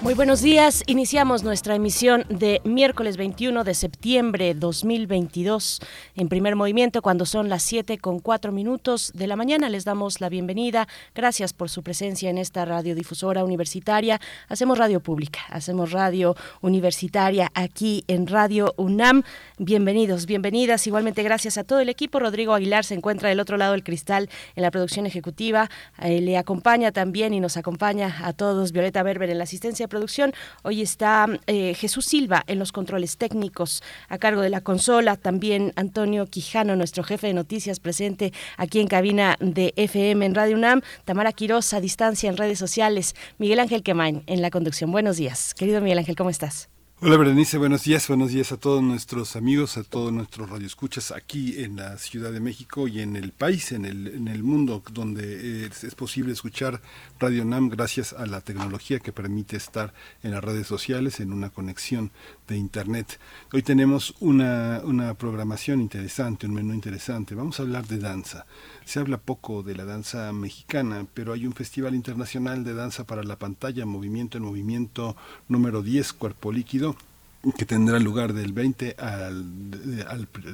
Muy buenos días. Iniciamos nuestra emisión de miércoles 21 de septiembre 2022 en primer movimiento cuando son las 7 con 4 minutos de la mañana. Les damos la bienvenida. Gracias por su presencia en esta radiodifusora universitaria. Hacemos radio pública, hacemos radio universitaria aquí en Radio UNAM. Bienvenidos, bienvenidas. Igualmente gracias a todo el equipo. Rodrigo Aguilar se encuentra del otro lado del cristal en la producción ejecutiva. Eh, le acompaña también y nos acompaña a todos Violeta Berber en la asistencia producción. Hoy está eh, Jesús Silva en los controles técnicos a cargo de la consola. También Antonio Quijano, nuestro jefe de noticias, presente aquí en cabina de FM en Radio UNAM. Tamara Quiroz a distancia en redes sociales. Miguel Ángel Quemain en la conducción. Buenos días. Querido Miguel Ángel, ¿cómo estás? Hola Berenice, buenos días, buenos días a todos nuestros amigos, a todos nuestros radioescuchas aquí en la Ciudad de México y en el país, en el, en el mundo, donde es, es, posible escuchar Radio NAM gracias a la tecnología que permite estar en las redes sociales, en una conexión de Internet. Hoy tenemos una, una programación interesante, un menú interesante. Vamos a hablar de danza. Se habla poco de la danza mexicana, pero hay un festival internacional de danza para la pantalla, Movimiento en Movimiento número 10, Cuerpo Líquido, que tendrá lugar del 20, al,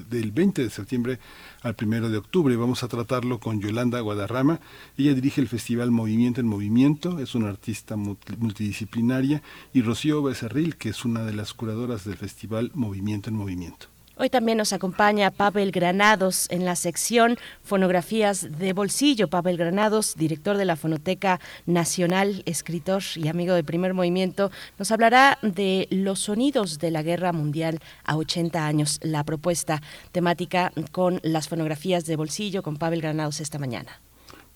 del 20 de septiembre al 1 de octubre. Vamos a tratarlo con Yolanda Guadarrama. Ella dirige el festival Movimiento en Movimiento, es una artista multidisciplinaria, y Rocío Becerril, que es una de las curadoras del festival Movimiento en Movimiento. Hoy también nos acompaña Pavel Granados en la sección Fonografías de Bolsillo. Pavel Granados, director de la Fonoteca Nacional, escritor y amigo de primer movimiento, nos hablará de los sonidos de la Guerra Mundial a 80 años, la propuesta temática con las fonografías de bolsillo con Pavel Granados esta mañana.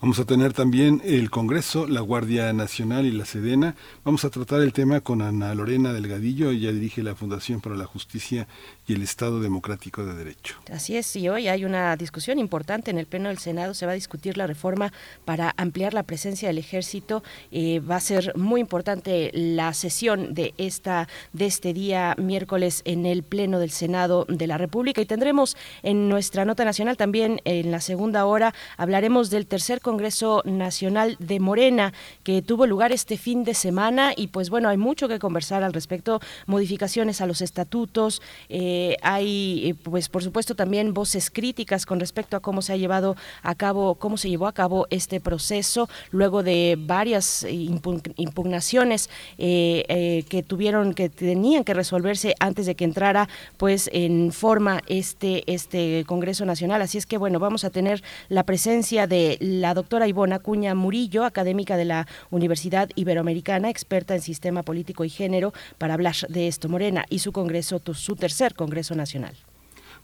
Vamos a tener también el Congreso, la Guardia Nacional y la Sedena. Vamos a tratar el tema con Ana Lorena Delgadillo. Ella dirige la Fundación para la Justicia y el Estado Democrático de Derecho. Así es, y hoy hay una discusión importante en el Pleno del Senado. Se va a discutir la reforma para ampliar la presencia del Ejército. Eh, va a ser muy importante la sesión de esta de este día miércoles en el Pleno del Senado de la República y tendremos en nuestra nota nacional también en la segunda hora hablaremos del tercer Congreso Nacional de Morena que tuvo lugar este fin de semana y pues bueno, hay mucho que conversar al respecto, modificaciones a los estatutos, eh, hay pues por supuesto también voces críticas con respecto a cómo se ha llevado a cabo, cómo se llevó a cabo este proceso luego de varias impugnaciones eh, eh, que tuvieron, que tenían que resolverse antes de que entrara pues en forma este, este Congreso Nacional. Así es que bueno, vamos a tener la presencia de la doctora Ivona Acuña Murillo, académica de la Universidad Iberoamericana, experta en sistema político y género, para hablar de esto, Morena, y su Congreso, su tercer Congreso Nacional.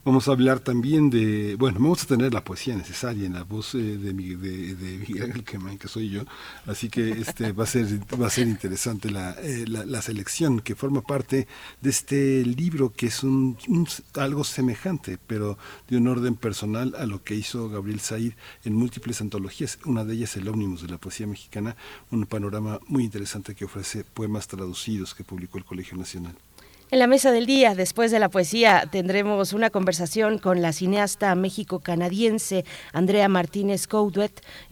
Vamos a hablar también de, bueno, vamos a tener la poesía necesaria en la voz eh, de, Miguel Ángel Quemain, que soy yo, así que este va a ser va a ser interesante la, eh, la, selección que forma parte de este libro que es un, un, algo semejante, pero de un orden personal a lo que hizo Gabriel Said en múltiples antologías, una de ellas el ómnibus de la poesía mexicana, un panorama muy interesante que ofrece poemas traducidos que publicó el Colegio Nacional. En la mesa del día, después de la poesía, tendremos una conversación con la cineasta méxico-canadiense Andrea Martínez Couduet,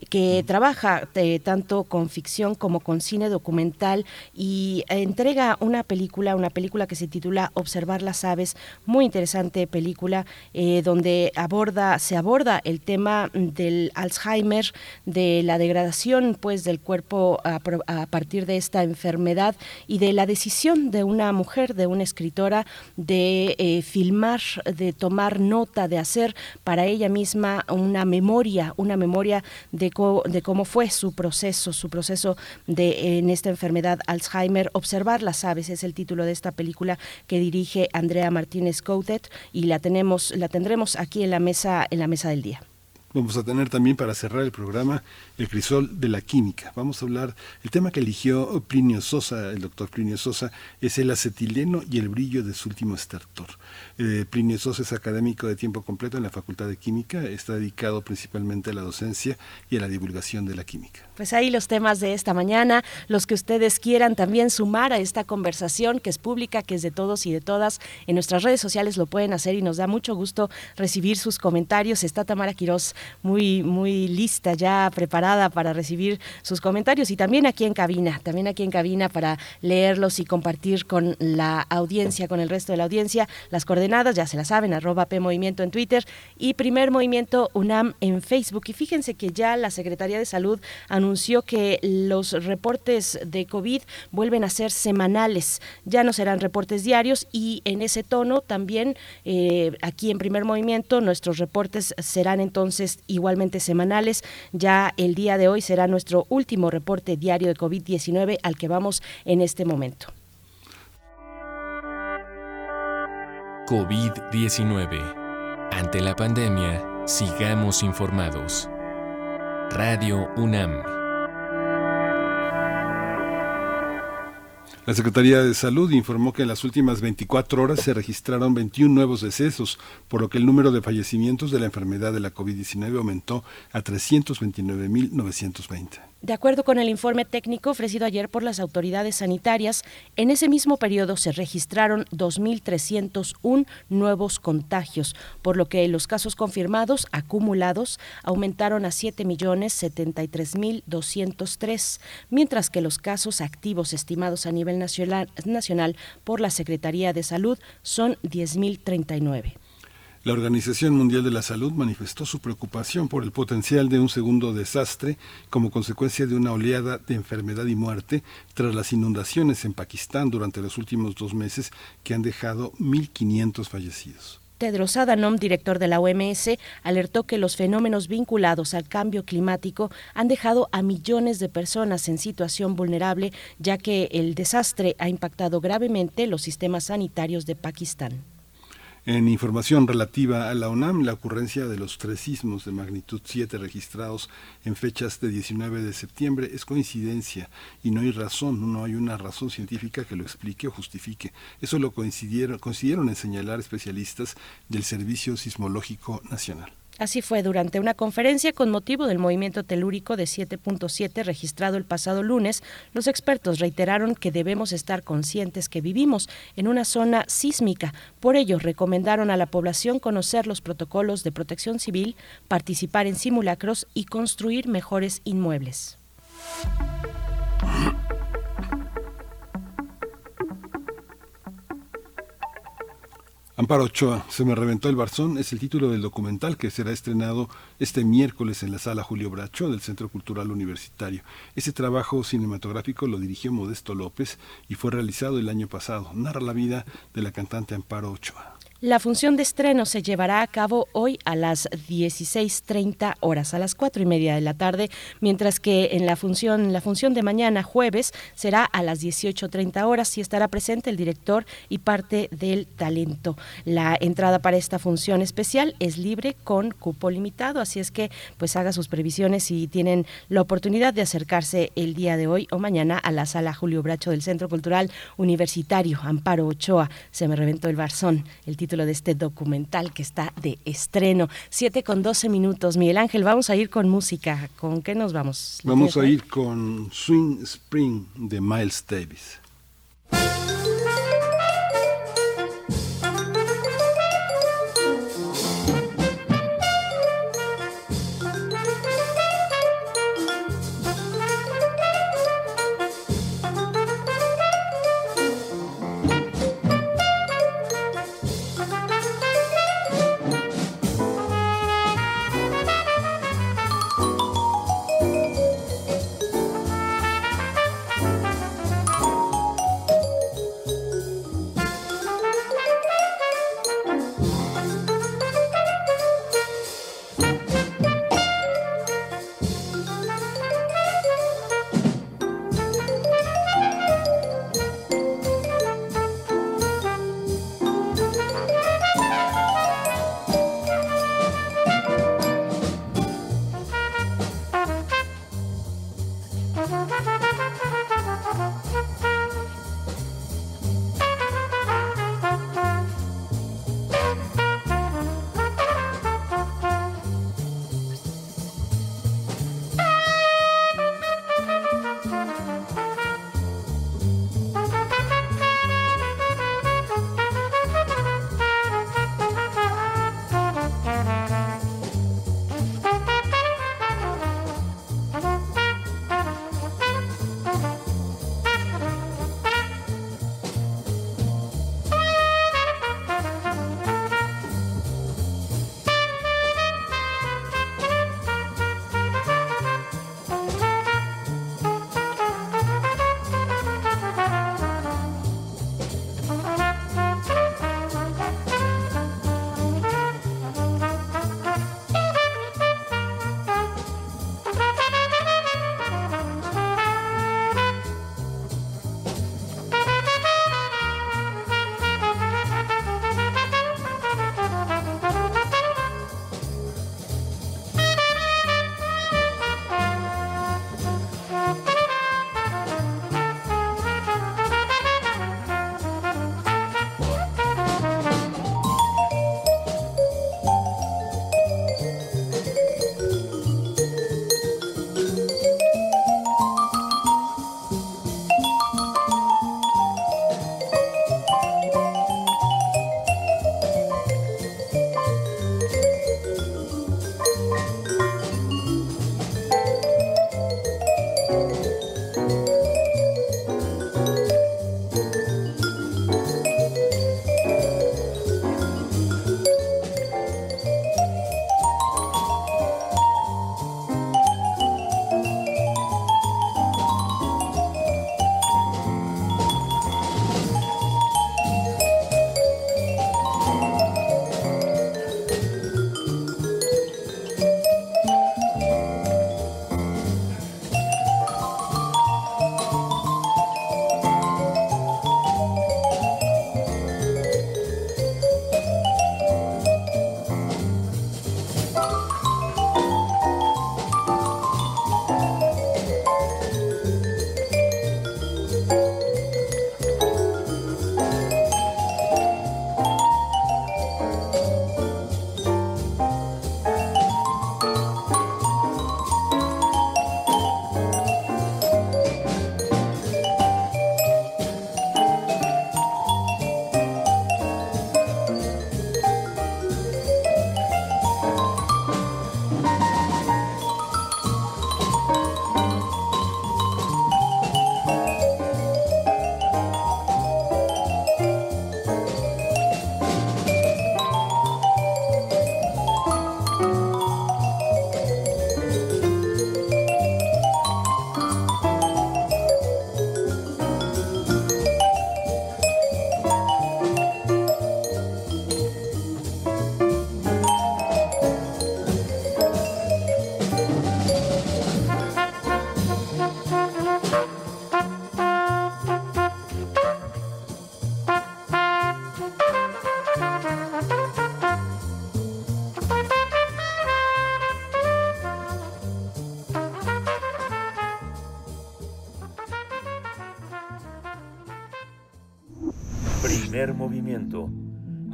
que trabaja eh, tanto con ficción como con cine documental y entrega una película, una película que se titula Observar las aves, muy interesante película eh, donde aborda, se aborda el tema del Alzheimer, de la degradación pues del cuerpo a, a partir de esta enfermedad y de la decisión de una mujer, de una escritora de eh, filmar, de tomar nota, de hacer para ella misma una memoria, una memoria de, co de cómo fue su proceso, su proceso de en esta enfermedad Alzheimer. Observar las aves es el título de esta película que dirige Andrea Martínez Coutet y la tenemos, la tendremos aquí en la mesa, en la mesa del día. Vamos a tener también para cerrar el programa el crisol de la química. Vamos a hablar, el tema que eligió Plinio Sosa, el doctor Plinio Sosa, es el acetileno y el brillo de su último estertor. Eh, Plinio Sosa es académico de tiempo completo en la Facultad de Química, está dedicado principalmente a la docencia y a la divulgación de la química. Pues ahí los temas de esta mañana, los que ustedes quieran también sumar a esta conversación que es pública, que es de todos y de todas, en nuestras redes sociales lo pueden hacer y nos da mucho gusto recibir sus comentarios. Está Tamara Quirós muy, muy lista ya, preparada para recibir sus comentarios y también aquí en cabina, también aquí en cabina para leerlos y compartir con la audiencia, con el resto de la audiencia, las coordenadas, ya se las saben, arroba P en Twitter y Primer Movimiento UNAM en Facebook. Y fíjense que ya la Secretaría de Salud anunció que los reportes de COVID vuelven a ser semanales, ya no serán reportes diarios y en ese tono también eh, aquí en Primer Movimiento nuestros reportes serán entonces igualmente semanales. Ya el día de hoy será nuestro último reporte diario de COVID-19 al que vamos en este momento. COVID-19. Ante la pandemia, sigamos informados. Radio UNAM. La Secretaría de Salud informó que en las últimas 24 horas se registraron 21 nuevos decesos, por lo que el número de fallecimientos de la enfermedad de la COVID-19 aumentó a 329.920. De acuerdo con el informe técnico ofrecido ayer por las autoridades sanitarias, en ese mismo periodo se registraron 2.301 nuevos contagios, por lo que los casos confirmados acumulados aumentaron a 7.073.203, mientras que los casos activos estimados a nivel nacional, nacional por la Secretaría de Salud son 10.039. La Organización Mundial de la Salud manifestó su preocupación por el potencial de un segundo desastre como consecuencia de una oleada de enfermedad y muerte tras las inundaciones en Pakistán durante los últimos dos meses que han dejado 1.500 fallecidos. Tedros Adhanom, director de la OMS, alertó que los fenómenos vinculados al cambio climático han dejado a millones de personas en situación vulnerable, ya que el desastre ha impactado gravemente los sistemas sanitarios de Pakistán. En información relativa a la UNAM, la ocurrencia de los tres sismos de magnitud 7 registrados en fechas de 19 de septiembre es coincidencia y no hay razón, no hay una razón científica que lo explique o justifique. Eso lo coincidieron, coincidieron en señalar especialistas del Servicio Sismológico Nacional. Así fue durante una conferencia con motivo del movimiento telúrico de 7.7 registrado el pasado lunes, los expertos reiteraron que debemos estar conscientes que vivimos en una zona sísmica. Por ello, recomendaron a la población conocer los protocolos de protección civil, participar en simulacros y construir mejores inmuebles. Amparo Ochoa, Se me reventó el barzón es el título del documental que será estrenado este miércoles en la sala Julio Bracho del Centro Cultural Universitario. Ese trabajo cinematográfico lo dirigió Modesto López y fue realizado el año pasado. Narra la vida de la cantante Amparo Ochoa. La función de estreno se llevará a cabo hoy a las 16.30 horas, a las cuatro y media de la tarde, mientras que en la función, la función de mañana, jueves, será a las 18.30 horas y estará presente el director y parte del talento. La entrada para esta función especial es libre con cupo limitado, así es que pues haga sus previsiones si tienen la oportunidad de acercarse el día de hoy o mañana a la sala Julio Bracho del Centro Cultural Universitario Amparo Ochoa. Se me reventó el barzón, el título de este documental que está de estreno. Siete con doce minutos. Miguel Ángel, vamos a ir con música. ¿Con qué nos vamos? Vamos a ir con Swing Spring de Miles Davis.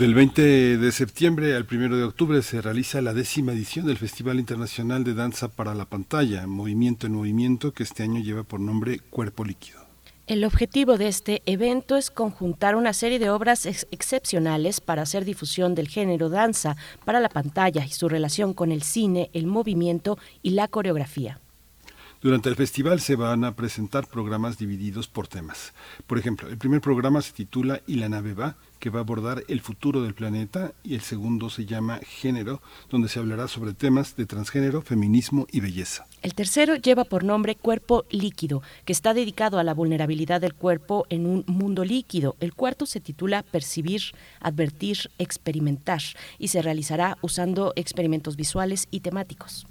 Del 20 de septiembre al 1 de octubre se realiza la décima edición del Festival Internacional de Danza para la Pantalla, Movimiento en Movimiento, que este año lleva por nombre Cuerpo Líquido. El objetivo de este evento es conjuntar una serie de obras excepcionales para hacer difusión del género danza para la pantalla y su relación con el cine, el movimiento y la coreografía. Durante el festival se van a presentar programas divididos por temas. Por ejemplo, el primer programa se titula Y la nave va, que va a abordar el futuro del planeta, y el segundo se llama Género, donde se hablará sobre temas de transgénero, feminismo y belleza. El tercero lleva por nombre Cuerpo Líquido, que está dedicado a la vulnerabilidad del cuerpo en un mundo líquido. El cuarto se titula Percibir, Advertir, Experimentar, y se realizará usando experimentos visuales y temáticos.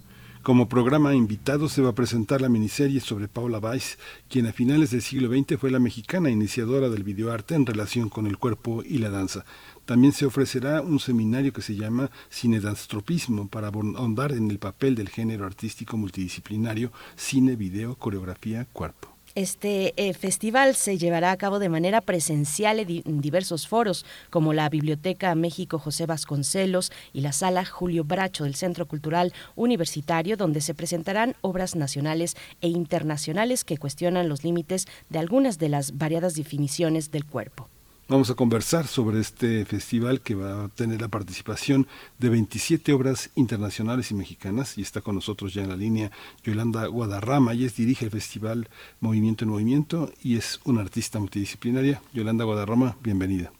Como programa invitado se va a presentar la miniserie sobre Paula Weiss, quien a finales del siglo XX fue la mexicana iniciadora del videoarte en relación con el cuerpo y la danza. También se ofrecerá un seminario que se llama Cinedanstropismo para ahondar en el papel del género artístico multidisciplinario cine, video, coreografía, cuerpo. Este eh, festival se llevará a cabo de manera presencial en diversos foros, como la Biblioteca México José Vasconcelos y la Sala Julio Bracho del Centro Cultural Universitario, donde se presentarán obras nacionales e internacionales que cuestionan los límites de algunas de las variadas definiciones del cuerpo. Vamos a conversar sobre este festival que va a tener la participación de 27 obras internacionales y mexicanas y está con nosotros ya en la línea Yolanda Guadarrama. Ella dirige el festival Movimiento en Movimiento y es una artista multidisciplinaria. Yolanda Guadarrama, bienvenida.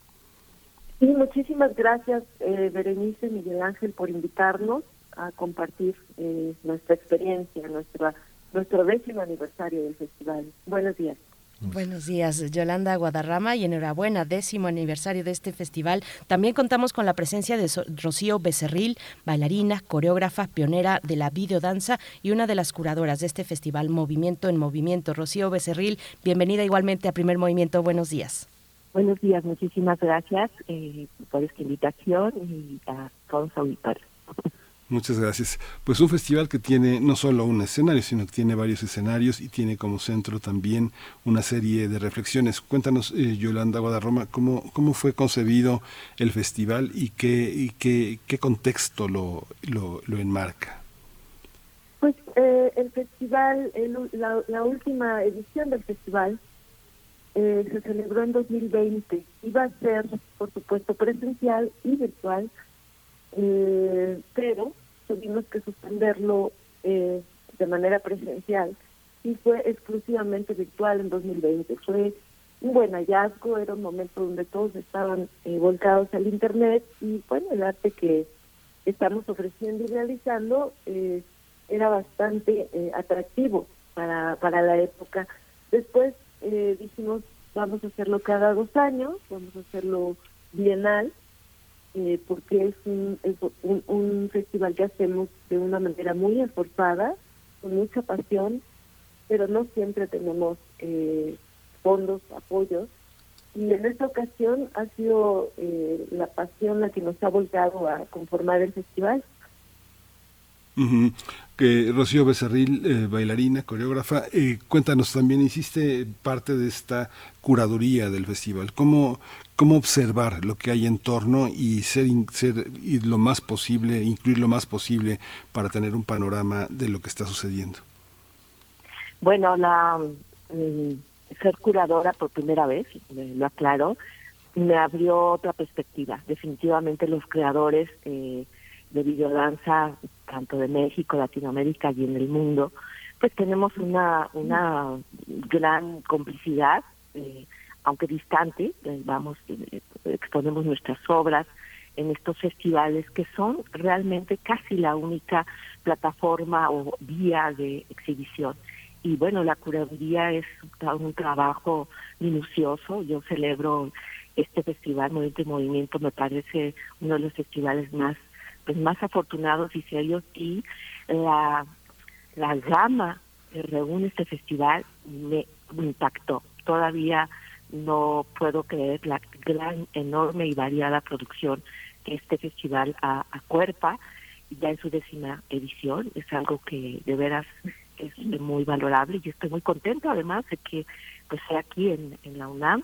Sí, muchísimas gracias eh, Berenice Miguel Ángel por invitarnos a compartir eh, nuestra experiencia, nuestra, nuestro décimo aniversario del festival. Buenos días. Buenos días, Yolanda Guadarrama, y enhorabuena, décimo aniversario de este festival. También contamos con la presencia de Rocío Becerril, bailarina, coreógrafa, pionera de la videodanza y una de las curadoras de este festival Movimiento en Movimiento. Rocío Becerril, bienvenida igualmente a Primer Movimiento. Buenos días. Buenos días, muchísimas gracias eh, por esta invitación y a todos los auditores. Muchas gracias. Pues un festival que tiene no solo un escenario, sino que tiene varios escenarios y tiene como centro también una serie de reflexiones. Cuéntanos, eh, Yolanda Guadarroma, ¿cómo, cómo fue concebido el festival y qué, y qué, qué contexto lo, lo, enmarca. Pues eh, el festival, la, última edición del festival eh, se celebró en 2020. Iba a ser, por supuesto, presencial y virtual, eh, pero tuvimos que suspenderlo eh, de manera presencial y fue exclusivamente virtual en 2020. Fue un buen hallazgo, era un momento donde todos estaban eh, volcados al Internet y bueno, el arte que estamos ofreciendo y realizando eh, era bastante eh, atractivo para, para la época. Después eh, dijimos, vamos a hacerlo cada dos años, vamos a hacerlo bienal eh, porque es, un, un, festival que hacemos de una manera muy esforzada, con mucha pasión, pero no siempre tenemos eh, fondos, apoyos. Y en esta ocasión ha sido eh, la pasión la que nos ha volcado a conformar el festival que Rocío Becerril, eh, bailarina, coreógrafa, eh, cuéntanos también, hiciste parte de esta curaduría del festival. ¿Cómo, cómo observar lo que hay en torno y ser, ser y lo más posible, incluir lo más posible para tener un panorama de lo que está sucediendo? Bueno, la mm, ser curadora por primera vez, lo aclaro, me abrió otra perspectiva. Definitivamente los creadores eh, de videodanza tanto de México, Latinoamérica y en el mundo, pues tenemos una, una gran complicidad, eh, aunque distante, eh, vamos, eh, exponemos nuestras obras en estos festivales que son realmente casi la única plataforma o vía de exhibición. Y bueno, la curaduría es un trabajo minucioso. Yo celebro este festival Movimiento Movimiento, me parece uno de los festivales más pues, más afortunados y serios y la, la gama que reúne este festival me, impactó. Todavía no puedo creer la gran, enorme y variada producción que este festival acuerpa ya en su décima edición. Es algo que de veras es muy valorable y estoy muy contento además de que pues sea aquí en, la UNAM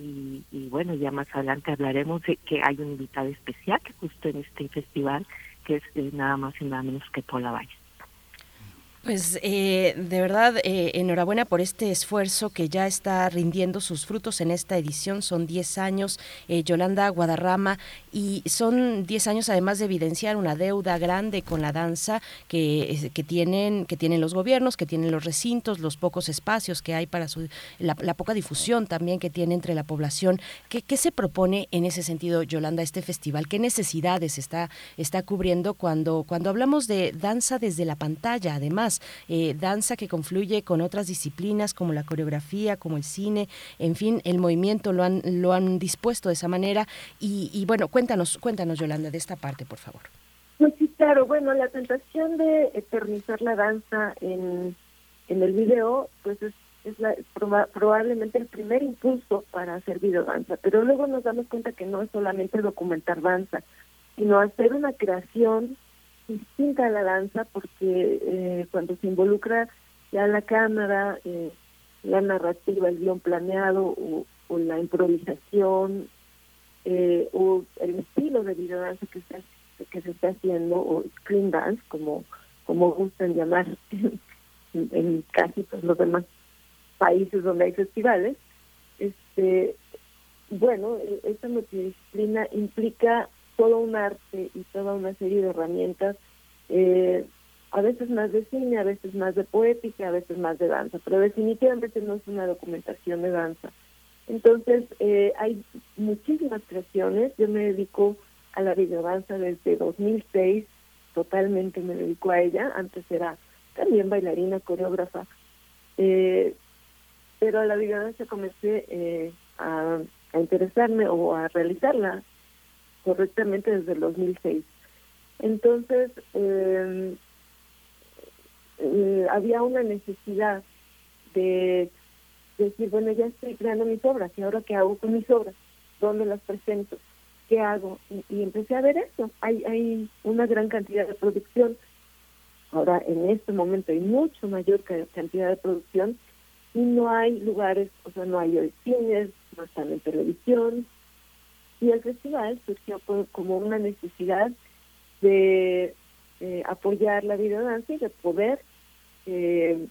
y, bueno, ya más adelante hablaremos de que hay un invitado especial justo en este festival que es eh, nada más y nada menos que Paula Valle. Pues eh, de verdad, eh, enhorabuena por este esfuerzo que ya está rindiendo sus frutos en esta edición. Son 10 años, eh, Yolanda Guadarrama, y son 10 años además de evidenciar una deuda grande con la danza que, tienen, que tienen los gobiernos, que tienen los recintos, los pocos espacios que hay para su, la, poca difusión también que tiene entre la población. ¿Qué, ¿Qué, se propone en ese sentido, Yolanda, este festival? ¿Qué necesidades está, está cubriendo cuando, cuando hablamos de danza desde la pantalla, además? Eh, danza que confluye con otras disciplinas como la coreografía, como el cine, en fin, el movimiento lo han, lo han dispuesto de esa manera. Y, bueno, cuéntanos, cuéntanos, Yolanda, de esta parte, por favor. Pues sí, claro, bueno, la tentación de eternizar la danza en, en el video, pues es, es la, probablemente el primer impulso para hacer videodanza, pero luego nos damos cuenta que no es solamente documentar danza, sino hacer una creación distinta a la danza porque eh, cuando se involucra ya la cámara, eh, la narrativa, el guion planeado o, la improvisación eh, o el estilo de videodanza que, está, que se está haciendo o screen dance como como gustan llamar en, casi pues, los demás países donde hay festivales este bueno e, esta multidisciplina implica todo un arte y toda una serie de herramientas, eh, a veces más de cine, a veces más de poética, a veces más de danza, pero definitivamente no es una documentación de danza. Entonces, eh, hay muchísimas creaciones. Yo me dedico a la videodanza desde 2006, totalmente me dedico a ella. Antes era también bailarina, coreógrafa. Eh, pero a la videodanza comencé eh, a, a interesarme o a realizarla correctamente desde el 2006. Entonces, em, eh, había una necesidad de decir, bueno, ya estoy creando mis obras, ¿y ahora qué hago con mis obras? ¿Dónde las presento? ¿Qué hago? Y, empecé a ver eso. Hay, hay una gran cantidad de producción. Ahora, en este momento hay mucho mayor cantidad de producción y no hay lugares, o sea, no hay cines, no están en televisión, y el festival surgió como una necesidad de eh, apoyar la videodanza y de poder eh,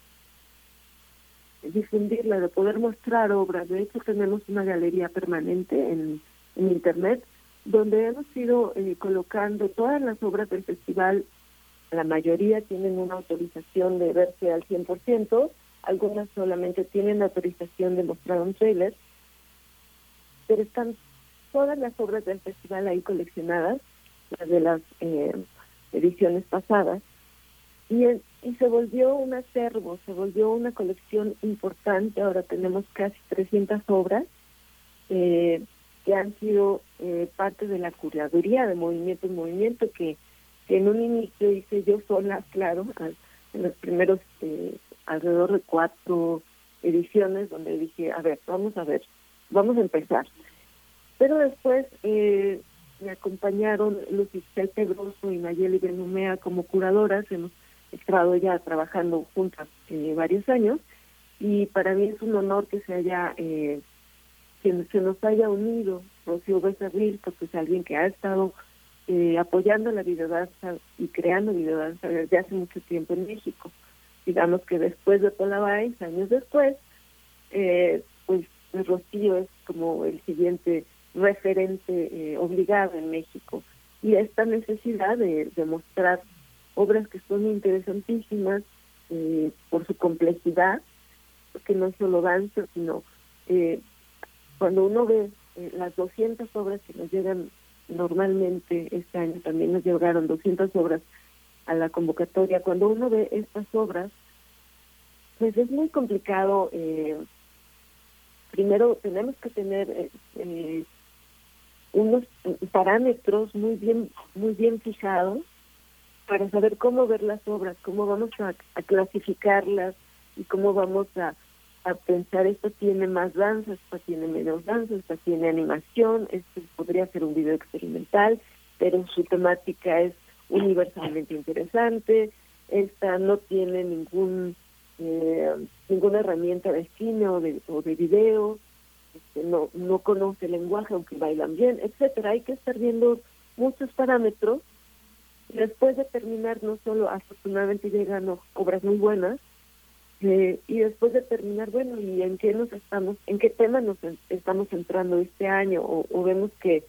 difundirla, de poder mostrar obras. De hecho, tenemos una galería permanente en, en Internet donde hemos ido eh, colocando todas las obras del festival. La mayoría tienen una autorización de verse al 100%, algunas solamente tienen autorización de mostrar un trailer, pero están todas las obras del festival ahí coleccionadas, las de las eh, ediciones pasadas, y, y se volvió un acervo, se volvió una colección importante, ahora tenemos casi 300 obras eh, que han sido eh, parte de la curaduría de Movimiento en Movimiento, que, en un inicio hice yo sola, claro, en los primeros alrededor de cuatro ediciones, donde dije, a ver, vamos a ver, vamos a empezar. Pero después eh, me acompañaron Lucy Pedroso y Nayeli Benumea como curadoras. Hemos estado ya trabajando juntas eh, varios años y para mí es un honor que se haya eh, que se nos haya unido Rocío Becerril, porque es alguien que ha estado eh, apoyando la videodanza y creando videodanza desde hace mucho tiempo en México. Digamos que después de Polabay, años después, eh, pues Rocío es como el siguiente referente eh, obligado en México. Y esta necesidad de, mostrar obras que son interesantísimas eh, por su complejidad, porque no solo danza, sino eh, cuando uno ve las 200 obras que nos llegan normalmente este año, también nos llegaron 200 obras a la convocatoria, cuando uno ve estas obras, pues es muy complicado. primero tenemos que tener unos parámetros muy bien muy bien fijados para saber cómo ver las obras, cómo vamos a, clasificarlas y cómo vamos a, a, pensar esto tiene más danza, esto tiene menos danza, esto tiene animación, esto podría ser un video experimental, pero su temática es universalmente interesante, esta no tiene ningún eh, ninguna herramienta de cine o de, o de video, este, no no conoce el lenguaje aunque bailan bien, etcétera. Hay que estar viendo muchos parámetros después de terminar no solo afortunadamente llegan obras muy buenas eh, y después de terminar bueno y en qué nos estamos en qué tema nos estamos entrando este año o, vemos que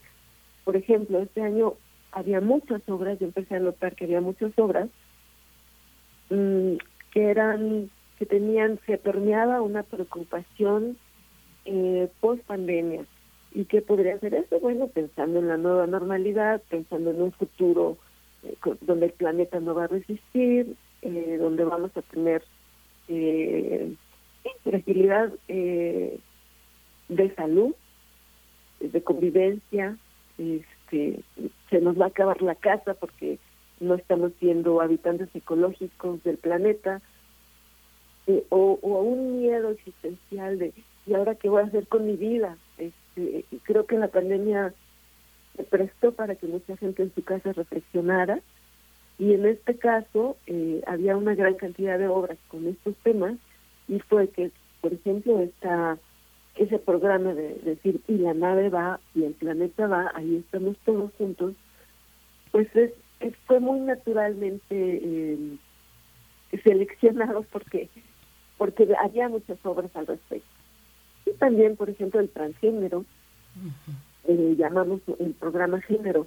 por ejemplo este año había muchas obras yo empecé a notar que había muchas obras mm, que eran que tenían se permeaba una preocupación eh, post pandemia y qué podría ser eso bueno pensando en la nueva normalidad pensando en un futuro eh, donde el planeta no va a resistir, eh, donde vamos a tener eh, fragilidad eh, de salud, de convivencia, este, se nos va a acabar la casa porque no estamos siendo habitantes ecológicos del planeta, o, o un miedo existencial de ¿y ahora qué voy a hacer con mi vida? Este, creo que la pandemia prestó para que mucha gente en su casa reflexionara y en este caso eh, había una gran cantidad de obras con estos temas y fue que, por ejemplo, esta, ese programa de, decir y la nave va y el planeta va, ahí estamos todos juntos, pues es, fue muy naturalmente eh, seleccionado porque porque había muchas obras al respecto. Y también, por ejemplo, el transgénero, eh, llamamos el programa género.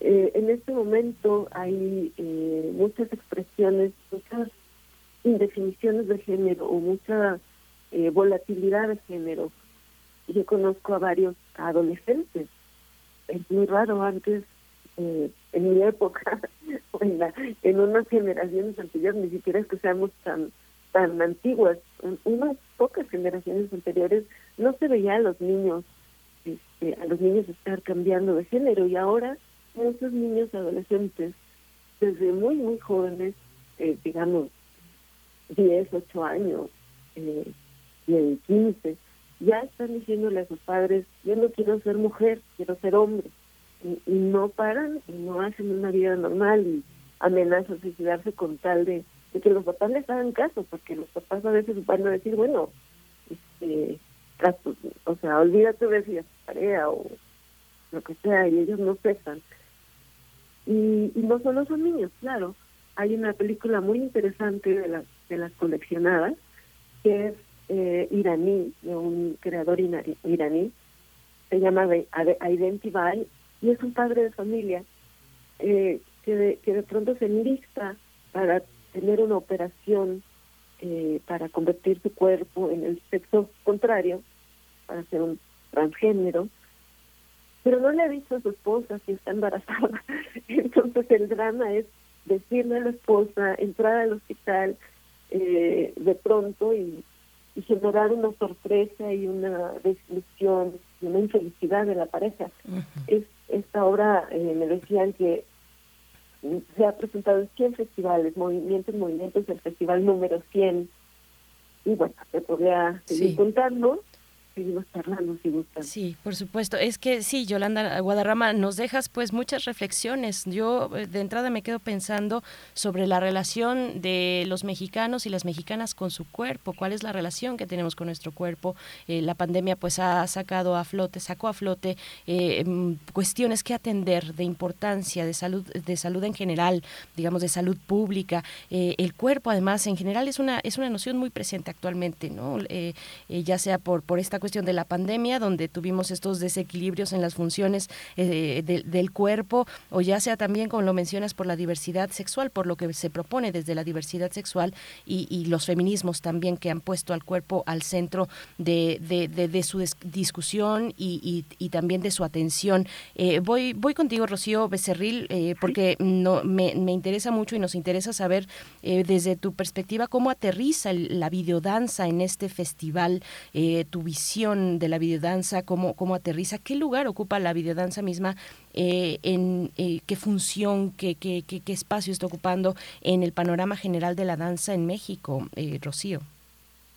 Eh, en este momento hay eh, muchas expresiones, muchas indefiniciones de género o mucha volatilidad de género. Yo conozco a varios adolescentes. Es muy raro antes, en mi época, en, en unas generaciones anteriores, ni siquiera es que seamos tan tan antiguas, unas pocas generaciones anteriores, no se veía a los niños este, a los niños estar cambiando de género y ahora muchos niños adolescentes desde muy muy jóvenes eh, digamos 10, 8 años eh, y 15 ya están diciéndole a sus padres yo no quiero ser mujer quiero ser hombre y, no paran y no hacen una vida normal y amenazan suicidarse con tal de, de que los papás les hagan caso porque los papás a veces van a decir bueno este o sea, olvídate de si es tarea o lo que sea, y ellos no cesan. Y, no solo son niños, claro. Hay una película muy interesante de las, de las coleccionadas, que es eh, iraní, de un creador iraní, se llama Identify, y es un padre de familia eh, que, de, que de pronto se enlista para tener una operación eh, para convertir su cuerpo en el sexo contrario para ser un transgénero, pero no le ha dicho a su esposa si está embarazada. Entonces el drama es decirle a la esposa, entrar al hospital eh, de pronto y, generar una sorpresa y una desilusión y una infelicidad de la pareja. es Esta obra eh, me decían que se ha presentado en 100 festivales, movimientos, movimientos del festival número 100. Y bueno, se podría seguir contando Sí, por supuesto. Es que sí, Yolanda Guadarrama, nos dejas pues muchas reflexiones. Yo eh, de entrada me quedo pensando sobre la relación de los mexicanos y las mexicanas con su cuerpo, cuál es la relación que tenemos con nuestro cuerpo. Eh, la pandemia pues ha sacado a flote, sacó a flote eh, mm, cuestiones que atender de importancia, de salud, de salud en general, digamos de salud pública. el cuerpo además en general es una, es una noción muy presente actualmente, ¿no? ya sea por, por esta cuestión de la pandemia, donde tuvimos estos desequilibrios en las funciones eh, del cuerpo, o ya sea también, como lo mencionas, por la diversidad sexual, por lo que se propone desde la diversidad sexual y, los feminismos también que han puesto al cuerpo al centro de, de, su discusión y, también de su atención. Eh, voy, voy contigo, Rocío Becerril, eh, porque no, me, me, interesa mucho y nos interesa saber desde tu perspectiva cómo aterriza la videodanza en este festival, tu visión de la videodanza, cómo, cómo aterriza, qué lugar ocupa la videodanza misma, eh, en eh, qué función, qué, qué, qué, espacio está ocupando en el panorama general de la danza en México, eh, Rocío.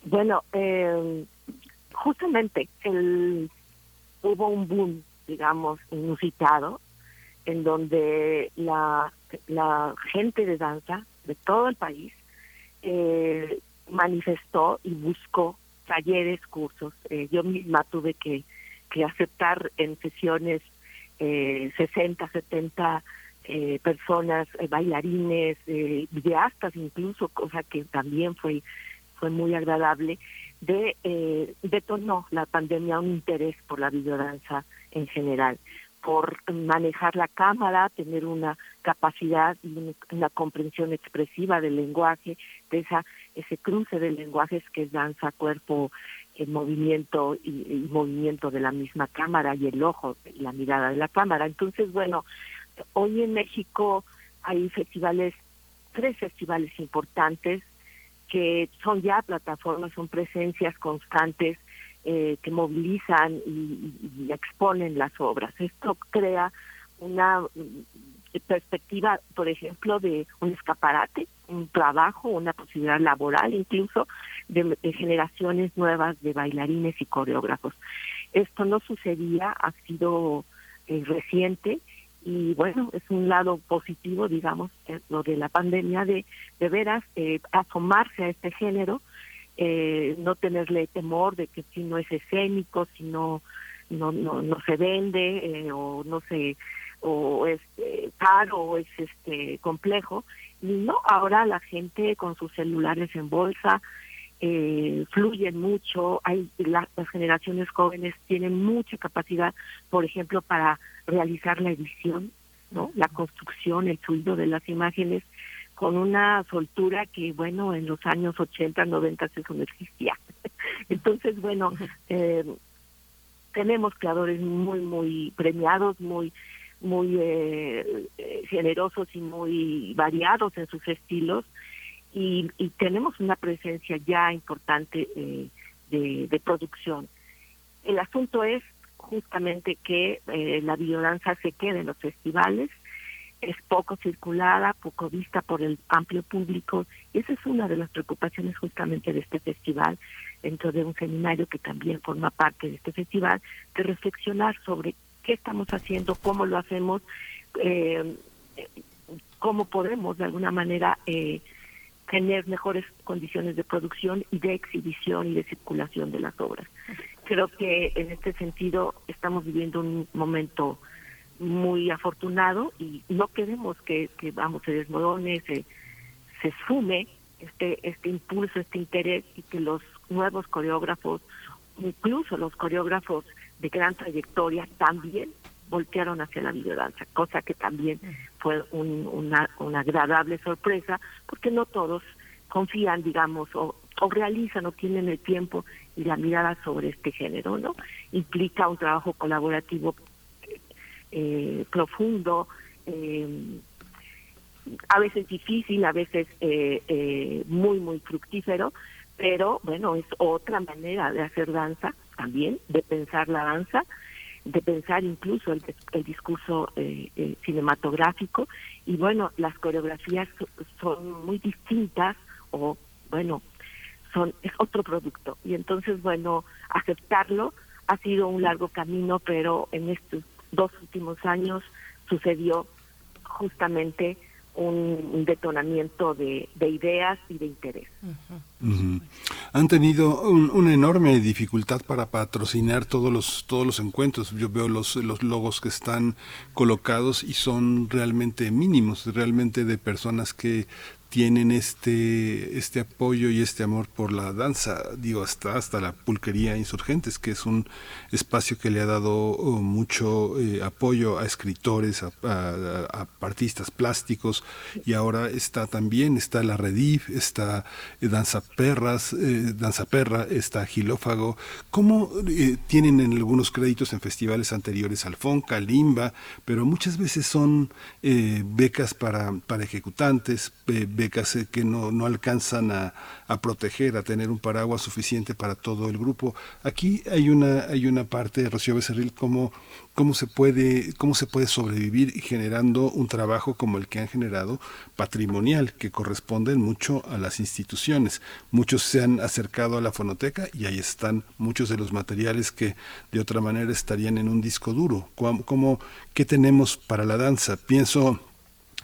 Bueno, justamente el, hubo un boom, digamos, inusitado, en donde la, la gente de danza de todo el país eh, manifestó y buscó talleres, cursos. Eh, yo misma tuve que, que aceptar en sesiones eh, 60, 70 eh, personas, eh, bailarines, eh, videastas incluso, cosa que también fue, fue muy agradable, de eh, detonó la pandemia un interés por la videodanza en general por manejar la cámara, tener una capacidad y una comprensión expresiva del lenguaje, de esa ese cruce de lenguajes que es danza, cuerpo, el movimiento y, movimiento de la misma cámara y el ojo, la mirada de la cámara. Entonces, bueno, hoy en México hay festivales, tres festivales importantes que son ya plataformas, son presencias constantes eh, que movilizan y, exponen las obras. Esto crea una perspectiva, por ejemplo, de un escaparate, un trabajo, una posibilidad laboral incluso de, generaciones nuevas de bailarines y coreógrafos. Esto no sucedía, ha sido eh, reciente y bueno, es un lado positivo, digamos, eh, lo de la pandemia, de, de veras asomarse a este género eh, no tenerle temor de que si no es escénico, si no no no, no se vende eh, o no se o es eh, caro o es este complejo. No ahora la gente con sus celulares en bolsa eh, fluyen mucho. Hay las generaciones jóvenes tienen mucha capacidad por ejemplo para realizar la edición no la construcción el fluido de las imágenes con una soltura que, bueno, en los años 80, 90 eso no existía. Entonces, bueno, eh, tenemos creadores muy, muy premiados, muy muy eh, generosos y muy variados en sus estilos y, y tenemos una presencia ya importante eh, de, de, producción. El asunto es justamente que eh, la biodanza se quede en los festivales, es poco circulada, poco vista por el amplio público. Y esa es una de las preocupaciones justamente de este festival, dentro de un seminario que también forma parte de este festival, de reflexionar sobre qué estamos haciendo, cómo lo hacemos, eh, cómo podemos de alguna manera eh, tener mejores condiciones de producción y de exhibición y de circulación de las obras. Creo que en este sentido estamos viviendo un momento muy afortunado y no queremos que, vamos, se desmorone, se, se sume este, este impulso, este interés y que los nuevos coreógrafos, incluso los coreógrafos de gran trayectoria, también voltearon hacia la videodanza, cosa que también fue un, una, una agradable sorpresa, porque no todos confían, digamos, o, o realizan o tienen el tiempo y la mirada sobre este género, ¿no? Implica un trabajo colaborativo eh, profundo, eh, a veces difícil, a veces eh, eh, muy, muy fructífero, pero bueno, es otra manera de hacer danza también, de pensar la danza, de pensar incluso el, discurso eh, eh, cinematográfico. Y bueno, las coreografías son muy distintas o bueno, son es otro producto. Y entonces bueno, aceptarlo ha sido un largo camino, pero en estos dos últimos años sucedió justamente un, detonamiento de, ideas y de interés. Han tenido una enorme dificultad para patrocinar todos los todos los encuentros. Yo veo los los logos que están colocados y son realmente mínimos, realmente de personas que tienen este, este apoyo y este amor por la danza, digo, hasta, hasta la pulquería Insurgentes, que es un espacio que le ha dado oh, mucho eh, apoyo a escritores, a, artistas plásticos, y ahora está también, está la Redif, está eh, Danza Perras, eh, Danza Perra, está Gilófago, ¿cómo tienen en algunos créditos en festivales anteriores Alfonca, Limba, pero muchas veces son becas para, para ejecutantes, becas becas que no, no alcanzan a, a, proteger, a tener un paraguas suficiente para todo el grupo. Aquí hay una, hay una parte, Rocío Becerril, como cómo se puede, cómo se puede sobrevivir generando un trabajo como el que han generado, patrimonial, que corresponde mucho a las instituciones. Muchos se han acercado a la fonoteca y ahí están muchos de los materiales que de otra manera estarían en un disco duro. ¿Cómo, ¿Qué tenemos para la danza? Pienso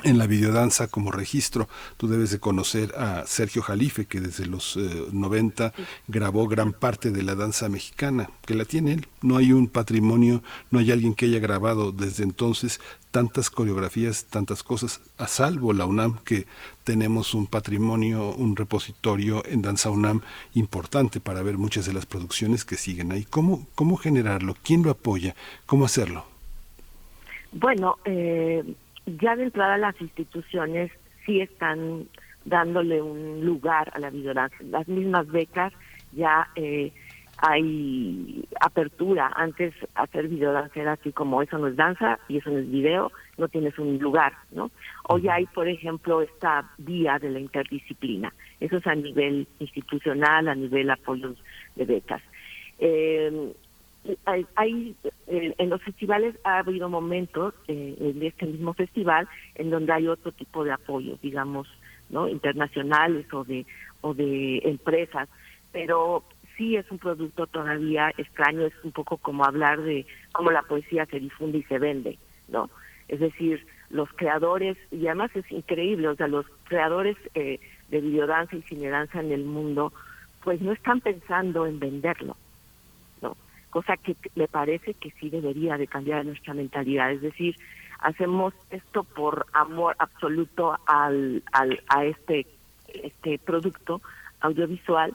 en la videodanza como registro. Tú debes de conocer a Sergio Jalife, que desde los 90 eh, grabó gran parte de la danza mexicana, que la tiene él. No hay un patrimonio, no hay alguien que haya grabado desde entonces tantas coreografías, tantas cosas, a salvo la UNAM, que tenemos un patrimonio, un repositorio en Danza UNAM importante para ver muchas de las producciones que siguen ahí. ¿Cómo, cómo generarlo? ¿Quién lo apoya? ¿Cómo hacerlo? Bueno, eh, ya de entrada las instituciones sí están dándole un lugar a la videodanza. Las mismas becas ya eh, hay apertura. Antes hacer videodanza era así como eso no es danza y eso no es video, no tienes un lugar, ¿no? Hoy hay, por ejemplo, esta vía de la interdisciplina. Eso es a nivel institucional, a nivel apoyos de becas. Eh, hay, eh, en los festivales ha habido momentos eh, en este mismo festival en donde hay otro tipo de apoyo, digamos, no internacionales o de o de empresas, pero sí es un producto todavía extraño, es un poco como hablar de cómo la poesía se difunde y se vende, ¿no? Es decir, los creadores, y además es increíble, o sea, los creadores eh, de videodanza y cinedanza en el mundo, pues no están pensando en venderlo, cosa que me parece que sí debería de cambiar nuestra mentalidad, es decir, hacemos esto por amor absoluto al, al a este este producto audiovisual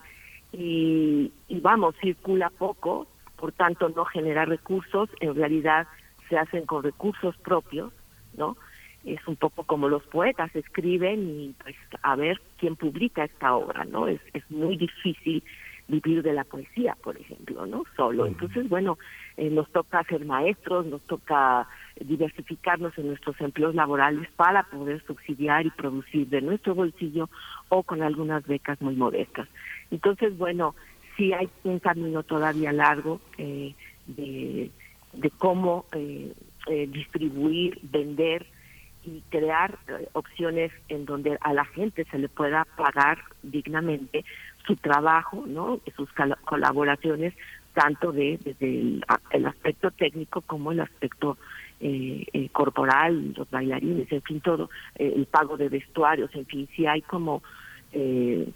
y, y vamos, circula poco, por tanto no genera recursos, en realidad se hacen con recursos propios, ¿no? Es un poco como los poetas escriben y pues a ver quién publica esta obra, ¿no? Es, es muy difícil vivir de la poesía, por ejemplo, ¿no? Solo. Entonces, bueno, eh, nos toca ser maestros, nos toca diversificarnos en nuestros empleos laborales para poder subsidiar y producir de nuestro bolsillo o con algunas becas muy modestas. Entonces, bueno, sí hay un camino todavía largo eh, de, de cómo eh, distribuir, vender y crear opciones en donde a la gente se le pueda pagar dignamente su trabajo, ¿no? sus colaboraciones, tanto de desde el, aspecto técnico como el aspecto eh, eh, corporal, los bailarines, en fin, todo, eh, el pago de vestuarios, en fin, si hay como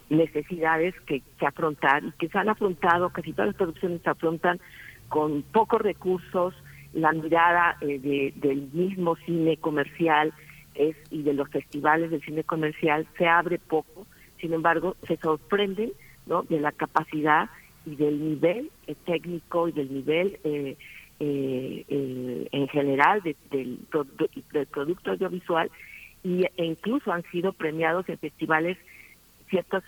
necesidades que, que afrontar y que se han afrontado, casi todas las producciones se afrontan con pocos recursos, la mirada de, del mismo cine comercial es y de los festivales del cine comercial se abre poco, sin embargo se sorprenden ¿no? de la capacidad y del nivel eh, técnico y del nivel eh, eh, en general del, del producto audiovisual y, e incluso han sido premiados en festivales ciertos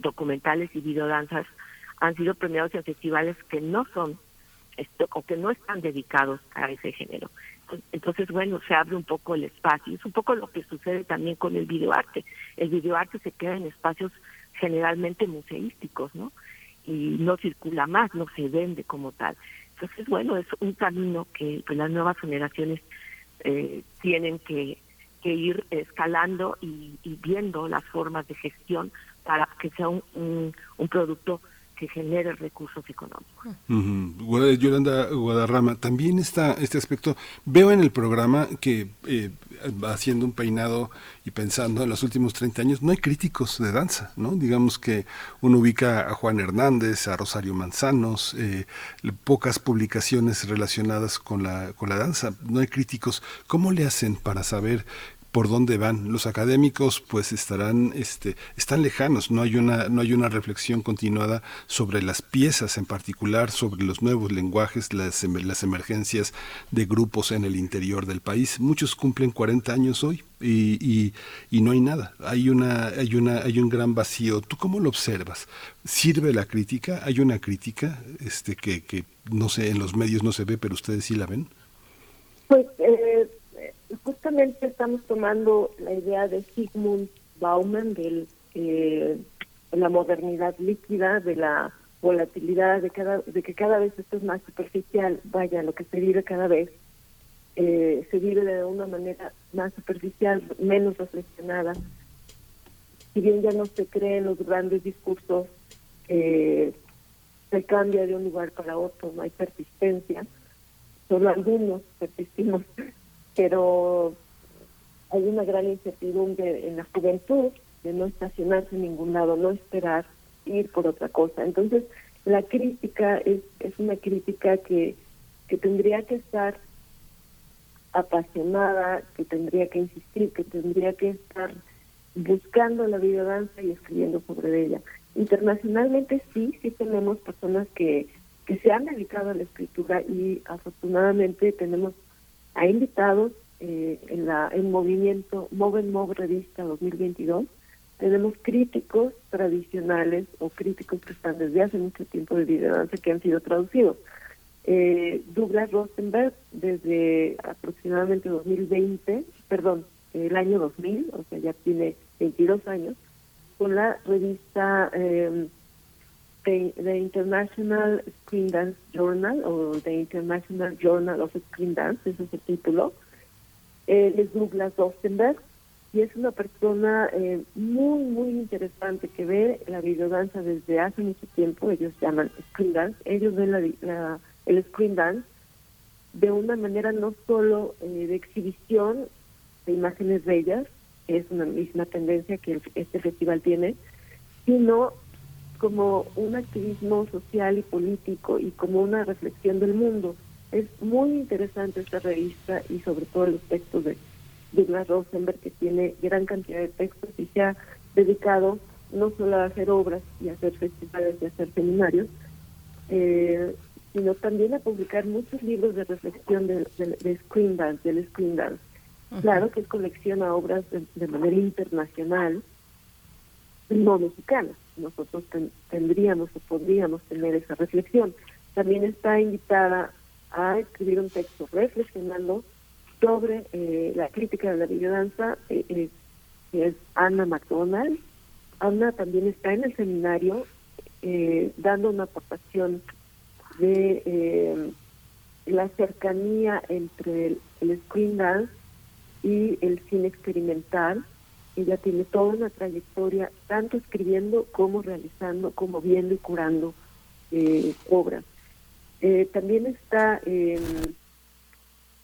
documentales y videodanzas han sido premiados en festivales que no son o que no están dedicados a ese género. Entonces, bueno, se abre un poco el espacio. Es un poco lo que sucede también con el videoarte. El videoarte se queda en espacios generalmente museísticos, ¿no? Y no circula más, no se vende como tal. Entonces, bueno, es un camino que pues, las nuevas generaciones eh, tienen que, ir escalando y, viendo las formas de gestión para que sea un, un producto que genere recursos económicos. Yolanda Guadarrama, también está este aspecto. Veo en el programa que eh, haciendo un peinado y pensando en los últimos 30 años, no hay críticos de danza, ¿no? Digamos que uno ubica a Juan Hernández, a Rosario Manzanos, eh, pocas publicaciones relacionadas con la, con la danza, no hay críticos. ¿Cómo le hacen para saber por dónde van. Los académicos pues estarán este están lejanos, no hay una no hay una reflexión continuada sobre las piezas en particular, sobre los nuevos lenguajes, las, las emergencias de grupos en el interior del país. Muchos cumplen 40 años hoy y, y, no hay nada. Hay una hay una hay un gran vacío. ¿Tú cómo lo observas? ¿Sirve la crítica? ¿Hay una crítica este que que no sé en los medios no se ve, pero ustedes sí la ven? Pues eh, justamente estamos tomando la idea de Sigmund Bauman, de eh, la modernidad líquida, de la volatilidad, de, cada, de que cada vez esto es más superficial, vaya, lo que se vive cada vez, eh, se vive de una manera más superficial, menos reflexionada. Si bien ya no se creen los grandes discursos, eh, se cambia de un lugar para otro, no hay persistencia, solo algunos persistimos, pero hay una gran incertidumbre en la juventud de no estacionarse en ningún lado, no esperar ir por otra cosa. Entonces, la crítica es, es una crítica que, que tendría que estar apasionada, que tendría que insistir, que tendría que estar buscando la videodanza y escribiendo sobre ella. Internacionalmente sí, sí tenemos personas que, que se han dedicado a la escritura y afortunadamente tenemos a invitados eh, en la en movimiento Moven Mov Revista 2022 tenemos críticos tradicionales o críticos que están desde hace mucho tiempo de videodanza que han sido traducidos. Eh, Douglas Rosenberg desde aproximadamente 2020, perdón, el año 2000, o sea, ya tiene 22 años, con la revista eh, The, International Screen Dance Journal o The International Journal of Screen Dance, ese es el título. Él es Douglas Rosenberg, y es una persona eh, muy, muy interesante que ve la videodanza desde hace mucho tiempo, ellos llaman screen dance, ellos ven la, el screen dance de una manera no solo eh, de exhibición de imágenes bellas, es una misma tendencia que este festival tiene, sino como un activismo social y político y como una reflexión del mundo. Es muy interesante esta revista y sobre todo los textos de Douglas Rosenberg, que tiene gran cantidad de textos y se ha dedicado no solo a hacer obras y a hacer festivales y a hacer seminarios, eh, sino también a publicar muchos libros de reflexión de, screen dance, del screen dance. Claro que colecciona obras de, manera internacional, no mexicanas. Nosotros tendríamos o podríamos tener esa reflexión. También está invitada a escribir un texto reflexionando sobre eh, la crítica de la videodanza, eh, eh, es Ana McDonald. Ana también está en el seminario dando una aportación de la cercanía entre el, screen dance y el cine experimental. Ella tiene toda una trayectoria, tanto escribiendo como realizando, como viendo y curando obras. también está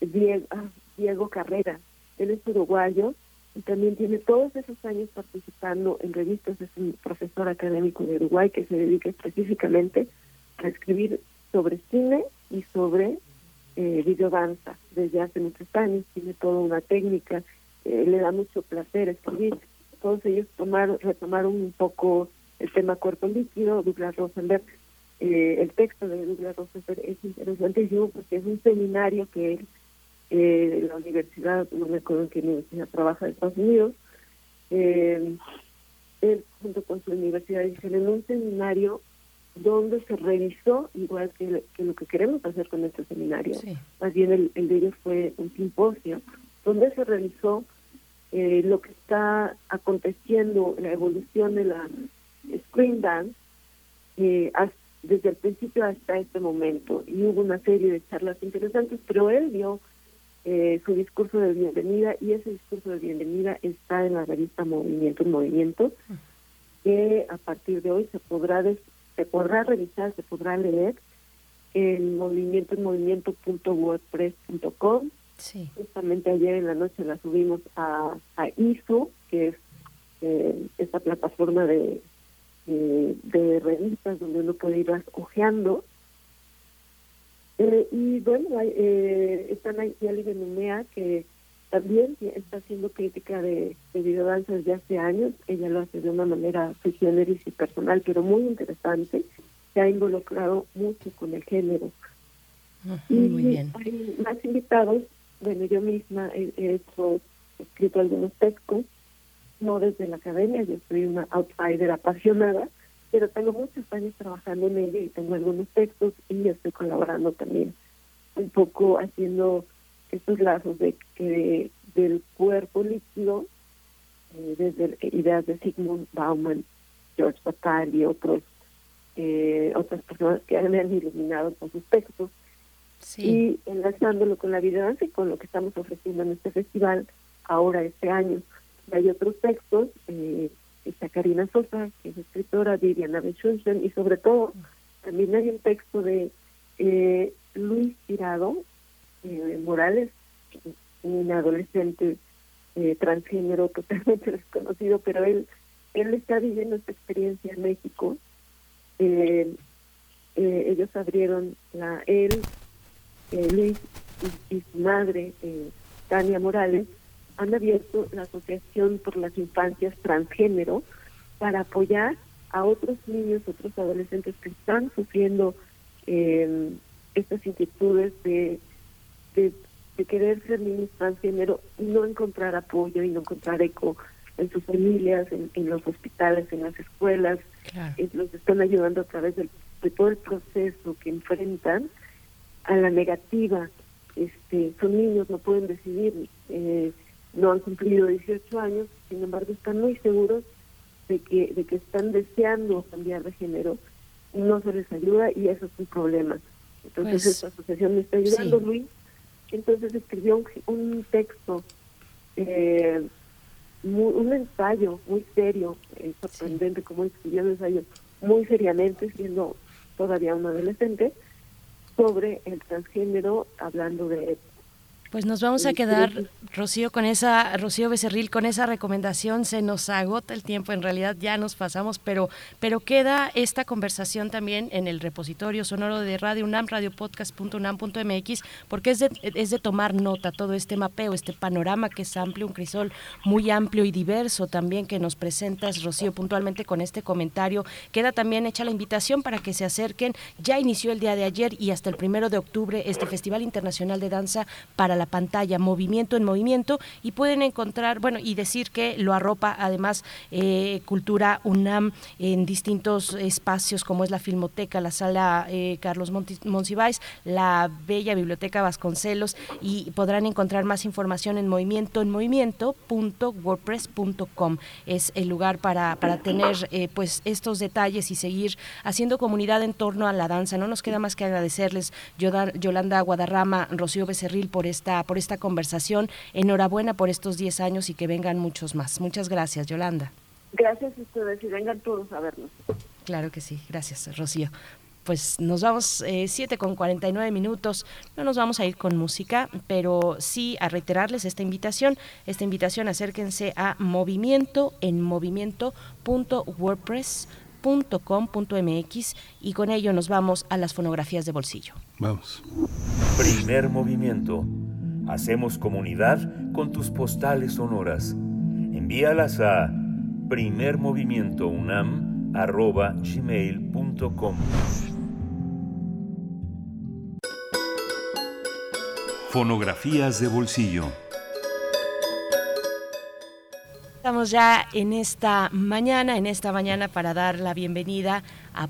Diego, ah, Diego Carrera. Él es uruguayo y también tiene todos esos años participando en revistas. Es un profesor académico de Uruguay que se dedica específicamente a escribir sobre cine y sobre eh, videodanza desde hace muchos años. Tiene toda una técnica, eh, le da mucho placer escribir. Todos ellos tomaron, retomaron un poco el tema cuerpo líquido, Douglas Rosenberg. Eh, el texto de Douglas Rosenberg es interesantísimo porque es un seminario que él eh, la universidad, no me acuerdo en qué universidad trabaja de Estados Unidos, eh, él junto con su universidad hicieron en un seminario donde se revisó, igual que, lo que queremos hacer con este seminario, más bien el, de ellos fue un simposio, donde se revisó eh, lo que está aconteciendo, la evolución de la screen dance, eh, desde el principio hasta este momento. Y hubo una serie de charlas interesantes, pero él vio eh, su discurso de bienvenida y ese discurso de bienvenida está en la revista Movimiento en Movimiento que a partir de hoy se podrá se podrá revisar, se podrá leer en movimiento en movimiento.wordpress.com. Sí. Justamente ayer en la noche la subimos a, a ISO, que es eh, esta plataforma de, eh, de revistas donde uno puede ir ojeando eh, y bueno, eh, están ahí Ali Benumea, que también está haciendo crítica de, de videodanza desde hace años. Ella lo hace de una manera generis y personal, pero muy interesante. Se ha involucrado mucho con el género. y muy bien. hay más invitados. Bueno, yo misma he, hecho, escrito algunos textos, no desde la academia, yo soy una outsider apasionada, pero tengo muchos años trabajando en ella y tengo algunos textos y estoy colaborando también un poco haciendo estos lazos de que del cuerpo líquido eh, desde ideas de Sigmund Bauman, George Bataille y otros, eh, otras personas que han iluminado con sus textos. Y enlazándolo con la vida danza y con lo que estamos ofreciendo en este festival ahora este año. Y hay otros textos, eh, está Karina Sosa, que es escritora, Viviana Bechunchen, y sobre todo también hay un texto de eh, Luis Tirado eh, Morales, un adolescente eh, transgénero totalmente desconocido, pero él él está viviendo esta experiencia en México. Eh, eh, ellos abrieron la él, Luis y, su madre, Tania Morales, han abierto la Asociación por las Infancias Transgénero para apoyar a otros niños, otros adolescentes que están sufriendo estas inquietudes de, de de querer ser niños transgénero y no encontrar apoyo y no encontrar eco en sus familias, en, los hospitales, en las escuelas. Eh, los están ayudando a través de todo el proceso que enfrentan a la negativa. Este, son niños, no pueden decidir, eh, no han cumplido 18 años, sin embargo están muy seguros de que, de que están deseando cambiar de género, no se les ayuda y eso es un problema. Entonces pues, esta asociación me está ayudando, Luis, entonces escribió un, texto, eh, un ensayo muy serio, eh, sorprendente como escribió un ensayo muy seriamente, siendo todavía un adolescente, sobre el transgénero, hablando de pues nos vamos a quedar, Rocío, con esa, Rocío Becerril, con esa recomendación. Se nos agota el tiempo, en realidad ya nos pasamos, pero, pero queda esta conversación también en el repositorio sonoro de Radio UNAM, radiopodcast.unam.mx, porque es de, es de tomar nota todo este mapeo, este panorama que es amplio, un crisol muy amplio y diverso también que nos presentas, Rocío, puntualmente con este comentario. Queda también hecha la invitación para que se acerquen. Ya inició el día de ayer y hasta el primero de octubre este Festival Internacional de Danza para la pantalla, Movimiento en Movimiento, y pueden encontrar, bueno, y decir que lo arropa además eh, Cultura UNAM en distintos espacios como es la Filmoteca, la Sala eh, Carlos Monsiváis, la Bella Biblioteca Vasconcelos, y podrán encontrar más información en movimiento en movimiento.wordpress.com. Es el lugar para, para tener eh, pues estos detalles y seguir haciendo comunidad en torno a la danza. No nos queda más que agradecerles Yolanda Guadarrama, Rocío Becerril por esta por esta conversación. Enhorabuena por estos 10 años y que vengan muchos más. Muchas gracias, Yolanda. Gracias a ustedes y vengan todos a vernos. Claro que sí, gracias, Rocío. Pues nos vamos eh, 7 con 49 minutos. No nos vamos a ir con música, pero sí a reiterarles esta invitación. Esta invitación, acérquense a movimiento en movimiento.wordpress.com.mx y con ello nos vamos a las fonografías de bolsillo. Vamos. Primer movimiento Hacemos comunidad con tus postales sonoras. Envíalas a primermovimientounam.gmail.com Fonografías de bolsillo. Estamos ya en esta mañana, en esta mañana para dar la bienvenida a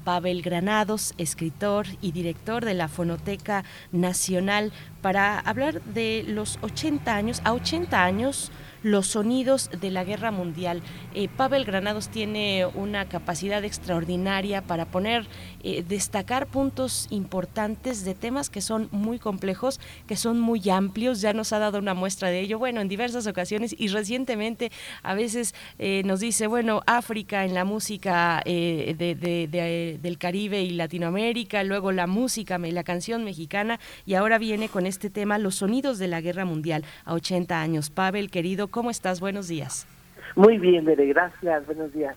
Pavel Granados, escritor y director de la Fonoteca Nacional, para hablar de los 80 años, a 80 años los sonidos de la guerra mundial. Eh, Pavel Granados tiene una capacidad extraordinaria para poner, eh, destacar puntos importantes de temas que son muy complejos, que son muy amplios. Ya nos ha dado una muestra de ello, bueno, en diversas ocasiones y recientemente a veces eh, nos dice, bueno, África en la música del Caribe y Latinoamérica, luego la música, la canción mexicana y ahora viene con este tema, los sonidos de la guerra mundial a 80 años. Pavel, querido, ¿Cómo estás? Buenos días. Muy bien, Bere, gracias. Buenos días.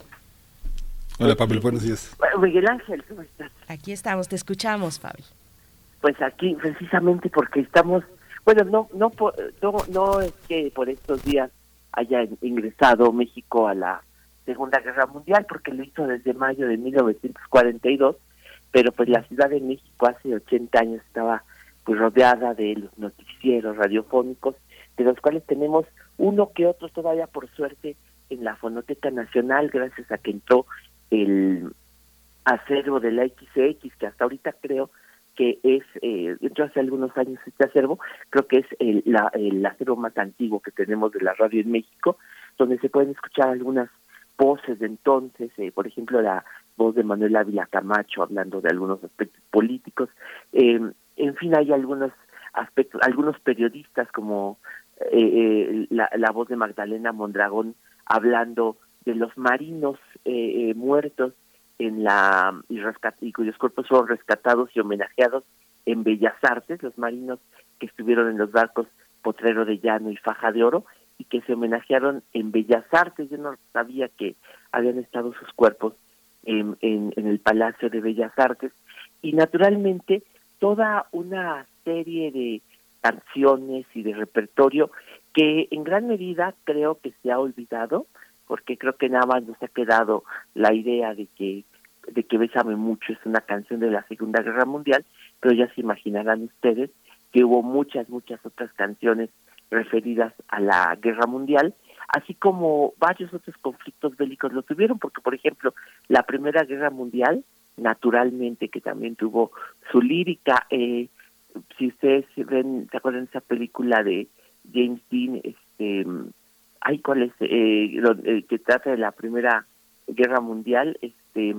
Hola, Pablo, buenos días. Miguel Ángel, ¿cómo estás? Aquí estamos, te escuchamos, Pablo. Pues aquí, precisamente porque estamos, bueno, no, no, no, no es que por estos días haya ingresado México a la Segunda Guerra Mundial, porque lo hizo desde mayo de 1942, pero pues la Ciudad de México hace 80 años estaba pues rodeada de los noticieros radiofónicos, de los cuales tenemos uno que otro todavía por suerte en la Fonoteca Nacional, gracias a que entró el acervo de la XX, que hasta ahorita creo que es, eh, entró hace algunos años este acervo, creo que es el, la, el acervo más antiguo que tenemos de la radio en México, donde se pueden escuchar algunas voces de entonces, eh, por ejemplo, la voz de Manuel Ávila Camacho hablando de algunos aspectos políticos. Eh, en fin, hay algunos aspectos, algunos periodistas como eh, eh la, la, voz de Magdalena Mondragón hablando de los marinos eh, muertos en la y, y cuyos cuerpos fueron rescatados y homenajeados en Bellas Artes, los marinos que estuvieron en los barcos Potrero de Llano y Faja de Oro, y que se homenajearon en Bellas Artes. Yo no sabía que habían estado sus cuerpos en, en, el Palacio de Bellas Artes. Y naturalmente toda una serie de canciones y de repertorio que en gran medida creo que se ha olvidado, porque creo que nada más nos ha quedado la idea de que de que Bésame mucho es una canción de la Segunda Guerra Mundial, pero ya se imaginarán ustedes que hubo muchas, muchas otras canciones referidas a la guerra mundial, así como varios otros conflictos bélicos lo tuvieron, porque por ejemplo, la Primera Guerra Mundial, naturalmente que también tuvo su lírica, eh, si ustedes ven, se acuerdan de esa película de James Dean, este, ay, ¿cuál es? Eh, eh, que trata de la Primera Guerra Mundial, este,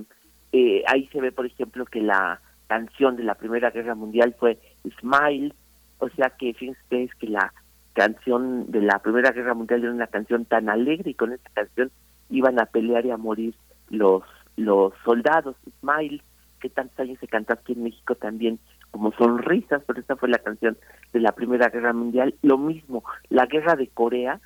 eh, ahí se ve, por ejemplo, que la canción de la Primera Guerra Mundial fue Smile, o sea que fíjense que la canción de la Primera Guerra Mundial era una canción tan alegre y con esta canción iban a pelear y a morir los los soldados. Smile, que tantos años se cantó aquí en México también como sonrisas, pero esta fue la canción de la Primera Guerra Mundial. Lo mismo, la Guerra de Corea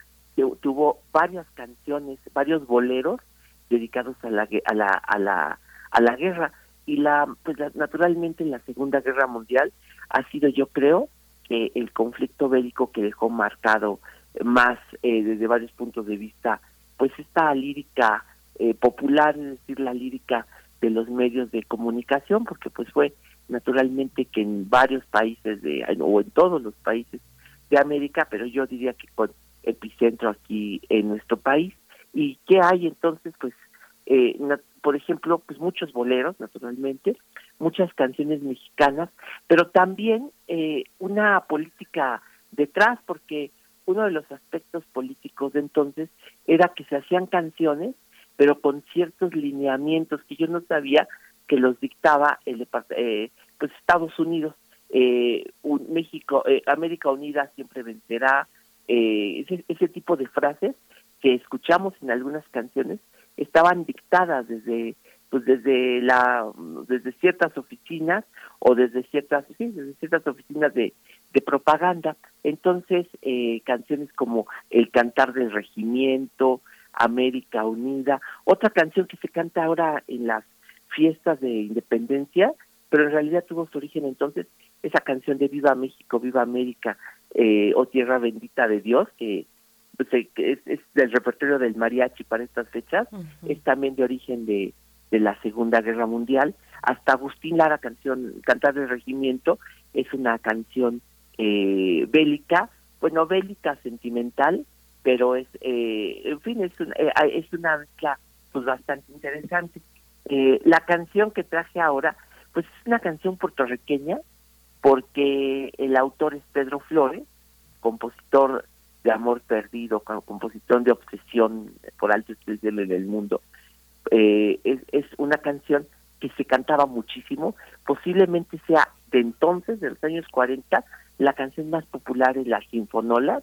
tuvo varias canciones, varios boleros dedicados a la a la a la a la guerra y la pues naturalmente la Segunda Guerra Mundial ha sido yo creo el conflicto bélico que dejó marcado más eh, desde varios puntos de vista, pues esta lírica eh, popular, es decir, la lírica de los medios de comunicación, porque pues fue naturalmente que en varios países de o en todos los países de América, pero yo diría que con epicentro aquí en nuestro país. ¿Y qué hay entonces? Pues, eh, por ejemplo, pues muchos boleros, naturalmente, muchas canciones mexicanas, pero también eh, una política detrás, porque uno de los aspectos políticos de entonces era que se hacían canciones, pero con ciertos lineamientos que yo no sabía que los dictaba el eh, pues Estados Unidos, eh, México, eh, América Unida siempre vencerá, eh, ese, ese tipo de frases que escuchamos en algunas canciones estaban dictadas desde pues desde la desde ciertas oficinas o desde ciertas sí, desde ciertas oficinas de, de propaganda. Entonces eh, canciones como el cantar del regimiento América Unida otra canción que se canta ahora en las fiestas de independencia pero en realidad tuvo su origen entonces esa canción de Viva México Viva América eh, o Tierra Bendita de Dios que pues, eh, es, es, del repertorio del mariachi para estas fechas, es también de origen de, de la Segunda Guerra Mundial. Hasta Agustín Lara, canción Cantar del Regimiento, es una canción eh, bélica, bueno, bélica, sentimental, pero es, eh, en fin, es, un, eh, es una mezcla pues bastante interesante. Eh, la canción que traje ahora, pues es una canción puertorriqueña, porque el autor es Pedro Flores, compositor de Amor Perdido, compositor de Obsesión por Alto Cielo en el Mundo, eh, es, es una canción que se cantaba muchísimo, posiblemente sea de entonces, de los años 40, la canción más popular es la Sinfonola,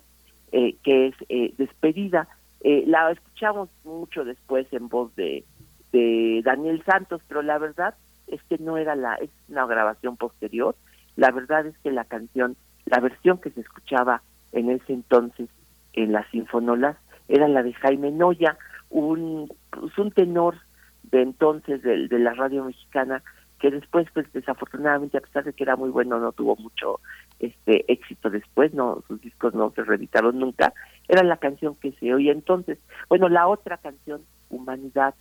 eh, que es eh, Despedida. Eh, la escuchamos mucho después en voz de, de Daniel Santos, pero la verdad es que no era la, es una grabación posterior. La verdad es que la canción, la versión que se escuchaba en ese entonces en las sinfonolas era la de Jaime Noya, un, pues, un tenor de entonces de, de la radio mexicana que después pues desafortunadamente a pesar de que era muy bueno no tuvo mucho este éxito después no sus discos no se reeditaron nunca era la canción que se oía entonces bueno la otra canción humanidad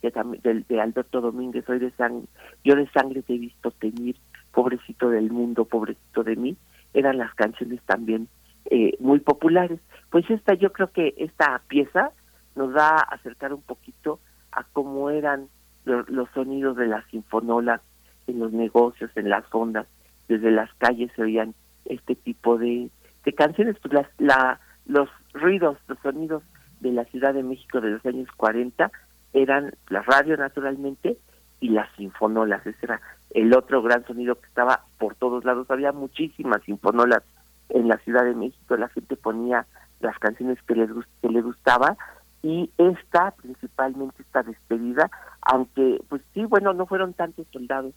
que de, de Alberto Domínguez hoy de sangre yo de sangre te he visto teñir pobrecito del mundo pobrecito de mí eran las canciones también eh, muy populares. Pues esta yo creo que esta pieza nos va a acercar un poquito a cómo eran los sonidos de las sinfonolas en los negocios, en las ondas, desde las calles se oían este tipo de, de canciones, pues las, la, los ruidos, los sonidos de la Ciudad de México de los años 40 eran la radio naturalmente y las sinfonolas. Ese era el otro gran sonido que estaba por todos lados. Había muchísimas sinfonolas en la Ciudad de México. La gente ponía las canciones que les, que le gustaba y esta, principalmente esta despedida, aunque pues sí, bueno, no fueron tantos soldados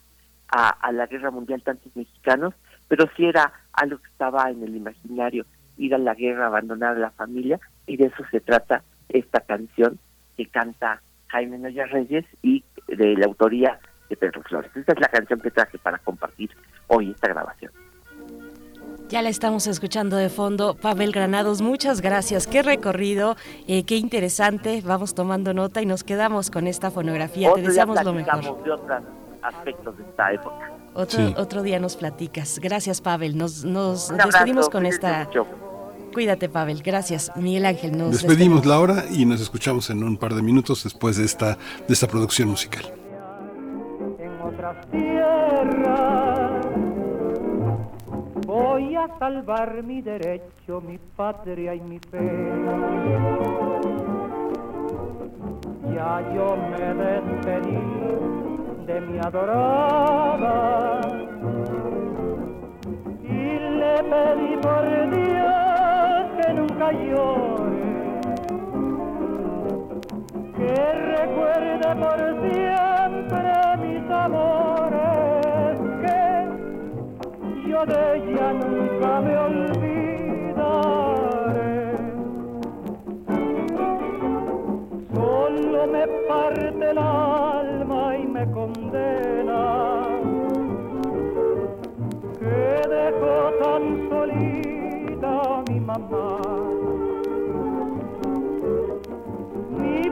a, a la guerra mundial, tantos mexicanos, pero sí era algo que estaba en el imaginario, ir a la guerra, abandonar a la familia, y de eso se trata esta canción que canta Jaime Noya Reyes y de la autoría de Pedro Flores. Esta es la canción que traje para compartir hoy esta grabación. Ya la estamos escuchando de fondo. Pavel Granados, muchas gracias. Qué recorrido, eh, qué interesante. Vamos tomando nota y nos quedamos con esta fonografía. Te deseamos lo mejor. de otros aspectos de esta época. Otro, otro día nos platicas. Gracias, Pavel. Nos, nos despedimos con esta... Cuídate, Pavel. Gracias, Miguel Ángel. Nos despedimos la hora y nos escuchamos en un par de minutos después de esta, de esta producción musical. En otras tierras voy a salvar mi derecho, mi patria y mi fe. Ya yo me despedí de mi adorada y le pedí por Dios que nunca llore, que recuerde por siempre mis amores, que yo de ella nunca me olvidaré. Solo me parte el alma y me condena que dejó tan Mi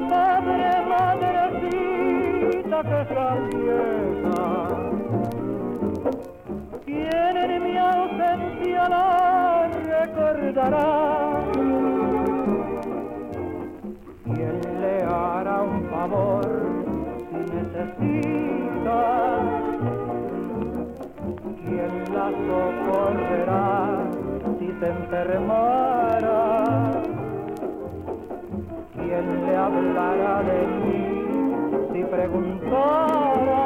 padre, madrecita que es la vieja, quien en mi ausencia la recordará. Quien le hará un favor si necesita, quien la socorrerá se? ¿Quién le hablará de mí si preguntara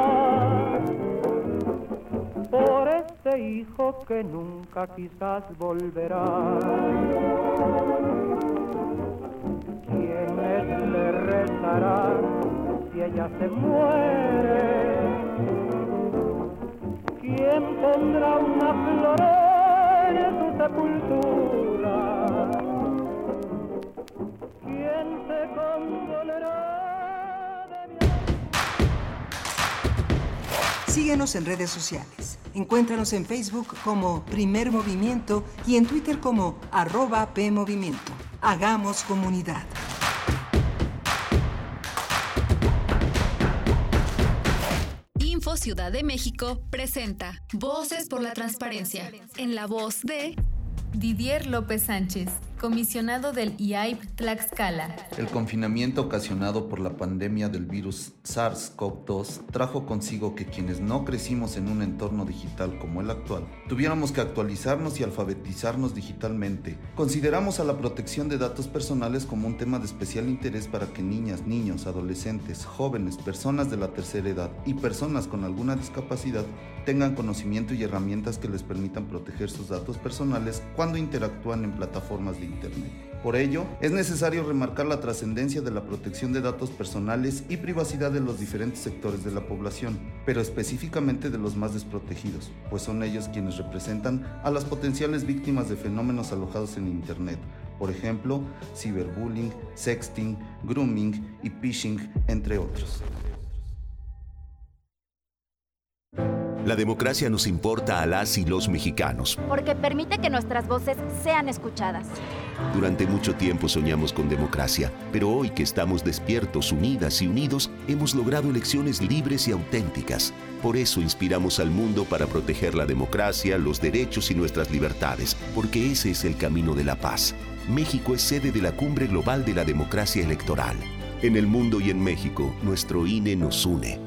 por ese hijo que nunca quizás volverá? ¿Quién le rezará si ella se muere? ¿Quién pondrá una flor? Sepultura. ¿Quién se condolerá de mi Síguenos en redes sociales. Encuéntranos en Facebook como Primer Movimiento y en Twitter como arroba PMovimiento. Hagamos comunidad. Ciudad de México presenta Voces por la Transparencia, en la voz de Didier López Sánchez comisionado del IAIP Tlaxcala. El confinamiento ocasionado por la pandemia del virus SARS-CoV-2 trajo consigo que quienes no crecimos en un entorno digital como el actual, tuviéramos que actualizarnos y alfabetizarnos digitalmente. Consideramos a la protección de datos personales como un tema de especial interés para que niñas, niños, adolescentes, jóvenes, personas de la tercera edad y personas con alguna discapacidad tengan conocimiento y herramientas que les permitan proteger sus datos personales cuando interactúan en plataformas digitales Internet. Por ello, es necesario remarcar la trascendencia de la protección de datos personales y privacidad de los diferentes sectores de la población, pero específicamente de los más desprotegidos, pues son ellos quienes representan a las potenciales víctimas de fenómenos alojados en Internet, por ejemplo, ciberbullying, sexting, grooming y phishing, entre otros. La democracia nos importa a las y los mexicanos. Porque permite que nuestras voces sean escuchadas. Durante mucho tiempo soñamos con democracia, pero hoy que estamos despiertos, unidas y unidos, hemos logrado elecciones libres y auténticas. Por eso inspiramos al mundo para proteger la democracia, los derechos y nuestras libertades, porque ese es el camino de la paz. México es sede de la Cumbre Global de la Democracia Electoral. En el mundo y en México, nuestro INE nos une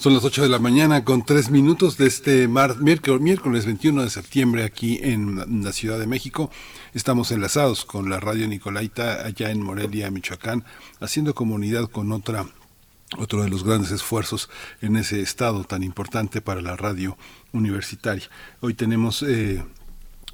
Son las 8 de la mañana con 3 minutos de este miércoles, miércoles 21 de septiembre aquí en la Ciudad de México. Estamos enlazados con la radio Nicolaita allá en Morelia, Michoacán, haciendo comunidad con otra otro de los grandes esfuerzos en ese estado tan importante para la radio universitaria. Hoy tenemos eh,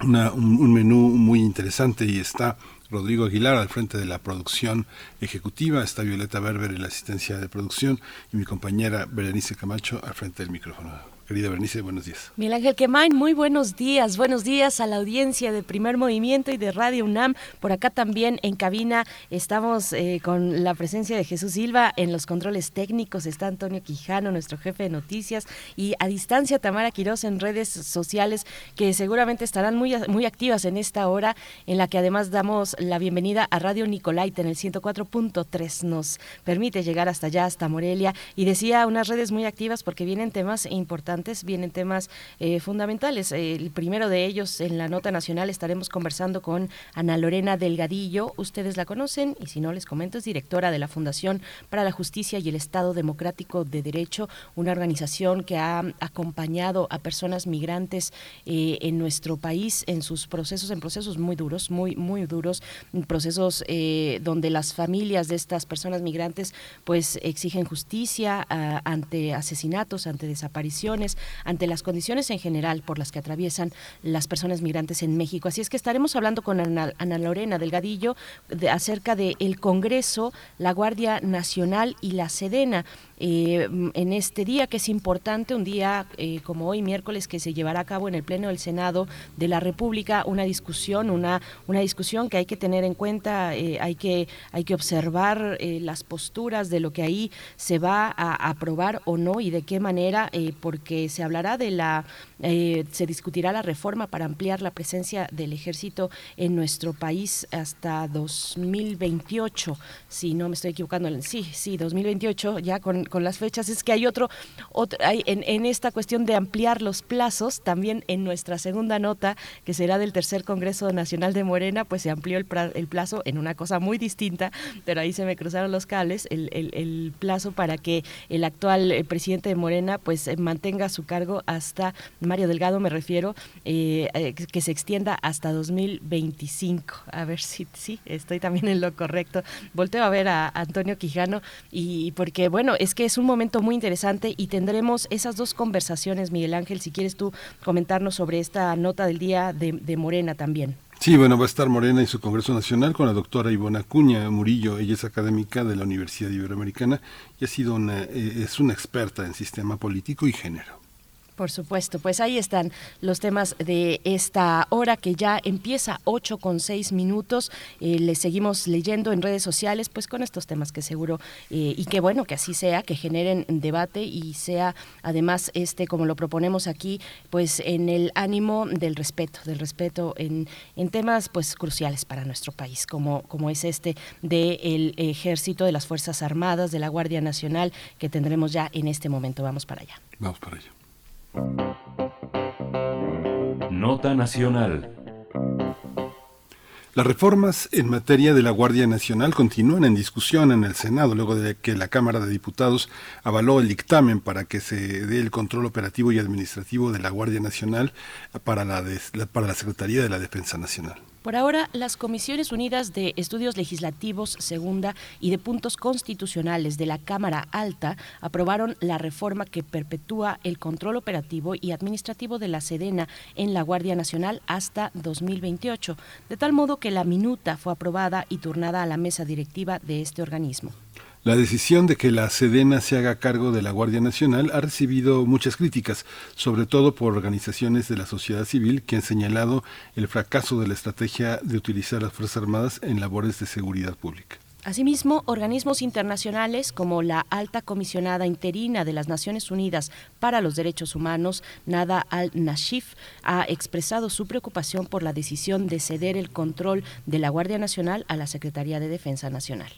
una, un, un menú muy interesante y está Rodrigo Aguilar al frente de la producción ejecutiva, está Violeta Berber en la asistencia de producción y mi compañera Berenice Camacho al frente del micrófono. Querida Bernice, buenos días. Miguel Ángel Quemain, muy buenos días. Buenos días a la audiencia de Primer Movimiento y de Radio UNAM. Por acá también en cabina estamos eh, con la presencia de Jesús Silva en los controles técnicos. Está Antonio Quijano, nuestro jefe de noticias. Y a distancia Tamara Quirós en redes sociales que seguramente estarán muy, muy activas en esta hora en la que además damos la bienvenida a Radio Nicolaita en el 104.3. Nos permite llegar hasta allá, hasta Morelia. Y decía unas redes muy activas porque vienen temas importantes vienen temas eh, fundamentales. El primero de ellos, en la nota nacional, estaremos conversando con Ana Lorena Delgadillo. Ustedes la conocen y si no les comento, es directora de la Fundación para la Justicia y el Estado Democrático de Derecho, una organización que ha acompañado a personas migrantes eh, en nuestro país en sus procesos, en procesos muy duros, muy, muy duros, procesos eh, donde las familias de estas personas migrantes pues exigen justicia ah, ante asesinatos, ante desapariciones ante las condiciones en general por las que atraviesan las personas migrantes en México. Así es que estaremos hablando con Ana, Lorena Delgadillo de, acerca del Congreso, la Guardia Nacional y la Sedena. Eh, en este día que es importante, un día eh, como hoy, miércoles, que se llevará a cabo en el Pleno del Senado de la República una discusión, una, una discusión que hay que tener en cuenta, eh, hay, que, hay que observar las posturas de lo que ahí se va a aprobar o no y de qué manera, porque se hablará de la, se discutirá la reforma para ampliar la presencia del ejército en nuestro país hasta 2028, si no me estoy equivocando, sí, sí, 2028, ya con con las fechas. Es que hay otro, otro hay en, en, esta cuestión de ampliar los plazos, también en nuestra segunda nota, que será del tercer Congreso Nacional de Morena, pues se amplió el, el plazo en una cosa muy distinta, pero ahí se me cruzaron los cables, el, el, el plazo para que el actual eh, presidente de Morena pues eh, mantenga su cargo hasta, Mario Delgado me refiero, eh, eh, que se extienda hasta 2025. A ver si sí, estoy también en lo correcto. Volteo a ver a Antonio Quijano y porque, bueno, es que es un momento muy interesante y tendremos esas dos conversaciones, Miguel Ángel, si quieres tú comentarnos sobre esta nota del día de, Morena también. Sí, bueno, va a estar Morena y su Congreso Nacional con la doctora Ivona Cuña Murillo. Ella es académica de la Universidad Iberoamericana y ha sido una, eh, es una experta en sistema político y género. Por supuesto, pues ahí están los temas de esta hora que ya empieza 8 con 6 minutos. Eh, les seguimos leyendo en redes sociales, pues con estos temas que seguro, eh, y que bueno, que así sea, que generen debate y sea además este, como lo proponemos aquí, pues en el ánimo del respeto, del respeto en, temas pues cruciales para nuestro país, como, como es este del ejército, de las Fuerzas Armadas, de la Guardia Nacional, que tendremos ya en este momento. Vamos para allá. Vamos para allá. Nota Nacional. Las reformas en materia de la Guardia Nacional continúan en discusión en el Senado luego de que la Cámara de Diputados avaló el dictamen para que se dé el control operativo y administrativo de la Guardia Nacional para la, la Secretaría de la Defensa Nacional. Por ahora, las Comisiones Unidas de Estudios Legislativos Segunda y de Puntos Constitucionales de la Cámara Alta aprobaron la reforma que perpetúa el control operativo y administrativo de la Sedena en la Guardia Nacional hasta 2028, de tal modo que la minuta fue aprobada y turnada a la mesa directiva de este organismo. La decisión de que la Sedena se haga cargo de la Guardia Nacional ha recibido muchas críticas, sobre todo por organizaciones de la sociedad civil que han señalado el fracaso de la estrategia de utilizar las Fuerzas Armadas en labores de seguridad pública. Asimismo, organismos internacionales como la alta comisionada interina de las Naciones Unidas para los Derechos Humanos, Nada al-Nashif, ha expresado su preocupación por la decisión de ceder el control de la Guardia Nacional a la Secretaría de Defensa Nacional.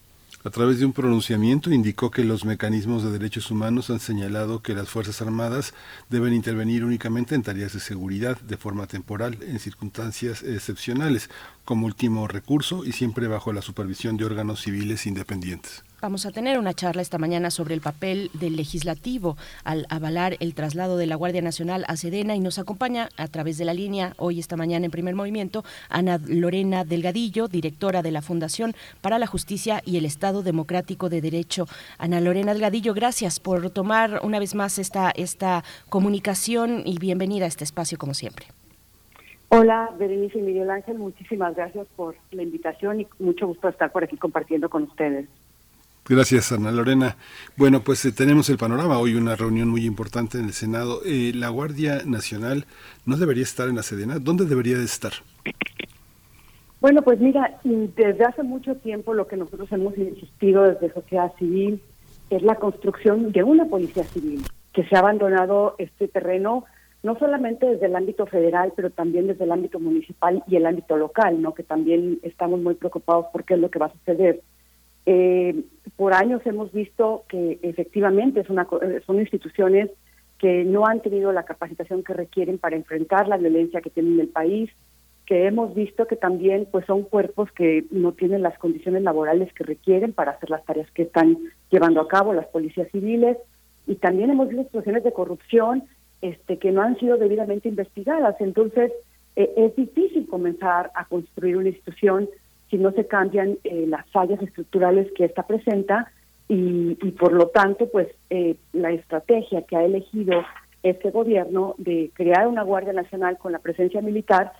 A través de un pronunciamiento indicó que los mecanismos de derechos humanos han señalado que las Fuerzas Armadas deben intervenir únicamente en tareas de seguridad de forma temporal en circunstancias excepcionales como último recurso y siempre bajo la supervisión de órganos civiles independientes. Vamos a tener una charla esta mañana sobre el papel del legislativo al avalar el traslado de la Guardia Nacional a Sedena y nos acompaña a través de la línea hoy esta mañana en primer movimiento Ana Lorena Delgadillo, directora de la Fundación para la Justicia y el Estado Democrático de Derecho. Ana Lorena Delgadillo, gracias por tomar una vez más esta, esta comunicación y bienvenida a este espacio como siempre. Hola, Berenice y Miguel Ángel, muchísimas gracias por la invitación y mucho gusto estar por aquí compartiendo con ustedes. Gracias, Ana Lorena. Bueno, pues eh, tenemos el panorama. Hoy una reunión muy importante en el Senado. Eh, la Guardia Nacional no debería estar en la Sedena. ¿Dónde debería de estar? Bueno, pues mira, desde hace mucho tiempo lo que nosotros hemos insistido desde sociedad civil es la construcción de una policía civil, que se ha abandonado este terreno no solamente desde el ámbito federal, pero también desde el ámbito municipal y el ámbito local, ¿no? Que también estamos muy preocupados por qué es lo que va a suceder. Eh, por años hemos visto que efectivamente es una, son instituciones que no han tenido la capacitación que requieren para enfrentar la violencia que tienen en el país, que hemos visto que también pues son cuerpos que no tienen las condiciones laborales que requieren para hacer las tareas que están llevando a cabo las policías civiles. Y también hemos visto situaciones de corrupción este que no han sido debidamente investigadas. Entonces eh, es difícil comenzar a construir una institución si no se cambian eh, las fallas estructurales que esta presenta y, por lo tanto, pues eh, la estrategia que ha elegido este gobierno de crear una Guardia Nacional con la presencia militar,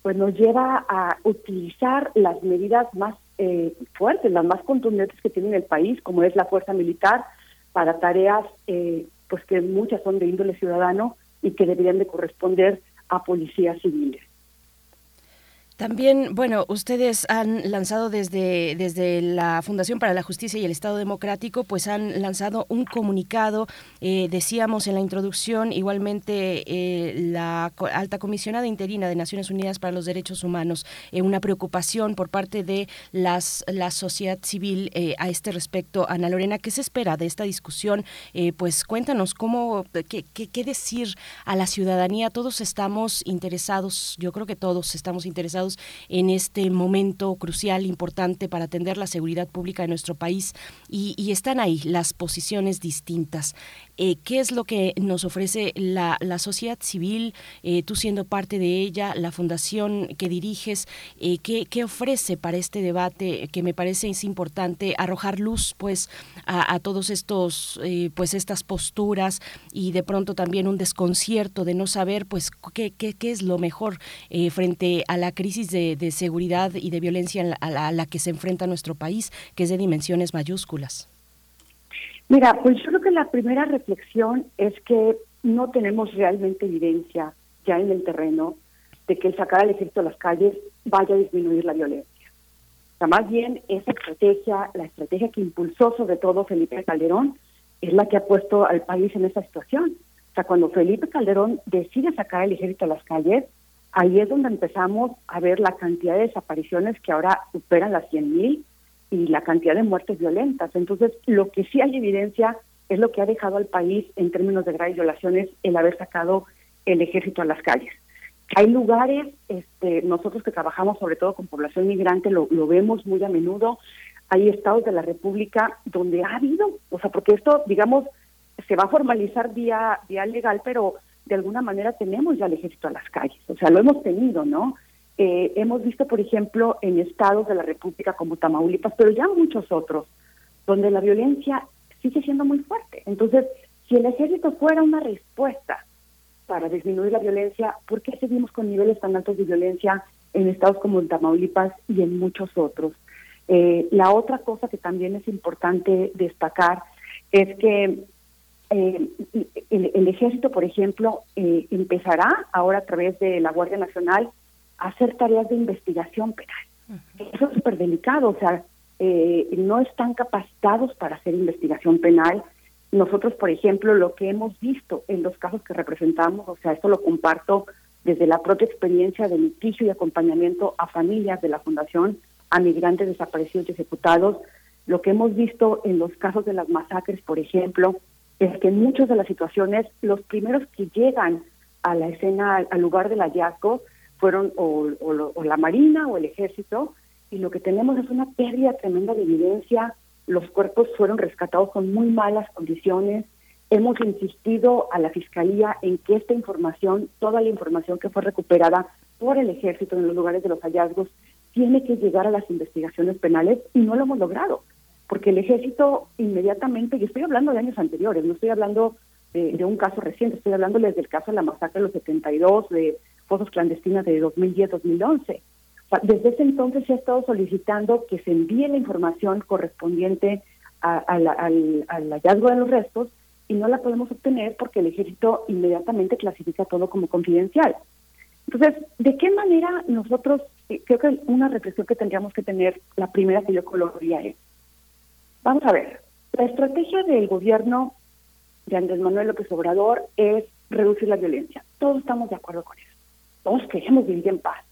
pues nos lleva a utilizar las medidas más eh, fuertes, las más contundentes que tiene el país, como es la fuerza militar, para tareas pues que muchas son de índole ciudadano y que deberían de corresponder a policías civiles. También, bueno, ustedes han lanzado desde, desde la Fundación para la Justicia y el Estado Democrático, pues han lanzado un comunicado, eh, decíamos en la introducción, igualmente eh, la alta comisionada interina de Naciones Unidas para los Derechos Humanos, eh, una preocupación por parte de las, la sociedad civil a este respecto. Ana Lorena, ¿qué se espera de esta discusión? pues cuéntanos cómo, qué, qué, qué decir a la ciudadanía. Todos estamos interesados, yo creo que todos estamos interesados en este momento crucial, importante para atender la seguridad pública de nuestro país y, están ahí las posiciones distintas. Eh, ¿Qué es lo que nos ofrece la, sociedad civil, eh, tú siendo parte de ella, la fundación que diriges? Eh, ¿qué, ofrece para este debate que me parece es importante arrojar luz pues a, todos estos pues estas posturas y de pronto también un desconcierto de no saber pues qué, qué, qué es lo mejor frente a la crisis de, seguridad y de violencia a la, que se enfrenta nuestro país, que es de dimensiones mayúsculas? Mira, pues yo creo que la primera reflexión es que no tenemos realmente evidencia ya en el terreno de que el sacar al ejército a las calles vaya a disminuir la violencia. O sea, más bien esa estrategia, la estrategia que impulsó sobre todo Felipe Calderón, es la que ha puesto al país en esa situación. O sea, cuando Felipe Calderón decide sacar al ejército a las calles, ahí es donde empezamos a ver la cantidad de desapariciones que ahora superan las 100.000 y la cantidad de muertes violentas. Entonces, lo que sí hay evidencia es lo que ha dejado al país en términos de graves violaciones el haber sacado el ejército a las calles. Hay lugares, este, nosotros que trabajamos sobre todo con población migrante, lo, lo vemos muy a menudo, hay estados de la República donde ha habido, o sea, porque esto, digamos, se va a formalizar vía, vía legal, pero de alguna manera tenemos ya el ejército a las calles, o sea, lo hemos tenido, ¿no? Eh, hemos visto, por ejemplo, en estados de la República como Tamaulipas, pero ya muchos otros, donde la violencia sigue siendo muy fuerte. Entonces, si el ejército fuera una respuesta para disminuir la violencia, ¿por qué seguimos con niveles tan altos de violencia en estados como Tamaulipas y en muchos otros? Eh, la otra cosa que también es importante destacar es que eh, el, ejército, por ejemplo, eh, empezará ahora a través de la Guardia Nacional hacer tareas de investigación penal. Eso es súper delicado, o sea, no están capacitados para hacer investigación penal. Nosotros, por ejemplo, lo que hemos visto en los casos que representamos, o sea, esto lo comparto desde la propia experiencia de litigio y acompañamiento a familias de la Fundación, a migrantes desaparecidos y ejecutados. Lo que hemos visto en los casos de las masacres, por ejemplo, es que en muchas de las situaciones los primeros que llegan a la escena, al lugar del hallazgo, fueron o, la Marina o el Ejército, y lo que tenemos es una pérdida tremenda de evidencia. Los cuerpos fueron rescatados con muy malas condiciones. Hemos insistido a la Fiscalía en que esta información, toda la información que fue recuperada por el Ejército en los lugares de los hallazgos, tiene que llegar a las investigaciones penales y no lo hemos logrado, porque el ejército inmediatamente, y estoy hablando de años anteriores, no estoy hablando de, un caso reciente, estoy hablando desde el caso de la masacre de los 72, de fosas clandestinas de 2010-2011. desde ese entonces se ha estado solicitando que se envíe la información correspondiente al, al hallazgo de los restos y no la podemos obtener porque el ejército inmediatamente clasifica todo como confidencial. Entonces, ¿de qué manera nosotros, eh, creo que una reflexión que tendríamos que tener, la primera que yo colocaría es, vamos a ver, la estrategia del gobierno de Andrés Manuel López Obrador es reducir la violencia. Todos estamos de acuerdo con eso. Todos queremos vivir en paz.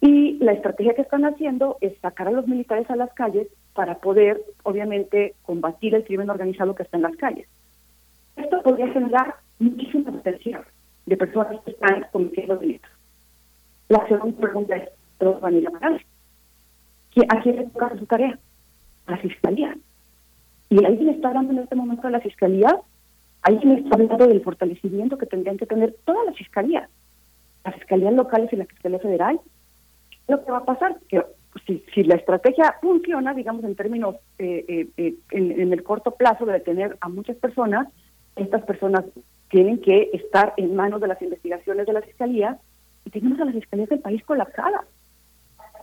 Y la estrategia que están haciendo es sacar a los militares a las calles para poder, obviamente, combatir el crimen organizado que está en las calles. Esto podría generar muchísima atención de personas que están cometiendo delitos. La segunda pregunta es, ¿todos van a ir a ¿A quién le toca su tarea? A la Fiscalía. ¿Y alguien está hablando en este momento de la Fiscalía? ¿Alguien está hablando del fortalecimiento que tendrían que tener todas las Fiscalías? Las Fiscalías locales y la Fiscalía Federal. Lo que va a pasar, que si, si la estrategia funciona, digamos, en términos, eh, eh, eh, en, en el corto plazo de detener a muchas personas, estas personas tienen que estar en manos de las investigaciones de la Fiscalía y tenemos a las fiscalías del país colapsadas.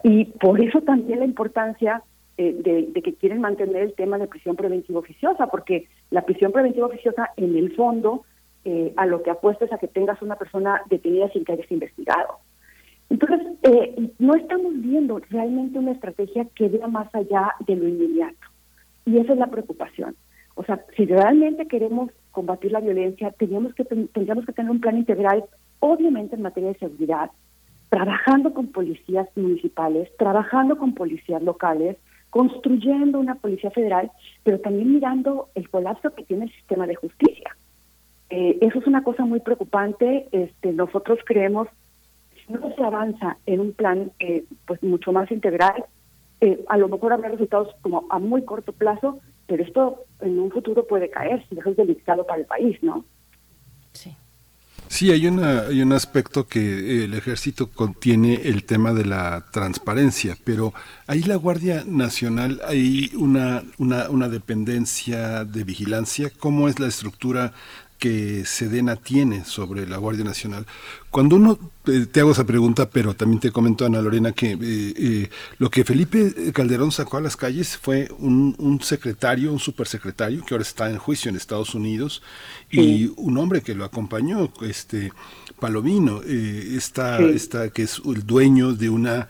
Y por eso también la importancia eh, de, que quieren mantener el tema de prisión preventiva oficiosa, porque la prisión preventiva oficiosa en el fondo eh, a lo que apuesta es a que tengas una persona detenida sin que hayas investigado. Entonces, eh, no estamos viendo realmente una estrategia que vea más allá de lo inmediato. Y esa es la preocupación. O sea, si realmente queremos combatir la violencia, teníamos que, tendríamos que tener un plan integral, obviamente en materia de seguridad, trabajando con policías municipales, trabajando con policías locales, construyendo una policía federal, pero también mirando el colapso que tiene el sistema de justicia. Eh, eso es una cosa muy preocupante. Este, nosotros creemos que si no se avanza en un plan eh, pues mucho más integral, eh, a lo mejor habrá resultados como a muy corto plazo, pero esto en un futuro puede caer si es delicado para el país, ¿no? Sí. Sí, hay, una, hay un aspecto que el ejército contiene el tema de la transparencia, pero ahí la Guardia Nacional, hay una, una, una dependencia de vigilancia. ¿Cómo es la estructura que Sedena tiene sobre la Guardia Nacional? cuando uno eh, te hago esa pregunta, pero también te comento, Ana Lorena, que eh, eh, lo que Felipe Calderón sacó a las calles fue un, un, secretario, un supersecretario, que ahora está en juicio en Estados Unidos, y un hombre que lo acompañó, este Palomino, eh, está, que es el dueño de una,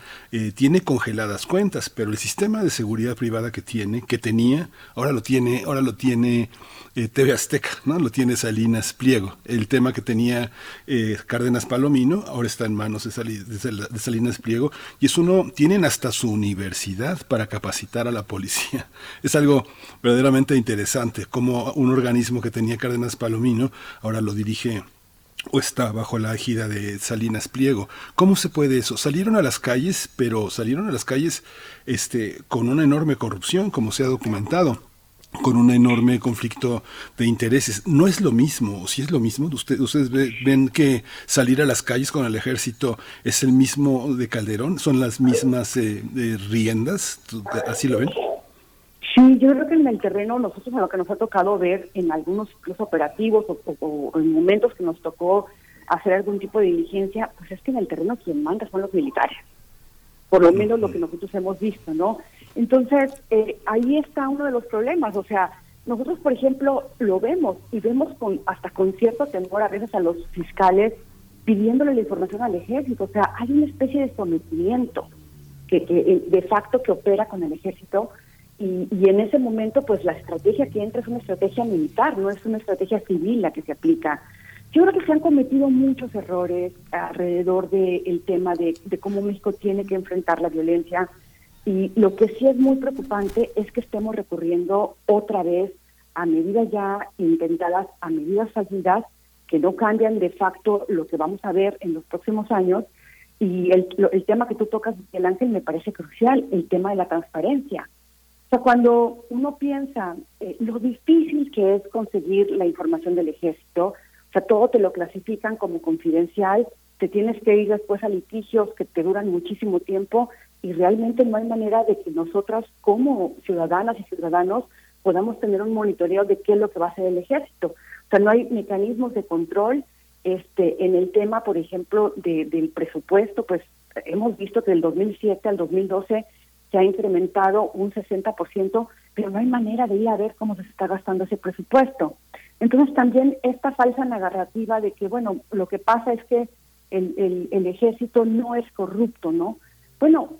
tiene congeladas cuentas, pero el sistema de seguridad privada que tiene, que tenía, ahora lo tiene, ahora lo tiene eh, TV Azteca, ¿no? Lo tiene Salinas Pliego. El tema que tenía eh, Cárdenas Palomino ahora está en manos de, Salinas Pliego y eso no, tienen hasta su universidad para capacitar a la policía. Es algo verdaderamente interesante, como un organismo que tenía Cárdenas Palomino ahora lo dirige o está bajo la égida de Salinas Pliego. ¿Cómo se puede eso? Salieron a las calles, pero salieron a las calles este, con una enorme corrupción, como se ha documentado con un enorme conflicto de intereses. No es lo mismo, o si es lo mismo, ustedes, ven que salir a las calles con el ejército es el mismo de Calderón, son las mismas eh, riendas, ¿así lo ven? Sí, yo creo que en el terreno nosotros a lo que nos ha tocado ver en algunos operativos o, en momentos que nos tocó hacer algún tipo de diligencia, pues es que en el terreno quien manda son los militares, por lo menos lo que nosotros hemos visto, ¿no? Entonces, eh, ahí está uno de los problemas. O sea, nosotros, por ejemplo, lo vemos y vemos con hasta con cierto temor a veces a los fiscales pidiéndole la información al ejército. O sea, hay una especie de sometimiento que, que eh, de facto que opera con el ejército y, y, en ese momento, pues la estrategia que entra es una estrategia militar, no es una estrategia civil la que se aplica. Yo creo que se han cometido muchos errores alrededor del tema de, de cómo México tiene que enfrentar la violencia y lo que sí es muy preocupante es que estemos recurriendo otra vez a medidas ya intentadas, a medidas fallidas, que no cambian de facto lo que vamos a ver en los próximos años. Y el, el tema que tú tocas, Miguel Ángel, me parece crucial, el tema de la transparencia. Sea, cuando uno piensa eh, lo difícil que es conseguir la información del ejército, o sea, todo te lo clasifican como confidencial, te tienes que ir después a litigios que te duran muchísimo tiempo y realmente no hay manera de que nosotras como ciudadanas y ciudadanos podamos tener un monitoreo de qué es lo que va a hacer el ejército. O sea, no hay mecanismos de control este en el tema, por ejemplo, de, del presupuesto, pues hemos visto que del 2007 al 2012 se ha incrementado un 60%, pero no hay manera de ir a ver cómo se está gastando ese presupuesto. Entonces también esta falsa narrativa de que, bueno, lo que pasa es que el, el, el ejército no es corrupto, ¿no? Bueno,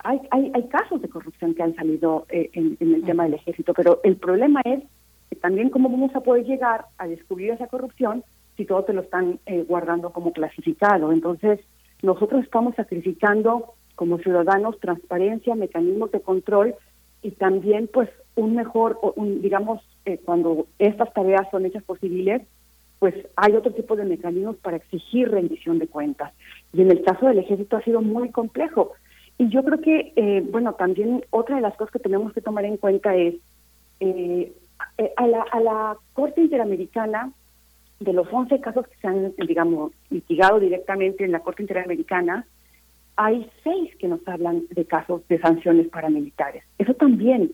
hay, hay, hay casos de corrupción que han salido eh, en, el tema del ejército, pero el problema es que también cómo vamos a poder llegar a descubrir esa corrupción si todo te lo están eh, guardando como clasificado. Entonces, nosotros estamos sacrificando como ciudadanos transparencia, mecanismos de control y también pues un mejor, un, digamos, eh, cuando estas tareas son hechas por civiles, pues hay otro tipo de mecanismos para exigir rendición de cuentas. Y en el caso del ejército ha sido muy complejo y yo creo que, eh, bueno, también otra de las cosas que tenemos que tomar en cuenta es eh, a, la, a la Corte Interamericana, de los 11 casos que se han, digamos, litigado directamente en la Corte Interamericana, hay seis que nos hablan de casos de sanciones paramilitares. Eso también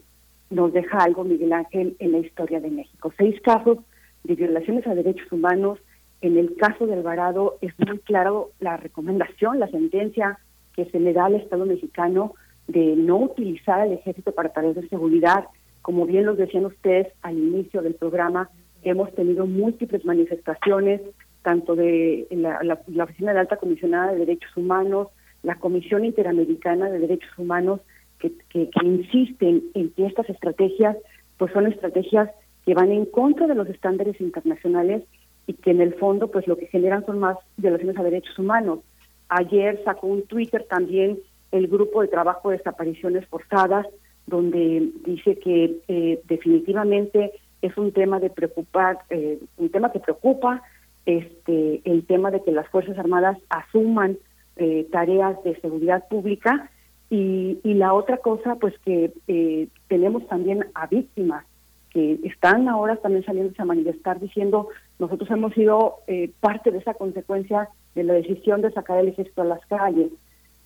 nos deja algo, Miguel Ángel, en la historia de México. Seis casos de violaciones a derechos humanos. En el caso de Alvarado es muy claro la recomendación, la sentencia que se le da al Estado mexicano de no utilizar al ejército para tareas de seguridad. Como bien los decían ustedes al inicio del programa, hemos tenido múltiples manifestaciones, tanto de la, Oficina de Alta Comisionada de Derechos Humanos, la Comisión Interamericana de Derechos Humanos, que, que, insisten en que estas estrategias pues son estrategias que van en contra de los estándares internacionales y que en el fondo pues lo que generan son más violaciones a derechos humanos. Ayer sacó un Twitter también el grupo de trabajo de desapariciones forzadas, donde dice que eh, definitivamente es un tema de preocupar, eh, un tema que preocupa, este, el tema de que las fuerzas armadas asuman eh, tareas de seguridad pública y, y, la otra cosa, pues que tenemos también a víctimas que están ahora también saliendo a manifestar diciendo nosotros hemos sido parte de esa consecuencia de la decisión de sacar el ejército a las calles.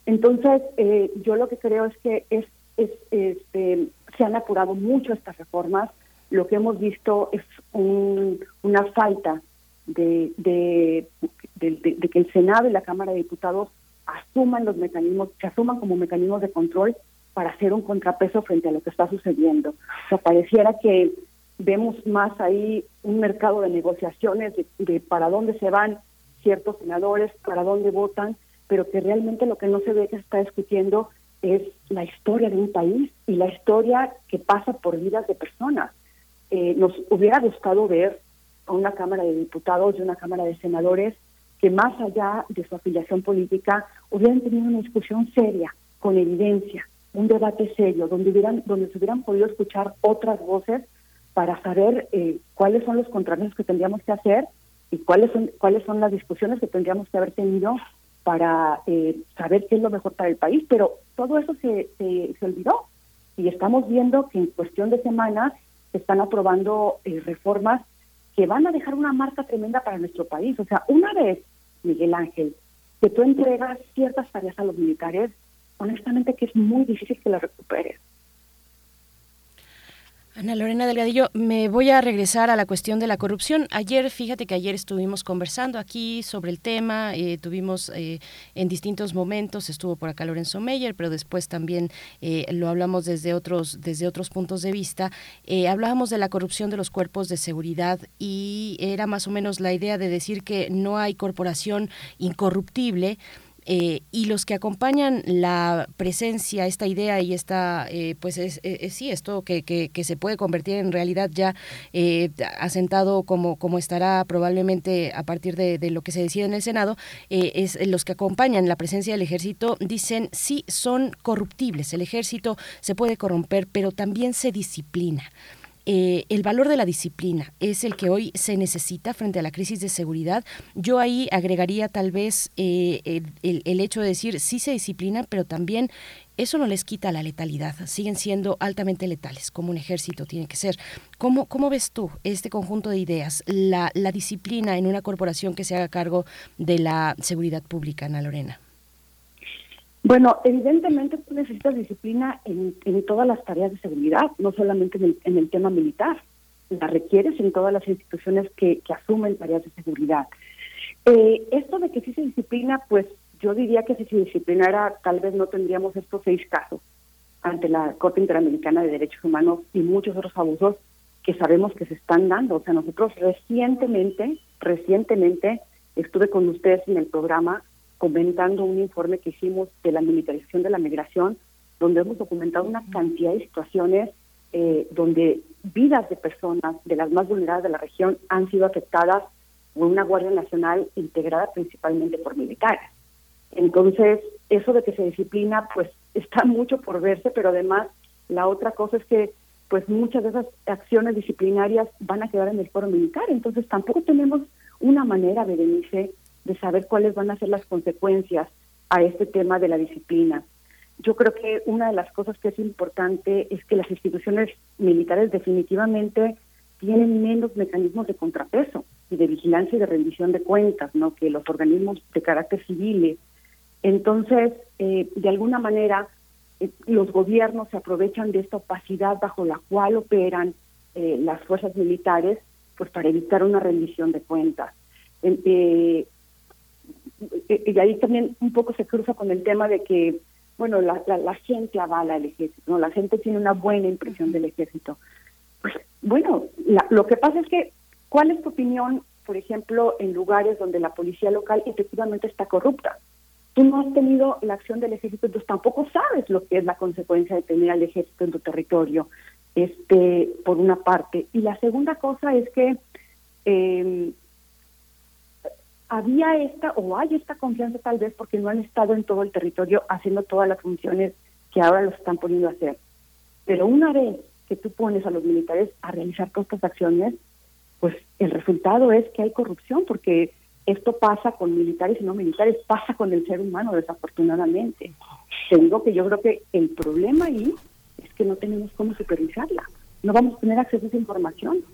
Entonces, eh, yo lo que creo es que es, es, este, se han apurado mucho estas reformas. Lo que hemos visto es una falta de, de, que el Senado y la Cámara de Diputados asuman los mecanismos, que asuman como mecanismos de control para hacer un contrapeso frente a lo que está sucediendo. O sea, pareciera que vemos más ahí un mercado de negociaciones de, para dónde se van ciertos senadores, para dónde votan, pero que realmente lo que no se ve que se está discutiendo es la historia de un país y la historia que pasa por vidas de personas. Eh, nos hubiera gustado ver a una Cámara de Diputados y una Cámara de Senadores que más allá de su afiliación política hubieran tenido una discusión seria, con evidencia, un debate serio, donde hubieran, donde se hubieran podido escuchar otras voces para saber eh, cuáles son los contrapesos que tendríamos que hacer y cuáles son cuáles son las discusiones que tendríamos que haber tenido para eh, saber qué es lo mejor para el país, pero todo eso se, se, se olvidó y estamos viendo que en cuestión de semanas se están aprobando eh, reformas que van a dejar una marca tremenda para nuestro país. O sea, una vez, Miguel Ángel, que tú entregas ciertas tareas a los militares, honestamente que es muy difícil que las recuperes. Ana Lorena Delgadillo, me voy a regresar a la cuestión de la corrupción. Ayer, fíjate que ayer estuvimos conversando aquí sobre el tema, eh, tuvimos eh, en distintos momentos, estuvo por acá Lorenzo Meyer, pero después también eh, lo hablamos desde otros, desde otros puntos de vista. hablábamos de la corrupción de los cuerpos de seguridad y era más o menos la idea de decir que no hay corporación incorruptible eh, y los que acompañan la presencia, esta idea y esta, eh, pues es, sí, esto que, que, se puede convertir en realidad ya eh, asentado como, como estará probablemente a partir de, de lo que se decide en el Senado, es los que acompañan la presencia del ejército dicen sí son corruptibles, el ejército se puede corromper, pero también se disciplina. Eh, el valor de la disciplina es el que hoy se necesita frente a la crisis de seguridad. Yo ahí agregaría tal vez eh, el, hecho de decir sí se disciplina, pero también eso no les quita la letalidad, siguen siendo altamente letales, como un ejército tiene que ser. ¿Cómo, cómo ves tú este conjunto de ideas, la, la disciplina en una corporación que se haga cargo de la seguridad pública, Ana Lorena? Bueno, evidentemente tú necesitas disciplina en, todas las tareas de seguridad, no solamente en el, tema militar. La requieres en todas las instituciones que, asumen tareas de seguridad. Eh, esto de que sí se disciplina, pues yo diría que si se disciplinara, tal vez no tendríamos estos seis casos ante la Corte Interamericana de Derechos Humanos y muchos otros abusos que sabemos que se están dando. O sea, nosotros recientemente, recientemente estuve con ustedes en el programa comentando un informe que hicimos de la militarización de la migración, donde hemos documentado una cantidad de situaciones eh, donde vidas de personas de las más vulneradas de la región han sido afectadas por una Guardia Nacional integrada principalmente por militares. Entonces, eso de que se disciplina, pues está mucho por verse, pero además la otra cosa es que pues muchas de esas acciones disciplinarias van a quedar en el foro militar, entonces tampoco tenemos una manera, Berenice, de saber cuáles van a ser las consecuencias a este tema de la disciplina. Yo creo que una de las cosas que es importante es que las instituciones militares definitivamente tienen menos mecanismos de contrapeso y de vigilancia y de rendición de cuentas, ¿no? Que los organismos de carácter civil. Entonces, eh, de alguna manera, eh, los gobiernos se aprovechan de esta opacidad bajo la cual operan eh, las fuerzas militares, pues para evitar una rendición de cuentas. Eh, y ahí también un poco se cruza con el tema de que, bueno, la, la, gente avala el ejército, ¿no? La gente tiene una buena impresión del ejército. Pues, bueno, lo que pasa es que, ¿cuál es tu opinión, por ejemplo, en lugares donde la policía local efectivamente está corrupta? Tú no has tenido la acción del ejército, entonces tampoco sabes lo que es la consecuencia de tener al ejército en tu territorio, este, por una parte. Y la segunda cosa es que eh, había esta o hay esta confianza tal vez porque no han estado en todo el territorio haciendo todas las funciones que ahora los están poniendo a hacer. Pero una vez que tú pones a los militares a realizar todas estas acciones, pues el resultado es que hay corrupción porque esto pasa con militares y no militares, pasa con el ser humano desafortunadamente. Te digo que yo creo que el problema ahí es que no tenemos cómo supervisarla, no vamos a tener acceso a esa información.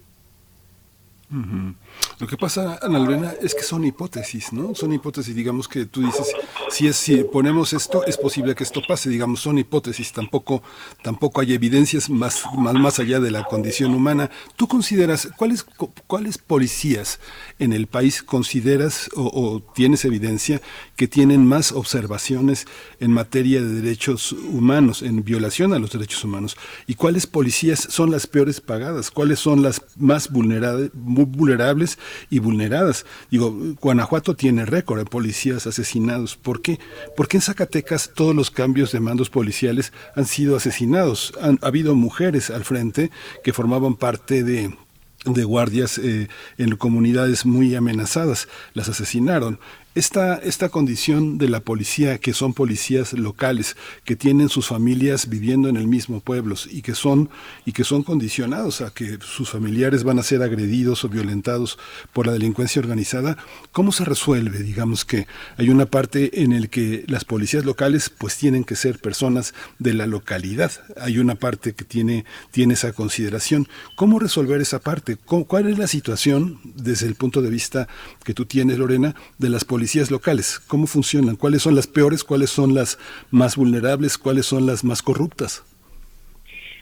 Lo que pasa, Ana Lorena, es que son hipótesis, ¿no? Son hipótesis, digamos que tú dices, si es si ponemos esto, es posible que esto pase, digamos, son hipótesis, tampoco tampoco hay evidencias más más, allá de la condición humana. ¿Tú consideras cuáles cuáles policías en el país consideras o, o tienes evidencia que tienen más observaciones en materia de derechos humanos, en violación a los derechos humanos? ¿Y cuáles policías son las peores pagadas? ¿Cuáles son las más vulnerables vulnerables y vulneradas. Digo, Guanajuato tiene récord de policías asesinados. ¿Por qué? Porque en Zacatecas todos los cambios de mandos policiales han sido asesinados. Han ha habido mujeres al frente que formaban parte de de guardias eh, en comunidades muy amenazadas. Las asesinaron esta, esta condición de la policía, que son policías locales, que tienen sus familias viviendo en el mismo pueblo y que son, y que son condicionados a que sus familiares van a ser agredidos o violentados por la delincuencia organizada, ¿cómo se resuelve? Digamos que hay una parte en el que las policías locales pues tienen que ser personas de la localidad. Hay una parte que tiene, tiene esa consideración. ¿Cómo resolver esa parte? ¿Cuál es la situación desde el punto de vista que tú tienes, Lorena, de las policías policías locales? ¿Cómo funcionan? ¿Cuáles son las peores? ¿Cuáles son las más vulnerables? ¿Cuáles son las más corruptas?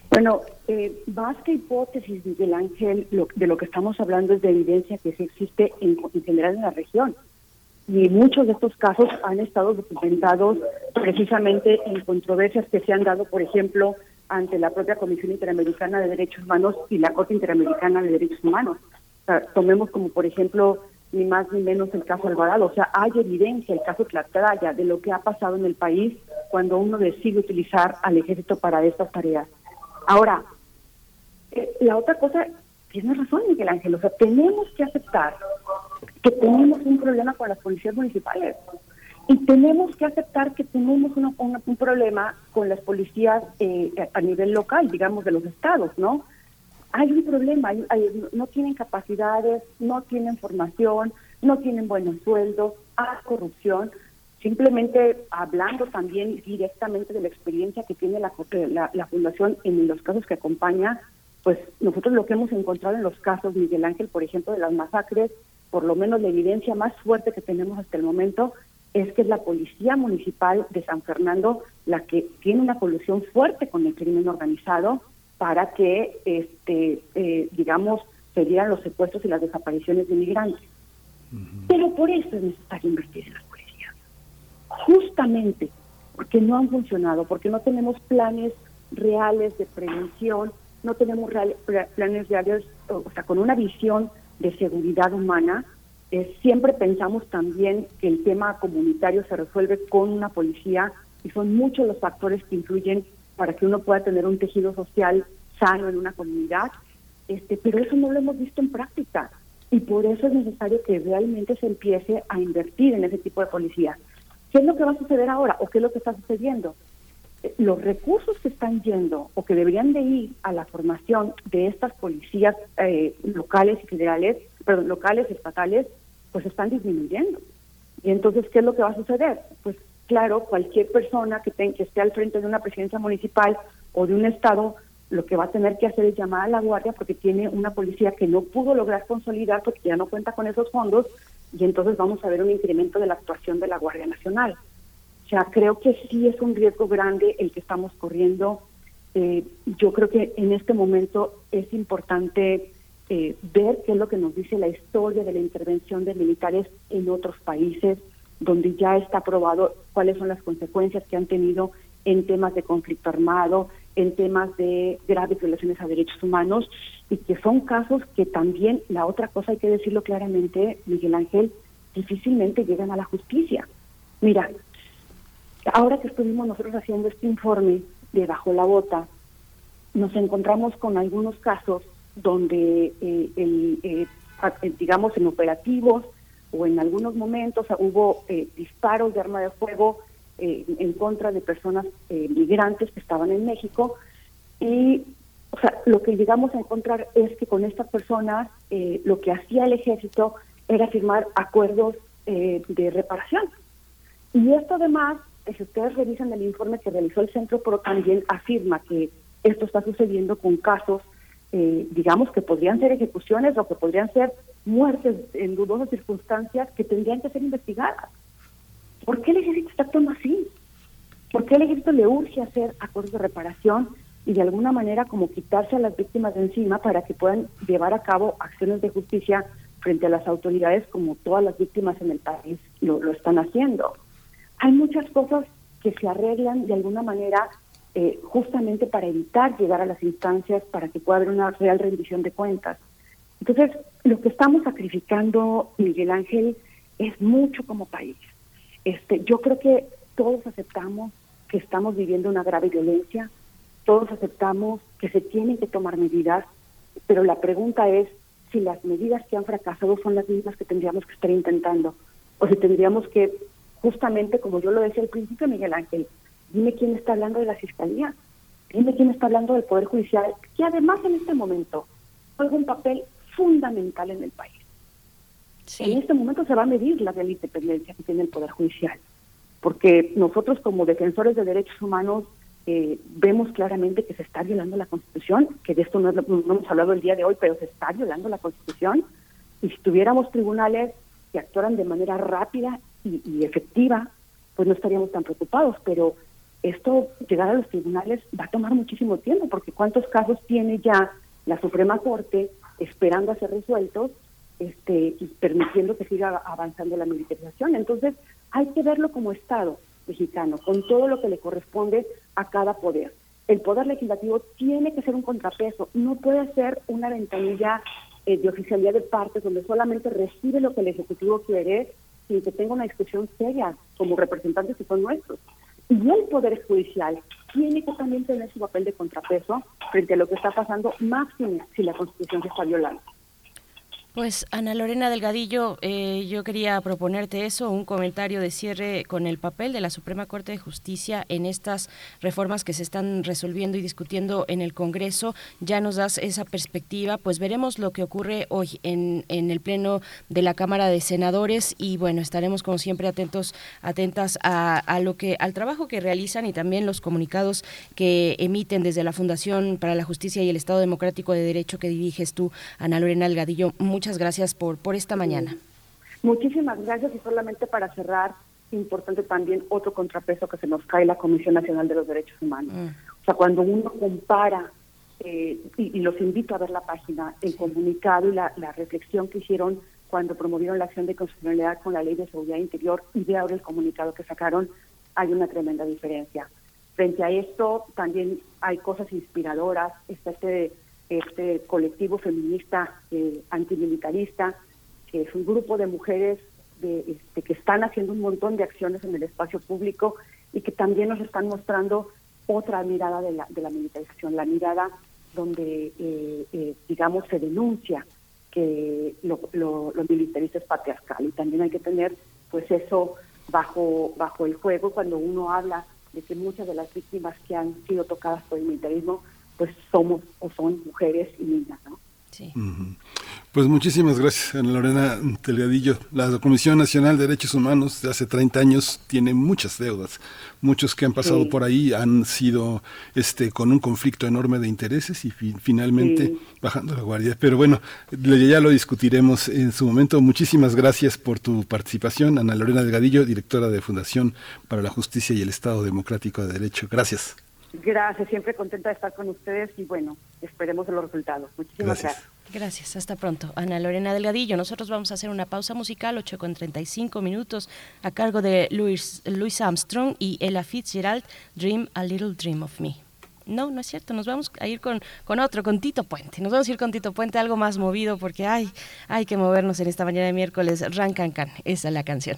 Bueno, eh, más que hipótesis, Miguel Ángel, de lo que estamos hablando es de evidencia que sí existe en, en general en la región. Y muchos de estos casos han estado documentados precisamente en controversias que se han dado, por ejemplo, ante la propia Comisión Interamericana de Derechos Humanos y la Corte Interamericana de Derechos Humanos. tomemos como, por ejemplo, ni más ni menos el caso Alvarado. O sea, hay evidencia, el caso Tlatlaya, de lo que ha pasado en el país cuando uno decide utilizar al ejército para estas tareas. Ahora, eh, la otra cosa, tiene razón Miguel Ángel, o sea, tenemos que aceptar que tenemos un problema con las policías municipales y tenemos que aceptar que tenemos un problema con las policías eh, a nivel local, digamos, de los estados, ¿no? Hay un problema, no tienen capacidades, no tienen formación, no tienen buenos sueldos, hay corrupción. Simplemente hablando también directamente de la experiencia que tiene la, la, Fundación en los casos que acompaña, pues nosotros lo que hemos encontrado en los casos, Miguel Ángel, por ejemplo, de las masacres, por lo menos la evidencia más fuerte que tenemos hasta el momento es que es la Policía Municipal de San Fernando la que tiene una colusión fuerte con el crimen organizado para que, este, eh, digamos, se dieran los secuestros y las desapariciones de inmigrantes. Pero por eso es necesario invertir en las policías. Justamente porque no han funcionado, porque no tenemos planes reales de prevención, no tenemos planes reales, o sea, con una visión de seguridad humana, eh, siempre pensamos también que el tema comunitario se resuelve con una policía y son muchos los factores que influyen para que uno pueda tener un tejido social sano en una comunidad, este, pero eso no lo hemos visto en práctica y por eso es necesario que realmente se empiece a invertir en ese tipo de policía. ¿Qué es lo que va a suceder ahora o qué es lo que está sucediendo? Eh, los recursos que están yendo o que deberían de ir a la formación de estas policías eh, locales y federales, perdón, locales estatales, pues están disminuyendo. Y entonces, ¿qué es lo que va a suceder? Pues claro, cualquier persona que, que esté al frente de una presidencia municipal o de un estado, lo que va a tener que hacer es llamar a la guardia porque tiene una policía que no pudo lograr consolidar porque ya no cuenta con esos fondos y entonces vamos a ver un incremento de la actuación de la Guardia Nacional. O sea, creo que sí es un riesgo grande el que estamos corriendo. Eh, yo creo que en este momento es importante eh, ver qué es lo que nos dice la historia de la intervención de militares en otros países donde ya está probado cuáles son las consecuencias que han tenido en temas de conflicto armado, en temas de graves violaciones a derechos humanos, y que son casos que también, la otra cosa hay que decirlo claramente, Miguel Ángel, difícilmente llegan a la justicia. Mira, ahora que estuvimos nosotros haciendo este informe de Bajo la Bota, nos encontramos con algunos casos donde, eh, el, eh, digamos, en operativos, o en algunos momentos hubo eh, disparos de arma de fuego eh, en contra de personas eh, migrantes que estaban en México y o sea, lo que llegamos a encontrar es que con estas personas lo que hacía el ejército era firmar acuerdos de reparación. Y esto además, si ustedes revisan el informe que realizó el centro, pero también afirma que esto está sucediendo con casos eh, digamos que podrían ser ejecuciones o que podrían ser muertes en dudosas circunstancias que tendrían que ser investigadas. ¿Por qué el ejército está actuando así? ¿Por qué el ejército le urge hacer acuerdos de reparación y de alguna manera como quitarse a las víctimas de encima para que puedan llevar a cabo acciones de justicia frente a las autoridades como todas las víctimas en el país lo, lo están haciendo? Hay muchas cosas que se arreglan de alguna manera eh, justamente para evitar llegar a las instancias para que pueda haber una real rendición de cuentas. Entonces, lo que estamos sacrificando, Miguel Ángel, es mucho como país. Este, yo creo que todos aceptamos que estamos viviendo una grave violencia, todos aceptamos que se tienen que tomar medidas, pero la pregunta es si las medidas que han fracasado son las mismas que tendríamos que estar intentando, o si tendríamos que, justamente como yo lo decía al principio, Miguel Ángel, dime quién está hablando de la Fiscalía, dime quién está hablando del Poder Judicial, que además en este momento juega un papel fundamental en el país. En este momento se va a medir la real independencia que tiene el Poder Judicial, porque nosotros como defensores de derechos humanos eh, vemos claramente que se está violando la Constitución, que de esto no, hemos hablado el día de hoy, pero se está violando la Constitución, y si tuviéramos tribunales que actuaran de manera rápida y, y efectiva, pues no estaríamos tan preocupados, pero esto llegar a los tribunales va a tomar muchísimo tiempo, porque ¿cuántos casos tiene ya la Suprema Corte esperando a ser resueltos este, y permitiendo que siga avanzando la militarización? Entonces, hay que verlo como Estado mexicano, con todo lo que le corresponde a cada poder. El poder legislativo tiene que ser un contrapeso, no puede ser una ventanilla eh, de oficialidad de partes donde solamente recibe lo que el Ejecutivo quiere sin que tenga una discusión seria como representantes que son nuestros. Y el Poder Judicial tiene que también tener su papel de contrapeso frente a lo que está pasando, máximo si la Constitución se está violando. Pues Ana Lorena Delgadillo, eh, yo quería proponerte eso, un comentario de cierre con el papel de la Suprema Corte de Justicia en estas reformas que se están resolviendo y discutiendo en el Congreso. Ya nos das esa perspectiva, pues veremos lo que ocurre hoy en, en el Pleno de la Cámara de Senadores y bueno, estaremos como siempre atentos, atentas a, a lo que, al trabajo que realizan y también los comunicados que emiten desde la Fundación para la Justicia y el Estado Democrático de Derecho que diriges tú, Ana Lorena Delgadillo gracias por, por esta mañana. Muchísimas gracias y solamente para cerrar, importante también otro contrapeso que se nos cae la Comisión Nacional de los Derechos Humanos. Mm. O sea, cuando uno compara, eh, y, los invito a ver la página, el comunicado y la, la reflexión que hicieron cuando promovieron la acción de constitucionalidad con la Ley de Seguridad Interior y de ahora el comunicado que sacaron, hay una tremenda diferencia. Frente a esto, también hay cosas inspiradoras, está este este colectivo feminista eh, antimilitarista, que es un grupo de mujeres de, este, que están haciendo un montón de acciones en el espacio público y que también nos están mostrando otra mirada de la, de la militarización, la mirada donde, eh, eh, digamos, se denuncia que lo, lo, lo, militarista es patriarcal y también hay que tener pues eso bajo, bajo el juego cuando uno habla de que muchas de las víctimas que han sido tocadas por el militarismo pues somos o son mujeres y niñas, ¿no? Sí. Pues muchísimas gracias, Ana Lorena Telgadillo. La Comisión Nacional de Derechos Humanos de hace 30 años tiene muchas deudas. Muchos que han pasado por ahí han sido este con un conflicto enorme de intereses y finalmente bajando la guardia. Pero bueno, ya lo discutiremos en su momento. Muchísimas gracias por tu participación, Ana Lorena Delgadillo, directora de Fundación para la Justicia y el Estado Democrático de Derecho. Gracias. Gracias, siempre contenta de estar con ustedes y bueno, esperemos los resultados. Muchísimas gracias. gracias. hasta pronto. Ana Lorena Delgadillo, nosotros vamos a hacer una pausa musical, 8 con 35 minutos, a cargo de Louis, Louis Armstrong y Ella Fitzgerald, Dream a Little Dream of Me. No, no es cierto, nos vamos a ir con, con otro, con Tito Puente. Nos vamos a ir con Tito Puente, algo más movido, porque hay, hay que movernos en esta mañana de miércoles. Ran Can Can, esa es la canción.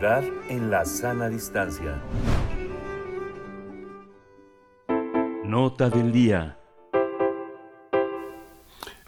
En la sana distancia. Nota del día.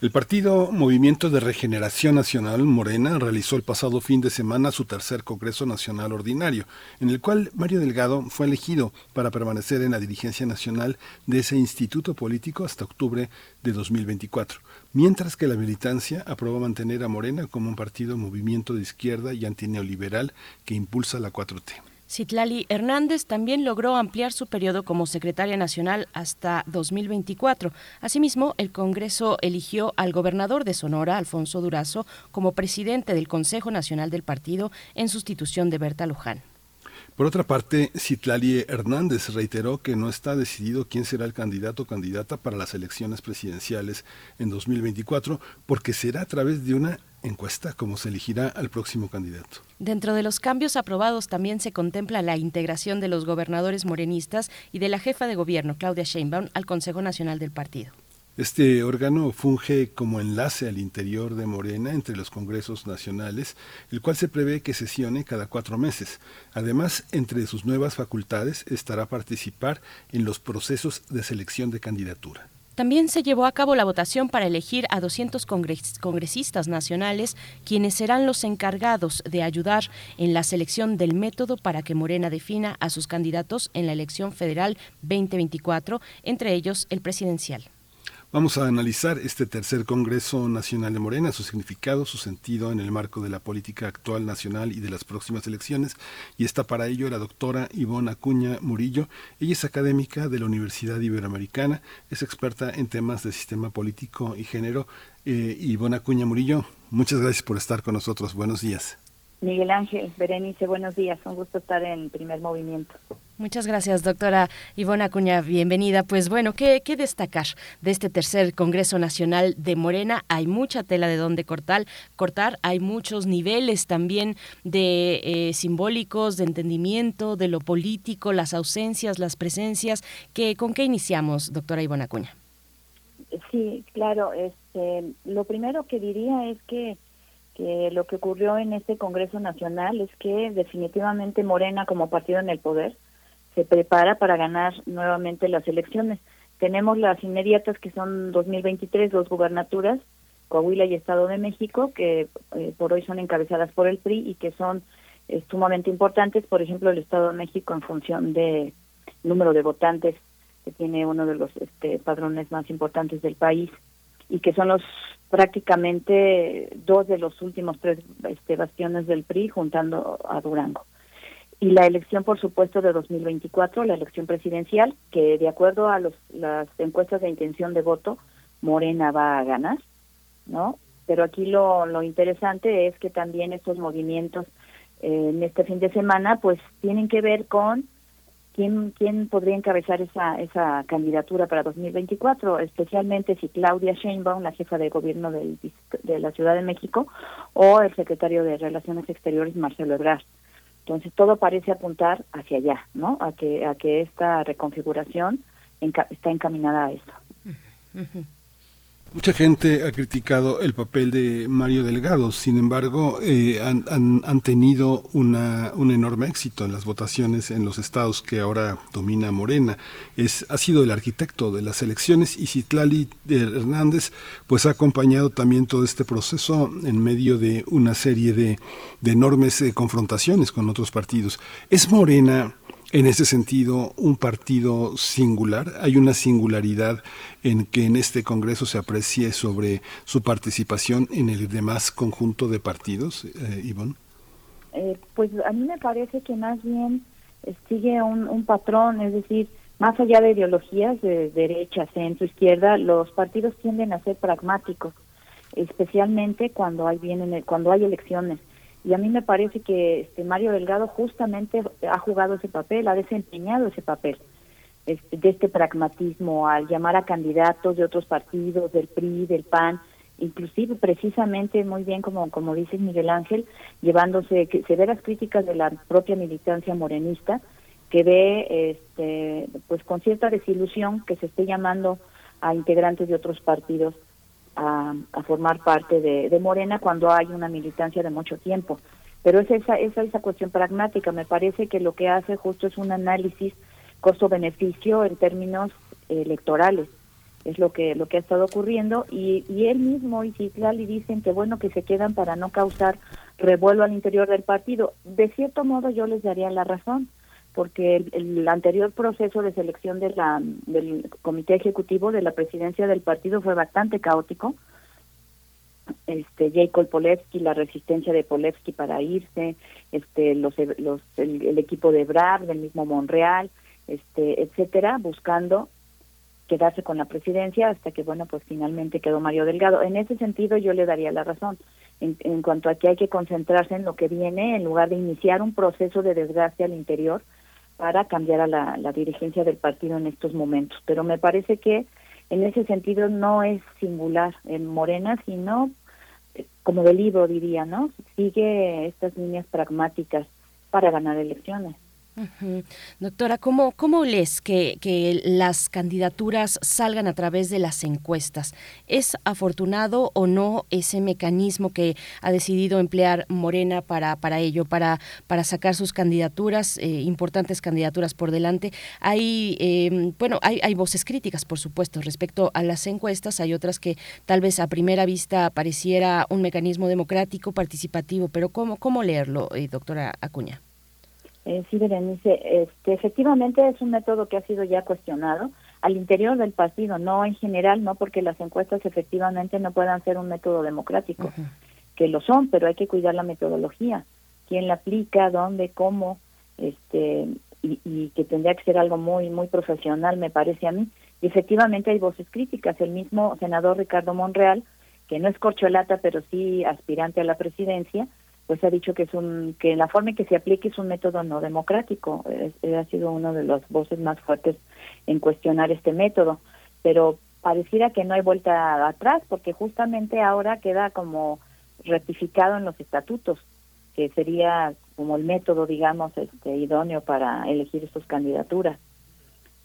El partido Movimiento de Regeneración Nacional, Morena, realizó el pasado fin de semana su tercer Congreso Nacional Ordinario, en el cual Mario Delgado fue elegido para permanecer en la dirigencia nacional de ese instituto político hasta octubre de 2024, mientras que la militancia aprobó mantener a Morena como un partido movimiento de izquierda y antineoliberal que impulsa la 4T. Citlali Hernández también logró ampliar su periodo como secretaria nacional hasta 2024. Asimismo, el Congreso eligió al gobernador de Sonora, Alfonso Durazo, como presidente del Consejo Nacional del Partido en sustitución de Berta Luján. Por otra parte, Citlali Hernández reiteró que no está decidido quién será el candidato o candidata para las elecciones presidenciales en 2024, porque será a través de una encuesta como se elegirá al próximo candidato. Dentro de los cambios aprobados también se contempla la integración de los gobernadores morenistas y de la jefa de gobierno, Claudia Sheinbaum, al Consejo Nacional del Partido. Este órgano funge como enlace al interior de Morena entre los congresos nacionales, el cual se prevé que sesione cada cuatro meses. Además, entre sus nuevas facultades estará participar en los procesos de selección de candidatura. También se llevó a cabo la votación para elegir a 200 congresistas nacionales, quienes serán los encargados de ayudar en la selección del método para que Morena defina a sus candidatos en la elección federal 2024, entre ellos el presidencial. Vamos a analizar este tercer Congreso Nacional de Morena, su significado, su sentido en el marco de la política actual nacional y de las próximas elecciones. Y está para ello la doctora Ivonne Acuña Murillo. Ella es académica de la Universidad Iberoamericana, es experta en temas de sistema político y género. Eh, Ivonne Acuña Murillo, muchas gracias por estar con nosotros. Buenos días. Miguel Ángel, Berenice, buenos días. Un gusto estar en primer movimiento. Muchas gracias, doctora Ivona Acuña. Bienvenida. Pues bueno, ¿qué, ¿qué, destacar de este tercer Congreso Nacional de Morena? Hay mucha tela de donde cortar. cortar. Hay muchos niveles también de eh, simbólicos, de entendimiento, de lo político, las ausencias, las presencias. ¿Qué, ¿Con qué iniciamos, doctora Ivona Acuña? Sí, claro. Este, lo primero que diría es que que lo que ocurrió en este Congreso Nacional es que definitivamente Morena como partido en el poder se prepara para ganar nuevamente las elecciones. Tenemos las inmediatas que son 2023, dos gubernaturas, Coahuila y Estado de México, que eh, por hoy son encabezadas por el PRI y que son eh, sumamente importantes. Por ejemplo, el Estado de México en función de número de votantes, que tiene uno de los este, padrones más importantes del país y que son los prácticamente dos de los últimos tres este, bastiones del PRI juntando a Durango y la elección, por supuesto, de 2024, la elección presidencial, que de acuerdo a los, las encuestas de intención de voto, Morena va a ganar, ¿no? Pero aquí lo, lo interesante es que también estos movimientos eh, en este fin de semana, pues tienen que ver con quién, quién podría encabezar esa, esa candidatura para 2024, especialmente si Claudia Sheinbaum, la jefa de gobierno del, de la Ciudad de México, o el secretario de Relaciones Exteriores, Marcelo Ebrard. Entonces todo parece apuntar hacia allá, ¿no? A que a que esta reconfiguración está encaminada a eso. Mucha gente ha criticado el papel de Mario Delgado, sin embargo, eh, han, tenido una, un enorme éxito en las votaciones en los estados que ahora domina Morena. Es, ha sido el arquitecto de las elecciones y Citlali Hernández pues ha acompañado también todo este proceso en medio de una serie de, de enormes eh, confrontaciones con otros partidos. ¿Es Morena en ese sentido un partido singular. Hay una singularidad en que en este Congreso se aprecie sobre su participación en el demás conjunto de partidos, eh, Ivonne. Eh, pues a mí me parece que más bien eh, sigue un, un patrón, es decir, más allá de ideologías de derecha, centro, izquierda, los partidos tienden a ser pragmáticos, especialmente cuando hay vienen cuando hay elecciones y a mí me parece que este Mario Delgado justamente ha jugado ese papel, ha desempeñado ese papel este, de este pragmatismo al llamar a candidatos de otros partidos, del PRI, del PAN, inclusive precisamente muy bien como como dice Miguel Ángel, llevándose severas críticas de la propia militancia morenista que ve este pues con cierta desilusión que se esté llamando a integrantes de otros partidos a, formar parte de, Morena cuando hay una militancia de mucho tiempo. Pero es esa, esa, esa cuestión pragmática. Me parece que lo que hace justo es un análisis costo-beneficio en términos electorales. Es lo que lo que ha estado ocurriendo y, y él mismo y Citlali dicen que bueno que se quedan para no causar revuelo al interior del partido. De cierto modo yo les daría la razón porque el, el, anterior proceso de selección de la, del comité ejecutivo de la presidencia del partido fue bastante caótico. Este Jacob Polevsky, la resistencia de Polevsky para irse, este los, los el, el equipo de Brad, del mismo Monreal, este etcétera, buscando quedarse con la presidencia hasta que bueno pues finalmente quedó Mario Delgado. En ese sentido yo le daría la razón en, en cuanto a que hay que concentrarse en lo que viene en lugar de iniciar un proceso de desgaste al interior para cambiar a la, dirigencia del partido en estos momentos. Pero me parece que en ese sentido no es singular en Morena, sino eh, como del libro diría, ¿no? Sigue estas líneas pragmáticas para ganar elecciones. Doctora, ¿cómo, cómo lees que, que, las candidaturas salgan a través de las encuestas? ¿Es afortunado o no ese mecanismo que ha decidido emplear Morena para, para ello, para, para sacar sus candidaturas, eh, importantes candidaturas por delante? Hay, eh, bueno, hay, hay voces críticas, por supuesto, respecto a las encuestas. Hay otras que tal vez a primera vista pareciera un mecanismo democrático, participativo, pero ¿cómo, cómo leerlo, eh, doctora Acuña? Eh, sí, Berenice, este, efectivamente es un método que ha sido ya cuestionado al interior del partido, no en general, no porque las encuestas efectivamente no puedan ser un método democrático, uh -huh. que lo son, pero hay que cuidar la metodología, quién la aplica, dónde, cómo, este, y, y que tendría que ser algo muy, muy profesional, me parece a mí. Y efectivamente hay voces críticas, el mismo senador Ricardo Monreal, que no es corcholata, pero sí aspirante a la presidencia, pues ha dicho que es un que la forma en que se aplique es un método no democrático. Es, ha sido uno de los voces más fuertes en cuestionar este método. Pero pareciera que no hay vuelta atrás porque justamente ahora queda como ratificado en los estatutos que sería como el método digamos este idóneo para elegir estas candidaturas.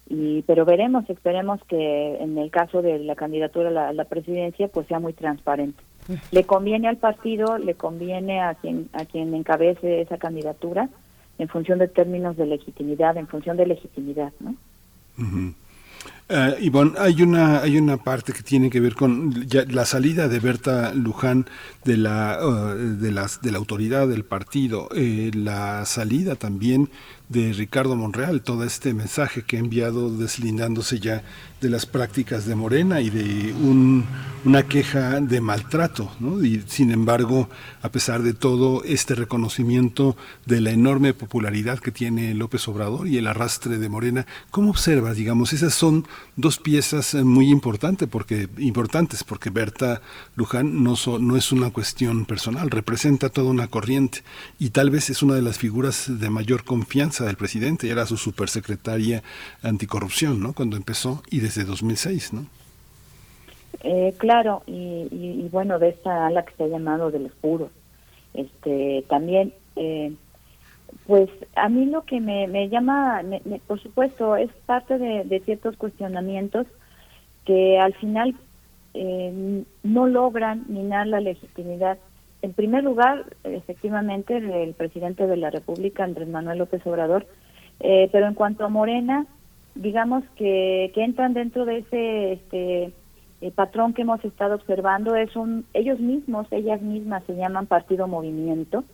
Y pero veremos esperemos que en el caso de la candidatura a la, la presidencia pues sea muy transparente le conviene al partido, le conviene a quien a quien encabece esa candidatura en función de términos de legitimidad, en función de legitimidad, ¿no? Uh, Ivonne, hay una, hay una parte que tiene que ver con ya, la salida de Berta Luján de la, uh, de, las, de la autoridad del partido, eh, la salida también de Ricardo Monreal, todo este mensaje que ha enviado deslindándose ya de las prácticas de Morena y de un, una queja de maltrato. ¿no? Y sin embargo, a pesar de todo, este reconocimiento de la enorme popularidad que tiene López Obrador y el arrastre de Morena, ¿cómo observas? Digamos, esas son dos piezas muy importantes porque, importantes porque Berta Luján no, so, no es una cuestión personal, representa toda una corriente y tal vez es una de las figuras de mayor confianza del presidente, era su supersecretaria anticorrupción, ¿no? Cuando empezó y desde 2006, ¿no? Eh, claro, y, y, y, bueno, de esta ala que se ha llamado de los puros. Este, también, eh, pues a mí lo que me, me llama, me, me, por supuesto, es parte de, ciertos cuestionamientos que al final eh, no logran minar la legitimidad. En primer lugar, efectivamente, el, presidente de la República, Andrés Manuel López Obrador, eh, pero en cuanto a Morena, digamos que, que entran dentro de ese este el patrón que hemos estado observando es un ellos mismos ellas mismas se llaman partido movimiento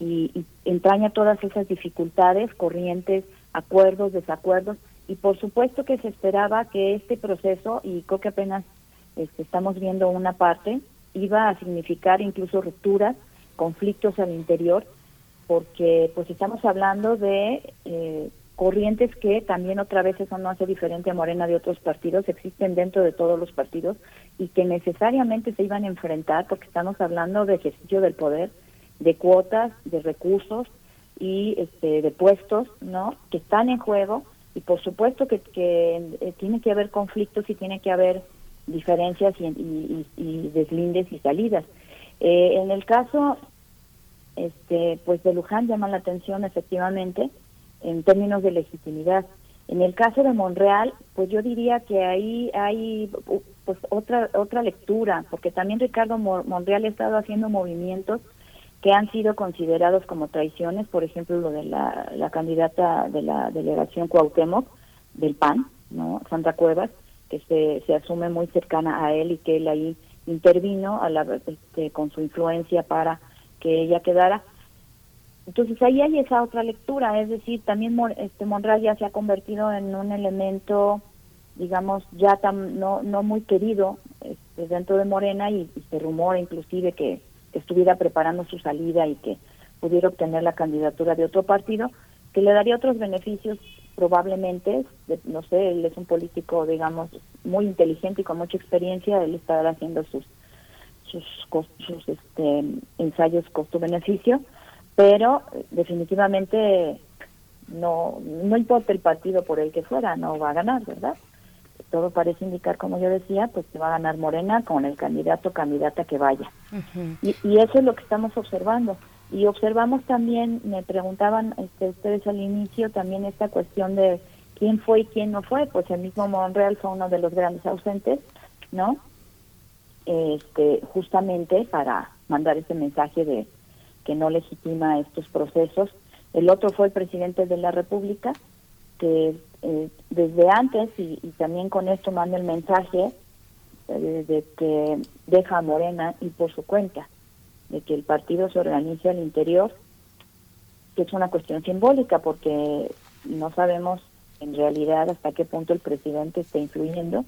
y, y, entraña todas esas dificultades corrientes acuerdos desacuerdos y por supuesto que se esperaba que este proceso y creo que apenas este, estamos viendo una parte iba a significar incluso rupturas conflictos al interior porque pues estamos hablando de eh, corrientes que también otra vez eso no hace diferente a Morena de otros partidos, existen dentro de todos los partidos y que necesariamente se iban a enfrentar porque estamos hablando de ejercicio del poder, de cuotas, de recursos y este, de puestos, ¿no? Que están en juego y por supuesto que, que eh, tiene que haber conflictos y tiene que haber diferencias y, y, y deslindes y salidas. Eh, en el caso, este, pues de Luján llama la atención efectivamente en términos de legitimidad. En el caso de Monreal, pues yo diría que ahí hay pues otra otra lectura, porque también Ricardo Monreal ha estado haciendo movimientos que han sido considerados como traiciones, por ejemplo, lo de la, candidata de la delegación Cuauhtémoc del PAN, ¿no? Santa Cuevas, que se, se asume muy cercana a él y que él ahí intervino a la, este, con su influencia para que ella quedara. Entonces ahí hay esa otra lectura, es decir, también este Monreal ya se ha convertido en un elemento, digamos, ya tan, no, no muy querido este, dentro de Morena y, se rumora inclusive que, estuviera preparando su salida y que pudiera obtener la candidatura de otro partido, que le daría otros beneficios probablemente, no sé, él es un político, digamos, muy inteligente y con mucha experiencia, él estará haciendo sus sus, sus este, ensayos costo-beneficio, pero eh, definitivamente no, no importa el partido por el que fuera, no va a ganar, ¿verdad? Todo parece indicar, como yo decía, pues que va a ganar Morena con el candidato o candidata que vaya. y, y, eso es lo que estamos observando. Y observamos también, me preguntaban este, ustedes al inicio, también esta cuestión de quién fue y quién no fue. Pues el mismo Monreal fue uno de los grandes ausentes, ¿no? Este, justamente para mandar ese mensaje de que no legitima estos procesos. El otro fue el presidente de la República, que eh, desde antes, y, también con esto manda el mensaje eh, de que deja a Morena y por su cuenta, de que el partido se organice al interior, que es una cuestión simbólica, porque no sabemos en realidad hasta qué punto el presidente está influyendo,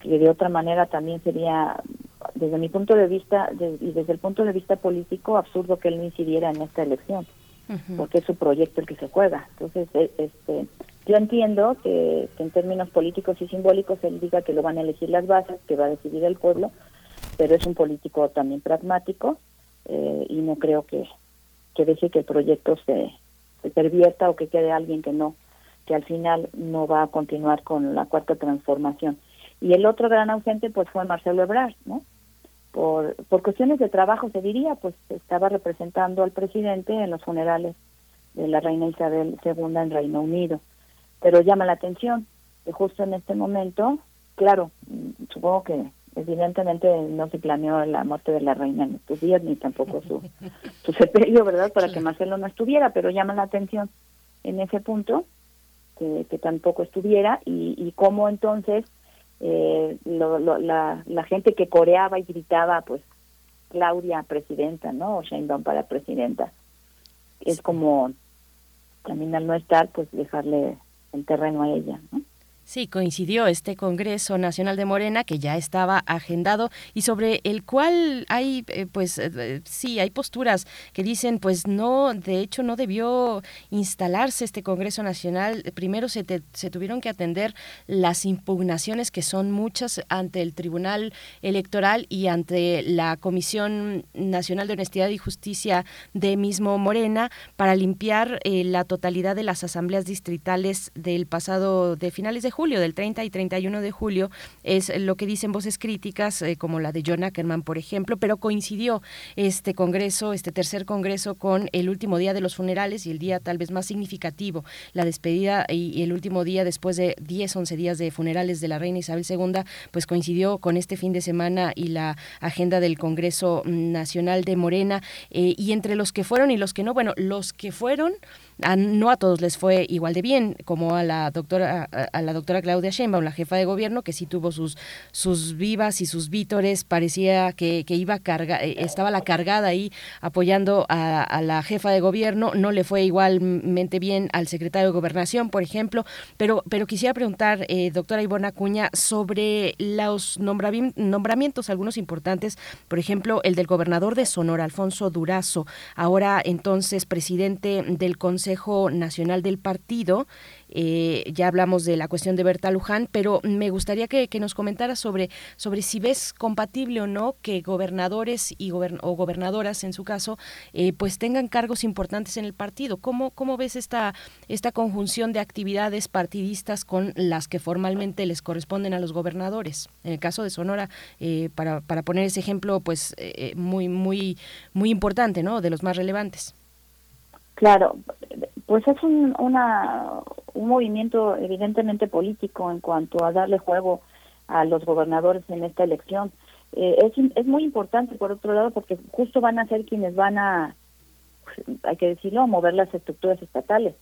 que de otra manera también sería desde mi punto de vista y desde el punto de vista político absurdo que él no incidiera en esta elección porque es su proyecto el que se juega. Entonces e, este yo entiendo que, en términos políticos y simbólicos él diga que lo van a elegir las bases que va a decidir el pueblo pero es un político también pragmático eh, y no creo que que deje que el proyecto se, se pervierta o que quede alguien que no que al final no va a continuar con la cuarta transformación y el otro gran ausente pues fue Marcelo Ebrard, ¿no? Por, por cuestiones de trabajo se diría, pues estaba representando al presidente en los funerales de la reina Isabel II en Reino Unido. Pero llama la atención que justo en este momento, claro, mm, supongo que evidentemente no se planeó la muerte de la reina en estos días, ni tampoco su, su sepelio, ¿verdad?, para que Marcelo no estuviera, pero llama la atención en ese punto que, que tampoco estuviera y, y cómo entonces eh, la, la gente que coreaba y gritaba, pues, Claudia presidenta, ¿no? O Sheinbaum para presidenta. Es como, también al no estar, pues dejarle el terreno a ella, ¿no? Sí, coincidió este Congreso Nacional de Morena que ya estaba agendado y sobre el cual hay, eh, pues eh, eh, sí, hay posturas que dicen, pues no, de hecho no debió instalarse este Congreso Nacional. Primero se, se tuvieron que atender las impugnaciones que son muchas ante el Tribunal Electoral y ante la Comisión Nacional de Honestidad y Justicia de mismo Morena para limpiar la totalidad de las asambleas distritales del pasado de finales de julio, del 30 y 31 de julio, es lo que dicen voces críticas, eh, como la de John Ackerman, por ejemplo, pero coincidió este Congreso, este tercer Congreso, con el último día de los funerales y el día tal vez más significativo, la despedida y, el último día después de 10, 11 días de funerales de la reina Isabel II, pues coincidió con este fin de semana y la agenda del Congreso Nacional de Morena. Eh, y entre los que fueron y los que no, bueno, los que fueron no a todos les fue igual de bien, como a la doctora, a, la doctora Claudia Sheinbaum, la jefa de gobierno, que sí tuvo sus, sus vivas y sus vítores, parecía que, que iba carga, eh, estaba la cargada ahí apoyando a, la jefa de gobierno, no le fue igualmente bien al secretario de gobernación, por ejemplo, pero, pero quisiera preguntar, eh, doctora Ivona Acuña, sobre los nombramientos, algunos importantes, por ejemplo, el del gobernador de Sonora, Alfonso Durazo, ahora entonces presidente del Consejo Consejo Nacional del Partido. Eh, ya hablamos de la cuestión de Berta Luján, pero me gustaría que, nos comentara sobre, sobre si ves compatible o no que gobernadores y o gobernadoras, en su caso, eh, pues tengan cargos importantes en el partido. ¿Cómo, cómo ves esta, esta conjunción de actividades partidistas con las que formalmente les corresponden a los gobernadores? En el caso de Sonora, eh, para, para poner ese ejemplo, pues muy, muy, muy importante, ¿no? De los más relevantes. Claro, pues es un, una, un movimiento evidentemente político en cuanto a darle juego a los gobernadores en esta elección. Eh, es, es muy importante, por otro lado, porque justo van a ser quienes van a, hay que decirlo, mover las estructuras estatales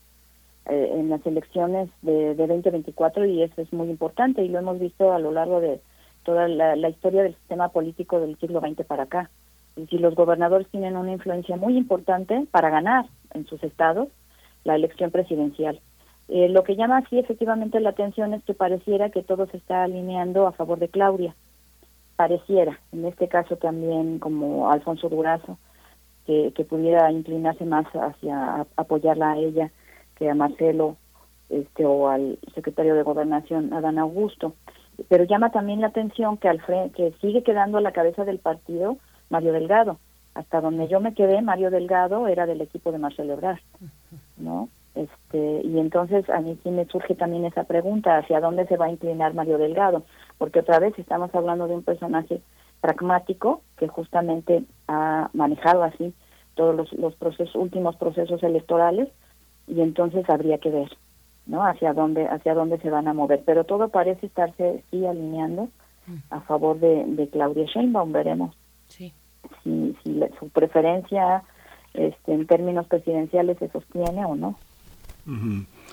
eh, en las elecciones de, de 2024 y eso es muy importante y lo hemos visto a lo largo de toda la, la historia del sistema político del siglo XX para acá. Decir, los gobernadores tienen una influencia muy importante para ganar en sus estados la elección presidencial. Eh, lo que llama así efectivamente la atención es que pareciera que todo se está alineando a favor de Claudia. Pareciera, en este caso también como Alfonso Durazo, que, que pudiera inclinarse más hacia apoyarla a ella que a Marcelo este o al secretario de Gobernación, Adán Augusto. Pero llama también la atención que, al que sigue quedando a la cabeza del partido Mario Delgado. Hasta donde yo me quedé, Mario Delgado era del equipo de Marcelo Ebrard, ¿no? Este, y entonces a mí sí me surge también esa pregunta, ¿hacia dónde se va a inclinar Mario Delgado? Porque otra vez estamos hablando de un personaje pragmático que justamente ha manejado así todos los, los procesos, últimos procesos electorales y entonces habría que ver, ¿no? Hacia dónde, hacia dónde se van a mover. Pero todo parece estarse sí alineando a favor de, de Claudia Sheinbaum, veremos. Si, si su preferencia este, en términos presidenciales se sostiene o no.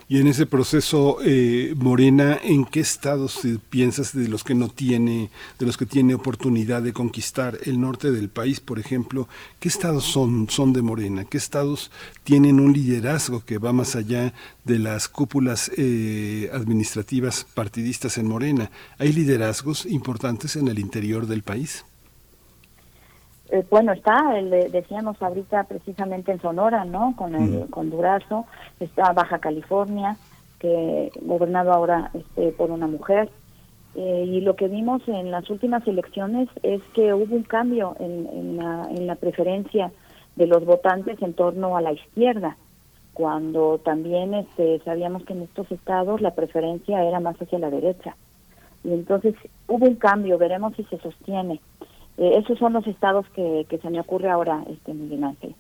Y en ese proceso, eh, Morena, ¿en qué estados piensas de los que no tiene, de los que tiene oportunidad de conquistar el norte del país, por ejemplo? ¿Qué estados son, son de Morena? ¿Qué estados tienen un liderazgo que va más allá de las cúpulas eh, administrativas partidistas en Morena? ¿Hay liderazgos importantes en el interior del país? Eh, bueno, está, el, decíamos ahorita precisamente en Sonora, ¿no? Con el, con Durazo, está Baja California, que gobernado ahora este, por una mujer. Eh, y lo que vimos en las últimas elecciones es que hubo un cambio en, en, la, en la preferencia de los votantes en torno a la izquierda, cuando también este, sabíamos que en estos estados la preferencia era más hacia la derecha. Y entonces hubo un cambio, veremos si se sostiene. Eh, esos son los estados que, que se me ocurre ahora, este Miguel Ángel.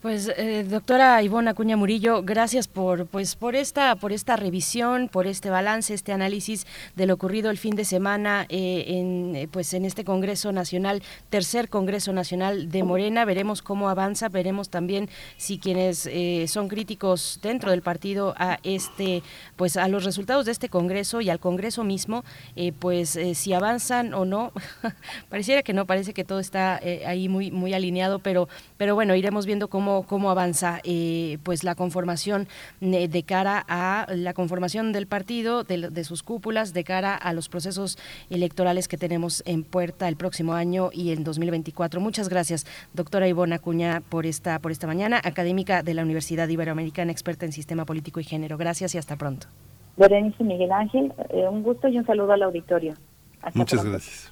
Pues eh, doctora Ivona Acuña Murillo, gracias por pues por esta por esta revisión, por este balance, este análisis de lo ocurrido el fin de semana eh, en eh, pues en este Congreso Nacional, tercer Congreso Nacional de Morena. Veremos cómo avanza, veremos también si quienes eh, son críticos dentro del partido a este pues a los resultados de este Congreso y al Congreso mismo, eh, pues si avanzan o no. Pareciera que no, parece que todo está ahí muy muy alineado, pero pero bueno iremos viendo cómo cómo, avanza eh, pues la conformación eh, de cara a la conformación del partido, de, de, sus cúpulas, de cara a los procesos electorales que tenemos en puerta el próximo año y en 2024. Muchas gracias, doctora Ivona Acuña, por esta, por esta mañana, académica de la Universidad Iberoamericana, experta en sistema político y género. Gracias y hasta pronto. Berenice Miguel Ángel, eh, un gusto y un saludo al auditorio. Hasta Muchas pronto. gracias.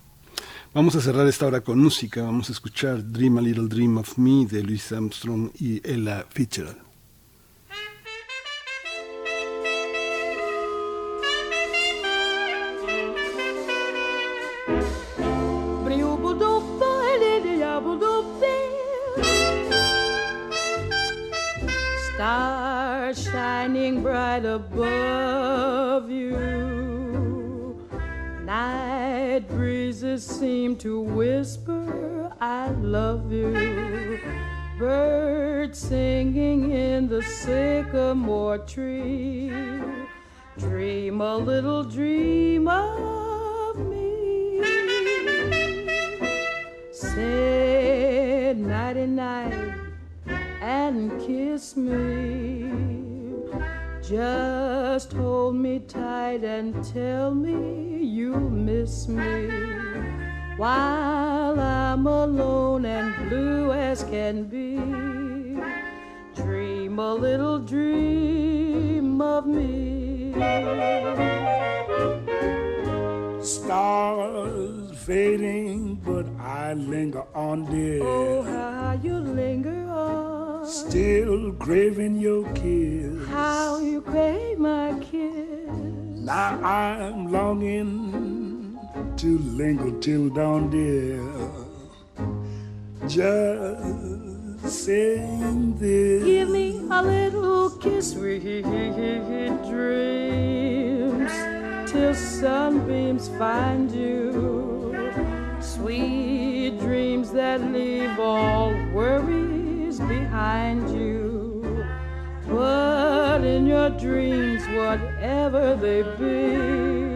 Vamos a cerrar esta hora con música. Vamos a escuchar Dream a Little Dream of Me de Louis Armstrong y Ella Fitzgerald. Stars shining bright above you. Night breezes seem to whisper, I love you. Birds singing in the sycamore tree. Dream a little dream of me. Say nighty night and kiss me. Just hold me tight and tell me you miss me. While I'm alone and blue as can be, dream a little dream of me. Stars fading, but I linger on, dear. Oh, how you linger on. Still craving your kiss. How you crave my kiss. Now I'm longing to linger till dawn, dear. Just sing this. Give me a little kiss, sweet dreams, till sunbeams find you. Sweet dreams that leave all worries behind you. But in your dreams, whatever they be,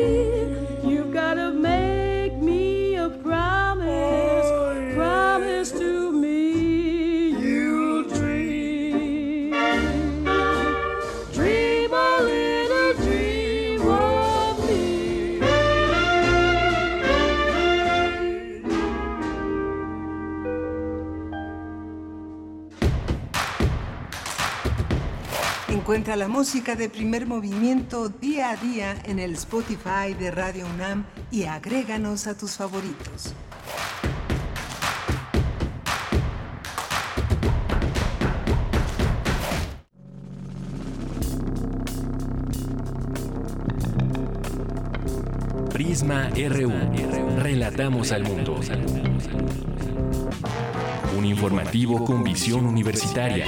Encuentra la música de primer movimiento día a día en el Spotify de Radio UNAM y agréganos a tus favoritos. Prisma RU. Relatamos al mundo. Un informativo con visión universitaria.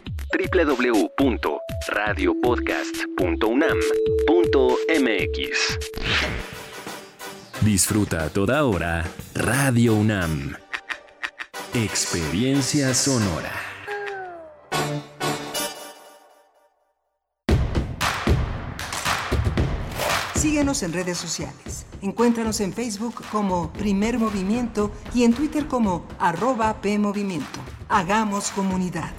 www.radiopodcast.unam.mx. Disfruta a toda hora Radio UNAM. Experiencia sonora. Síguenos en redes sociales. Encuéntranos en Facebook como Primer Movimiento y en Twitter como arroba PMovimiento. Hagamos comunidad.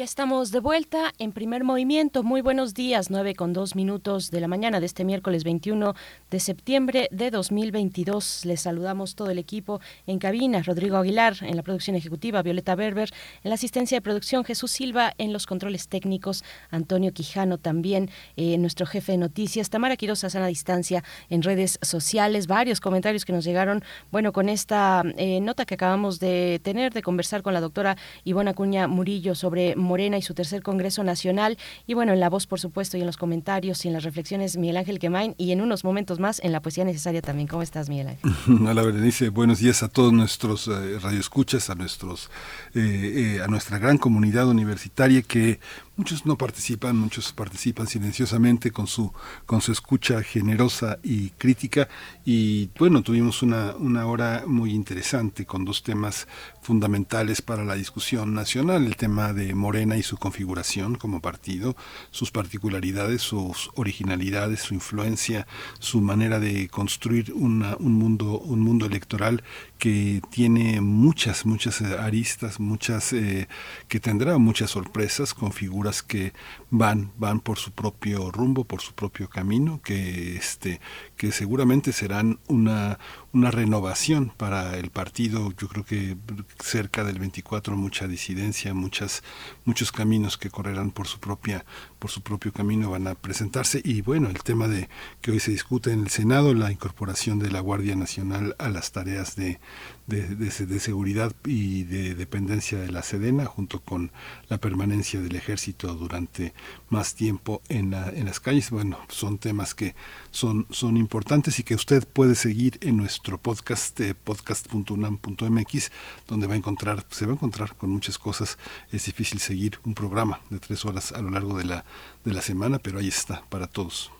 Ya estamos de vuelta en primer movimiento. Muy buenos días, 9 con 2 minutos de la mañana de este miércoles 21 de septiembre de 2022. Les saludamos todo el equipo en cabina. Rodrigo Aguilar en la producción ejecutiva, Violeta Berber en la asistencia de producción, Jesús Silva en los controles técnicos, Antonio Quijano también, eh, nuestro jefe de noticias, Tamara Quiroz a sana distancia en redes sociales. Varios comentarios que nos llegaron, bueno, con esta eh, nota que acabamos de tener, de conversar con la doctora Ivona Acuña Murillo sobre Morena y su tercer Congreso Nacional. Y bueno, en la voz, por supuesto, y en los comentarios y en las reflexiones, Miguel Ángel Quemain, y en unos momentos más en la poesía necesaria también. ¿Cómo estás, Miguel Ángel? Hola, Berenice. Buenos días a todos nuestros eh, radioescuchas, a, nuestros, eh, eh, a nuestra gran comunidad universitaria que Muchos no participan, muchos participan silenciosamente con su, con su escucha generosa y crítica. Y bueno, tuvimos una, una hora muy interesante con dos temas fundamentales para la discusión nacional, el tema de Morena y su configuración como partido, sus particularidades, sus originalidades, su influencia, su manera de construir una, un mundo un mundo electoral que tiene muchas muchas aristas, muchas eh, que tendrá muchas sorpresas con figuras que van van por su propio rumbo, por su propio camino, que este que seguramente serán una una renovación para el partido. Yo creo que cerca del 24 mucha disidencia, muchas muchos caminos que correrán por su propia por su propio camino van a presentarse y bueno, el tema de que hoy se discute en el Senado, la incorporación de la Guardia Nacional a las tareas de de, seguridad y de dependencia de la Sedena, junto con la permanencia del ejército durante más tiempo en, en las calles. Bueno, son temas que son, son importantes y que usted puede seguir en nuestro podcast, eh, podcast.unam.mx, donde va a encontrar, se va a encontrar con muchas cosas. Es difícil seguir un programa de tres horas a lo largo de la, de la semana, pero ahí está para todos.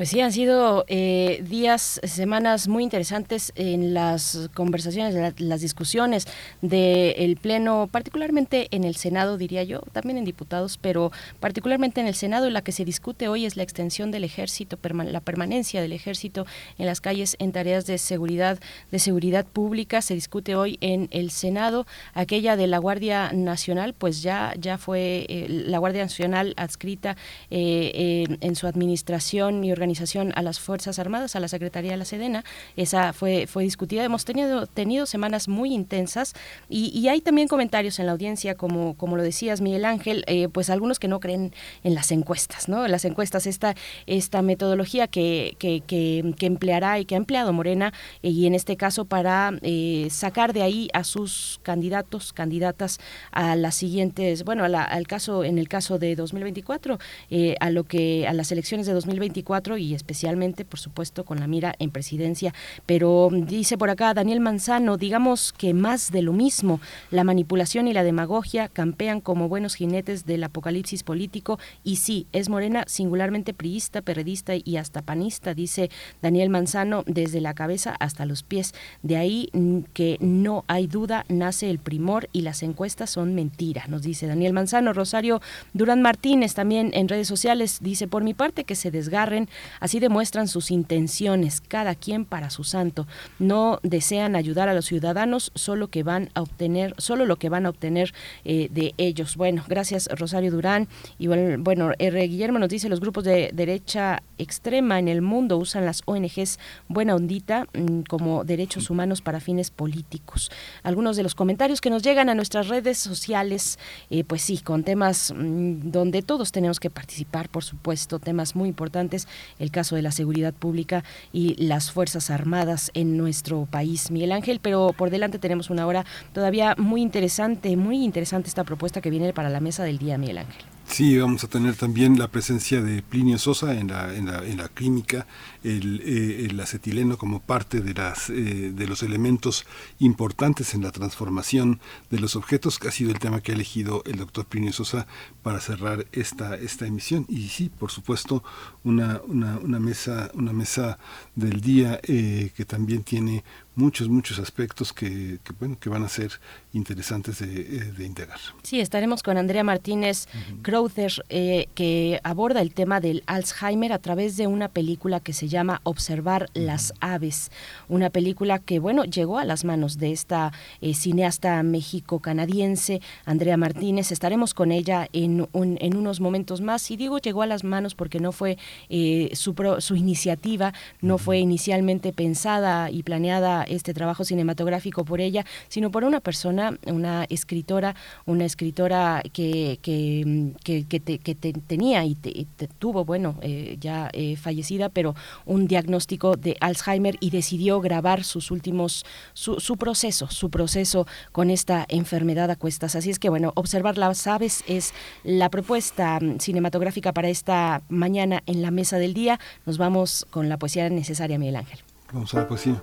Pues sí, han sido eh, días, semanas muy interesantes en las conversaciones, las discusiones del Pleno, particularmente en el Senado, diría yo, también en diputados, pero particularmente en el Senado, la que se discute hoy es la extensión del ejército, la permanencia del ejército en las calles en tareas de seguridad, de seguridad pública. Se discute hoy en el Senado, aquella de la Guardia Nacional, pues ya, ya fue eh, la Guardia Nacional adscrita eh, en su administración y organización a las Fuerzas Armadas, a la Secretaría de la Sedena. Esa fue, fue discutida. Hemos tenido, tenido semanas muy intensas y, hay también comentarios en la audiencia, como, como lo decías, Miguel Ángel, eh, pues algunos que no creen en las encuestas, ¿no? Las encuestas, esta, esta metodología que, que, que, empleará y que ha empleado Morena, y en este caso para eh, sacar de ahí a sus candidatos, candidatas a las siguientes, bueno, al caso, en el caso de 2024, eh, a lo que, a las elecciones de 2024 y especialmente, por supuesto, con la mira en presidencia. Pero dice por acá Daniel Manzano, digamos que más de lo mismo, la manipulación y la demagogia campean como buenos jinetes del apocalipsis político y sí, es Morena singularmente priista, perredista y hasta panista, dice Daniel Manzano, desde la cabeza hasta los pies. De ahí mm, que no hay duda, nace el primor y las encuestas son mentira, nos dice Daniel Manzano. Rosario Durán Martínez también en redes sociales dice, por mi parte que se desgarren Así demuestran sus intenciones, cada quien para su santo. No desean ayudar a los ciudadanos, solo que van a obtener, solo lo que van a obtener eh, de ellos. Bueno, gracias Rosario Durán. Y bueno, R. Guillermo nos dice los grupos de derecha extrema en el mundo usan las ONGs buena ondita mm, como derechos humanos para fines políticos. Algunos de los comentarios que nos llegan a nuestras redes sociales, eh, pues sí, con temas mm, donde todos tenemos que participar, por supuesto, temas muy importantes el caso de la seguridad pública y las Fuerzas Armadas en nuestro país, Miguel Ángel, pero por delante tenemos una hora todavía muy interesante, muy interesante esta propuesta que viene para la mesa del día, Miguel Ángel. Sí, vamos a tener también la presencia de Plinio Sosa en la, en la, en la química, el, eh, el, acetileno como parte de, las, eh, de los elementos importantes en la transformación de los objetos, que ha sido el tema que ha elegido el doctor Plinio Sosa para cerrar esta, esta emisión. Y sí, por supuesto, una, una, una mesa, una mesa del día eh, que también tiene muchos, muchos aspectos que, bueno, que van a ser interesantes de, eh, de, integrar. Sí, estaremos con Andrea Martínez Crowther, eh, que aborda el tema del Alzheimer a través de una película que se llama Observar las aves, una película que, bueno, llegó a las manos de esta eh, cineasta México-canadiense, Andrea Martínez. Estaremos con ella en, en unos momentos más. Y digo llegó a las manos porque no fue su, su iniciativa, no fue inicialmente pensada y planeada este trabajo cinematográfico por ella, sino por una persona, una escritora, una escritora que, que, que, tenía y, tuvo, bueno, eh, ya eh, fallecida, pero un diagnóstico de Alzheimer y decidió grabar sus últimos, su, su proceso, su proceso con esta enfermedad a cuestas. Así es que, bueno, observar las aves es la propuesta mm, cinematográfica para esta mañana en la mesa del día. Nos vamos con la poesía necesaria, Miguel Ángel. Vamos a la poesía.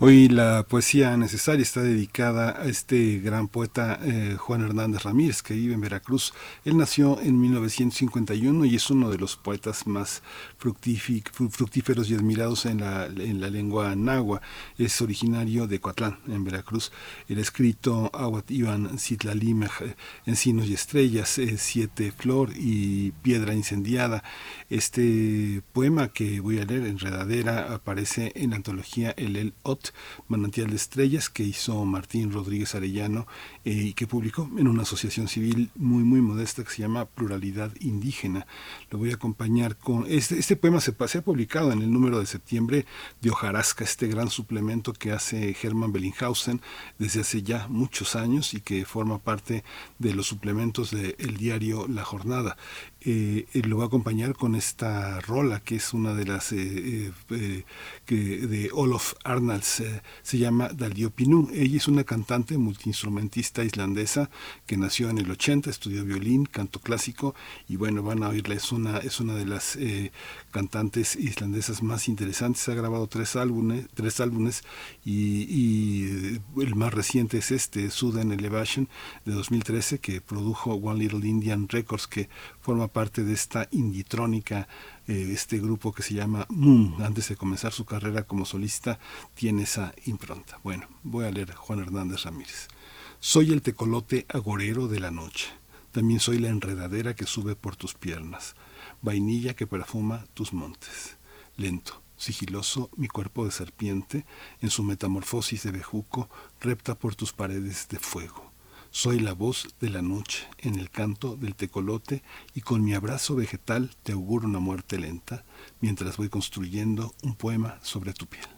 Hoy la poesía necesaria está dedicada a este gran poeta eh, Juan Hernández Ramírez, que vive en Veracruz. Él nació en 1951 y es uno de los poetas más fructíferos y admirados en la, en la lengua náhuatl. Es originario de Coatlán, en Veracruz. El escrito Aguat Iván Citlalimej, eh, Encinos y Estrellas, eh, Siete Flor y Piedra Incendiada. Este poema que voy a leer, Enredadera, aparece en la antología El El Ot Manantial de Estrellas, que hizo Martín Rodríguez Arellano eh, y que publicó en una asociación civil muy, muy modesta que se llama Pluralidad Indígena. Lo voy a acompañar con... Este, este poema se, ha publicado en el número de septiembre de Hojarasca, este gran suplemento que hace Hermann Bellinghausen desde hace ya muchos años y que forma parte de los suplementos del diario La Jornada. Eh, lo va a acompañar con esta rola que es una de las eh, eh, de Olof Arnalds se llama Dalio Pinu ella es una cantante multiinstrumentista islandesa que nació en el 80 estudió violín canto clásico y bueno van a oírla. Es una es una de las cantantes islandesas más interesantes ha grabado tres álbumes tres álbumes y, y el más reciente es este Sudden Elevation de 2013 que produjo One Little Indian Records que forma parte de esta inditrónica, eh, este grupo que se llama Moon, antes de comenzar su carrera como solista, tiene esa impronta. Bueno, voy a leer Juan Hernández Ramírez. Soy el tecolote agorero de la noche, también soy la enredadera que sube por tus piernas, vainilla que perfuma tus montes. Lento, sigiloso, mi cuerpo de serpiente, en su metamorfosis de bejuco, repta por tus paredes de fuego soy la voz de la noche en el canto del tecolote y con mi abrazo vegetal te auguro una muerte lenta mientras voy construyendo un poema sobre tu piel.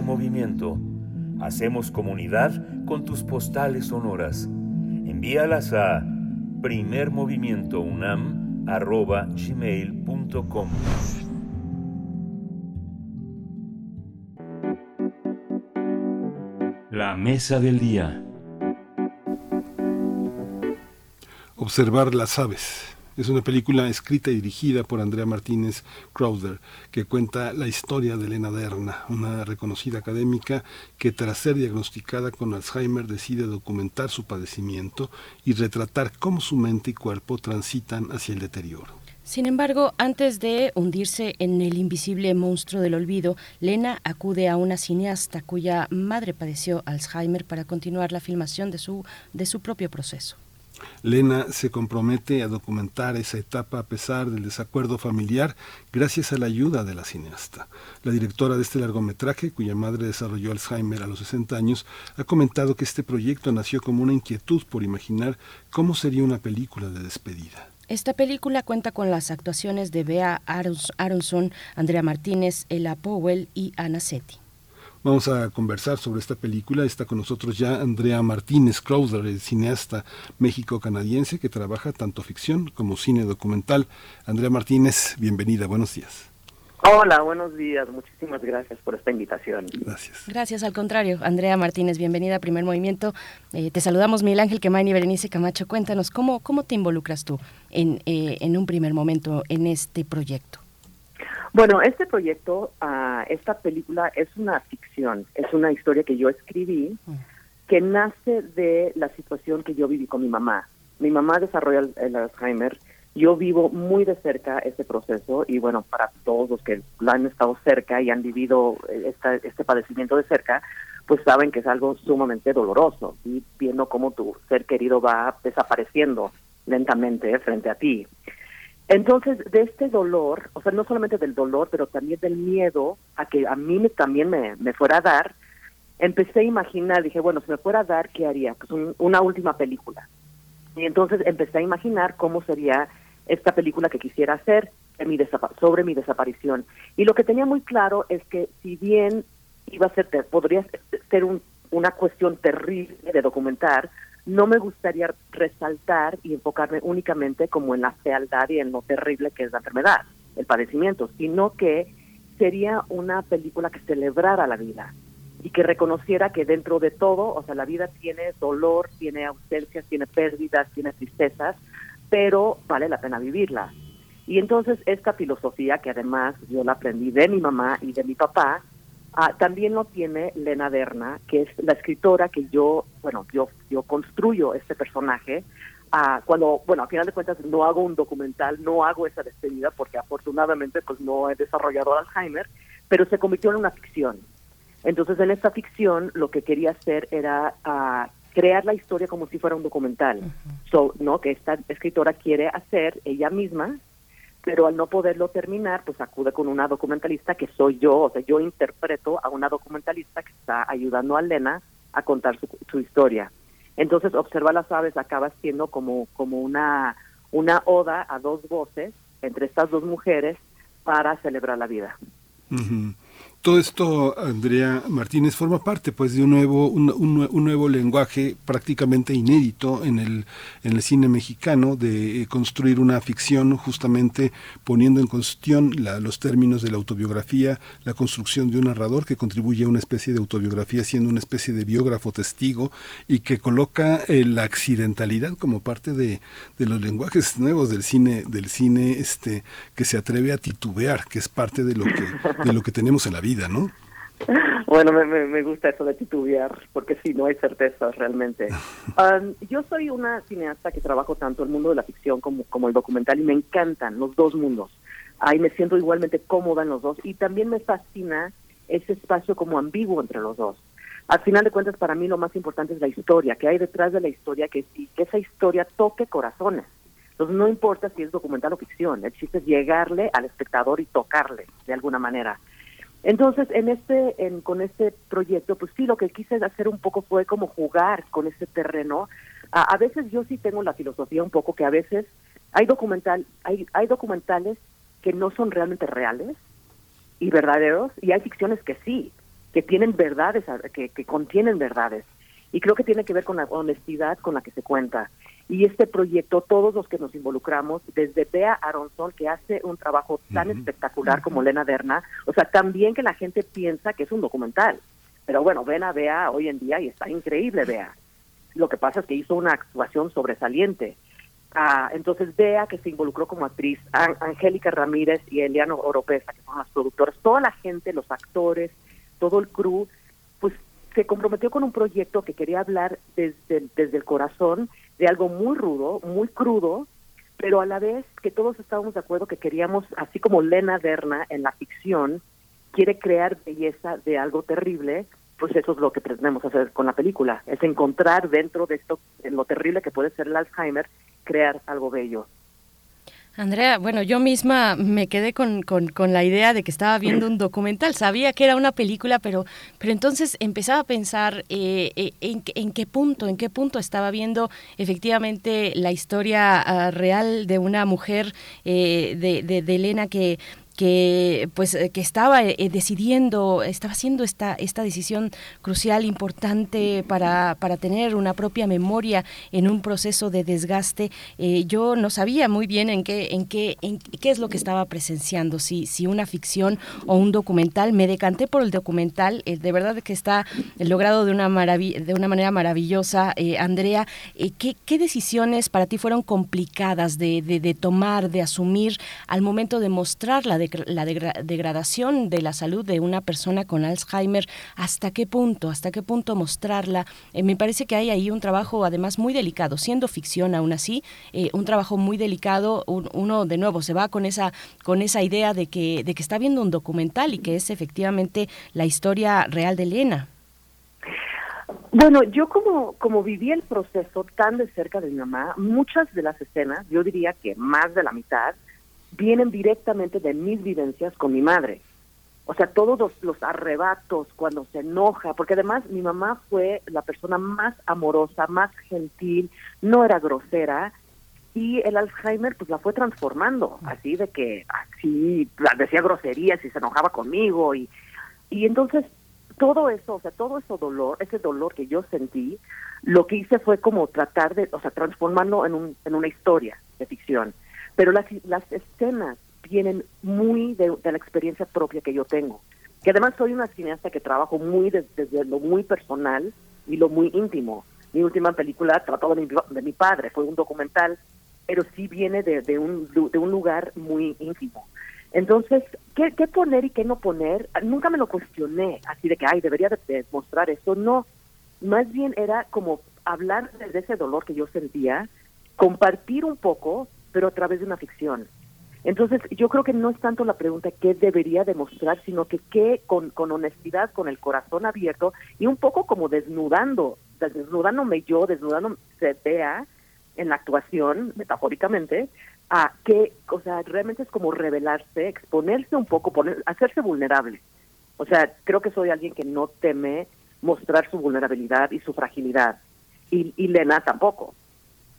Movimiento. Hacemos comunidad con tus postales sonoras. Envíalas a primermovimientounam.gmail.com La mesa del día. Observar las aves. Es una película escrita y dirigida por Andrea Martínez Crowder, que cuenta la historia de Elena Derna, una reconocida académica que tras ser diagnosticada con Alzheimer decide documentar su padecimiento y retratar cómo su mente y cuerpo transitan hacia el deterioro. Sin embargo, antes de hundirse en el invisible monstruo del olvido, Lena acude a una cineasta cuya madre padeció Alzheimer para continuar la filmación de su, de su propio proceso. Lena se compromete a documentar esa etapa a pesar del desacuerdo familiar gracias a la ayuda de la cineasta. La directora de este largometraje, cuya madre desarrolló Alzheimer a los 60 años, ha comentado que este proyecto nació como una inquietud por imaginar cómo sería una película de despedida. Esta película cuenta con las actuaciones de Bea Aronson, Andrea Martínez, Ella Powell y Ana Setti. Vamos a conversar sobre esta película. Está con nosotros ya Andrea Martínez Crowder, el cineasta méxico-canadiense que trabaja tanto ficción como cine documental. Andrea Martínez, bienvenida, buenos días. Hola, buenos días. Muchísimas gracias por esta invitación. Gracias. Gracias, al contrario. Andrea Martínez, bienvenida a Primer Movimiento. Eh, te saludamos, Miguel Ángel Quemain y Berenice Camacho. Cuéntanos, ¿cómo, cómo te involucras tú en, eh, en un primer momento en este proyecto? Bueno, este proyecto, uh, esta película es una ficción, es una historia que yo escribí que nace de la situación que yo viví con mi mamá. Mi mamá desarrolla el, Alzheimer, yo vivo muy de cerca este proceso y bueno, para todos los que lo han estado cerca y han vivido esta, este padecimiento de cerca, pues saben que es algo sumamente doloroso y viendo cómo tu ser querido va desapareciendo lentamente frente a ti. Entonces, de este dolor, o sea, no solamente del dolor, pero también del miedo a que a mí también me, me fuera a dar, empecé a imaginar, dije, bueno, si me fuera a dar, ¿qué haría? Pues una última película. Y entonces empecé a imaginar cómo sería esta película que quisiera hacer mi sobre mi desaparición. Y lo que tenía muy claro es que si bien iba a ser, podría ser un, una cuestión terrible de documentar, no me gustaría resaltar y enfocarme únicamente como en la fealdad y en lo terrible que es la enfermedad, el padecimiento, sino que sería una película que celebrara la vida y que reconociera que dentro de todo, o sea, la vida tiene dolor, tiene ausencias, tiene pérdidas, tiene tristezas, pero vale la pena vivirla. Y entonces esta filosofía, que además yo la aprendí de mi mamá y de mi papá, Ah, también lo tiene Lena Derna, que es la escritora que yo, bueno, yo, yo construyo este personaje. Ah, cuando, bueno, a final de cuentas no hago un documental, no hago esa despedida porque afortunadamente pues no he desarrollado Alzheimer, pero se convirtió en una ficción. Entonces en esta ficción lo que quería hacer era ah, crear la historia como si fuera un documental, so, ¿no? Que esta escritora quiere hacer ella misma pero al no poderlo terminar, pues acude con una documentalista que soy yo, o sea, yo interpreto a una documentalista que está ayudando a Lena a contar su, historia. Entonces, observa las aves acaba siendo como, como una, una oda a dos voces entre estas dos mujeres para celebrar la vida. Todo esto, Andrea Martínez, forma parte pues de un nuevo, un, un, nuevo lenguaje prácticamente inédito en el, en el cine mexicano, de eh, construir una ficción justamente poniendo en cuestión la, los términos de la autobiografía, la construcción de un narrador que contribuye a una especie de autobiografía siendo una especie de biógrafo testigo y que coloca eh, la accidentalidad como parte de, de, los lenguajes nuevos del cine, del cine este, que se atreve a titubear, que es parte de lo que, de lo que tenemos en la vida. ¿No? Bueno, me, me, gusta eso de titubear, porque sí, no hay certeza realmente. Um, yo soy una cineasta que trabajo tanto el mundo de la ficción como, como el documental y me encantan los dos mundos. Ahí me siento igualmente cómoda en los dos y también me fascina ese espacio como ambiguo entre los dos. Al final de cuentas, para mí lo más importante es la historia, que hay detrás de la historia, que, y que esa historia toque corazones. Entonces no importa si es documental o ficción, el chiste es llegarle al espectador y tocarle de alguna manera. Entonces, en este, en, con este proyecto, pues sí, lo que quise hacer un poco fue como jugar con ese terreno. A, veces yo sí tengo la filosofía un poco que a veces hay documental, hay, hay documentales que no son realmente reales y verdaderos, y hay ficciones que sí, que tienen verdades, que, que contienen verdades. Y creo que tiene que ver con la honestidad con la que se cuenta y este proyecto, todos los que nos involucramos, desde Bea Aronson, que hace un trabajo tan espectacular como Lena Derna, o sea, también que la gente piensa que es un documental. Pero bueno, ven a Bea hoy en día y está increíble Bea. Lo que pasa es que hizo una actuación sobresaliente. Ah, entonces Bea, que se involucró como actriz, Angélica Ramírez y Eliano Oropesa, que son las productoras, toda la gente, los actores, todo el crew, se comprometió con un proyecto que quería hablar desde, desde el corazón de algo muy rudo, muy crudo, pero a la vez que todos estábamos de acuerdo que queríamos, así como Lena Derna en la ficción quiere crear belleza de algo terrible, pues eso es lo que pretendemos hacer con la película, es encontrar dentro de esto, en lo terrible que puede ser el Alzheimer, crear algo bello. Andrea, bueno, yo misma me quedé con, con, la idea de que estaba viendo un documental. Sabía que era una película, pero, pero entonces empezaba a pensar eh, eh, en, en, qué punto, en qué punto estaba viendo efectivamente la historia ah, real de una mujer, eh, de, de, Elena, que que pues eh, que estaba eh, decidiendo estaba haciendo esta esta decisión crucial importante para, para tener una propia memoria en un proceso de desgaste. Eh, yo no sabía muy bien en qué en qué en qué es lo que estaba presenciando si si una ficción o un documental. Me decanté por el documental de verdad que está logrado de una de una manera maravillosa Andrea. ¿qué, ¿qué, decisiones para ti fueron complicadas de, de, de tomar de asumir al momento de mostrar la degradación de la salud de una persona con Alzheimer, hasta qué punto, hasta qué punto mostrarla. Eh, me parece que hay ahí un trabajo además muy delicado, siendo ficción aún así, eh, un trabajo muy delicado. uno de nuevo se va con esa, con esa idea de que, de que está viendo un documental y que es efectivamente la historia real de Elena. Bueno, yo como, como viví el proceso tan de cerca de mi mamá, muchas de las escenas, yo diría que más de la mitad, vienen directamente de mis vivencias con mi madre. O sea, todos los, arrebatos cuando se enoja, porque además mi mamá fue la persona más amorosa, más gentil, no era grosera, y el Alzheimer pues la fue transformando, así de que así decía groserías y se enojaba conmigo, y, y entonces todo eso, o sea, todo ese dolor, ese dolor que yo sentí, lo que hice fue como tratar de, o sea, transformarlo en, un, en una historia de ficción. Pero las, las escenas vienen muy de, la experiencia propia que yo tengo. Que además soy una cineasta que trabajo muy desde, lo muy personal y lo muy íntimo. Mi última película trató de mi, de mi padre, fue un documental, pero sí viene de, un, de un lugar muy íntimo. Entonces, ¿qué, ¿qué, poner y qué no poner? Nunca me lo cuestioné, así de que, ay, debería de, mostrar esto. No, más bien era como hablar de ese dolor que yo sentía, compartir un poco pero a través de una ficción. Entonces, yo creo que no es tanto la pregunta qué debería demostrar, sino que qué con, con honestidad, con el corazón abierto y un poco como desnudando, desnudándome yo, desnudándome se vea en la actuación, metafóricamente, a que, o sea, realmente es como revelarse, exponerse un poco, poner, hacerse vulnerable. O sea, creo que soy alguien que no teme mostrar su vulnerabilidad y su fragilidad. Y, y Lena tampoco.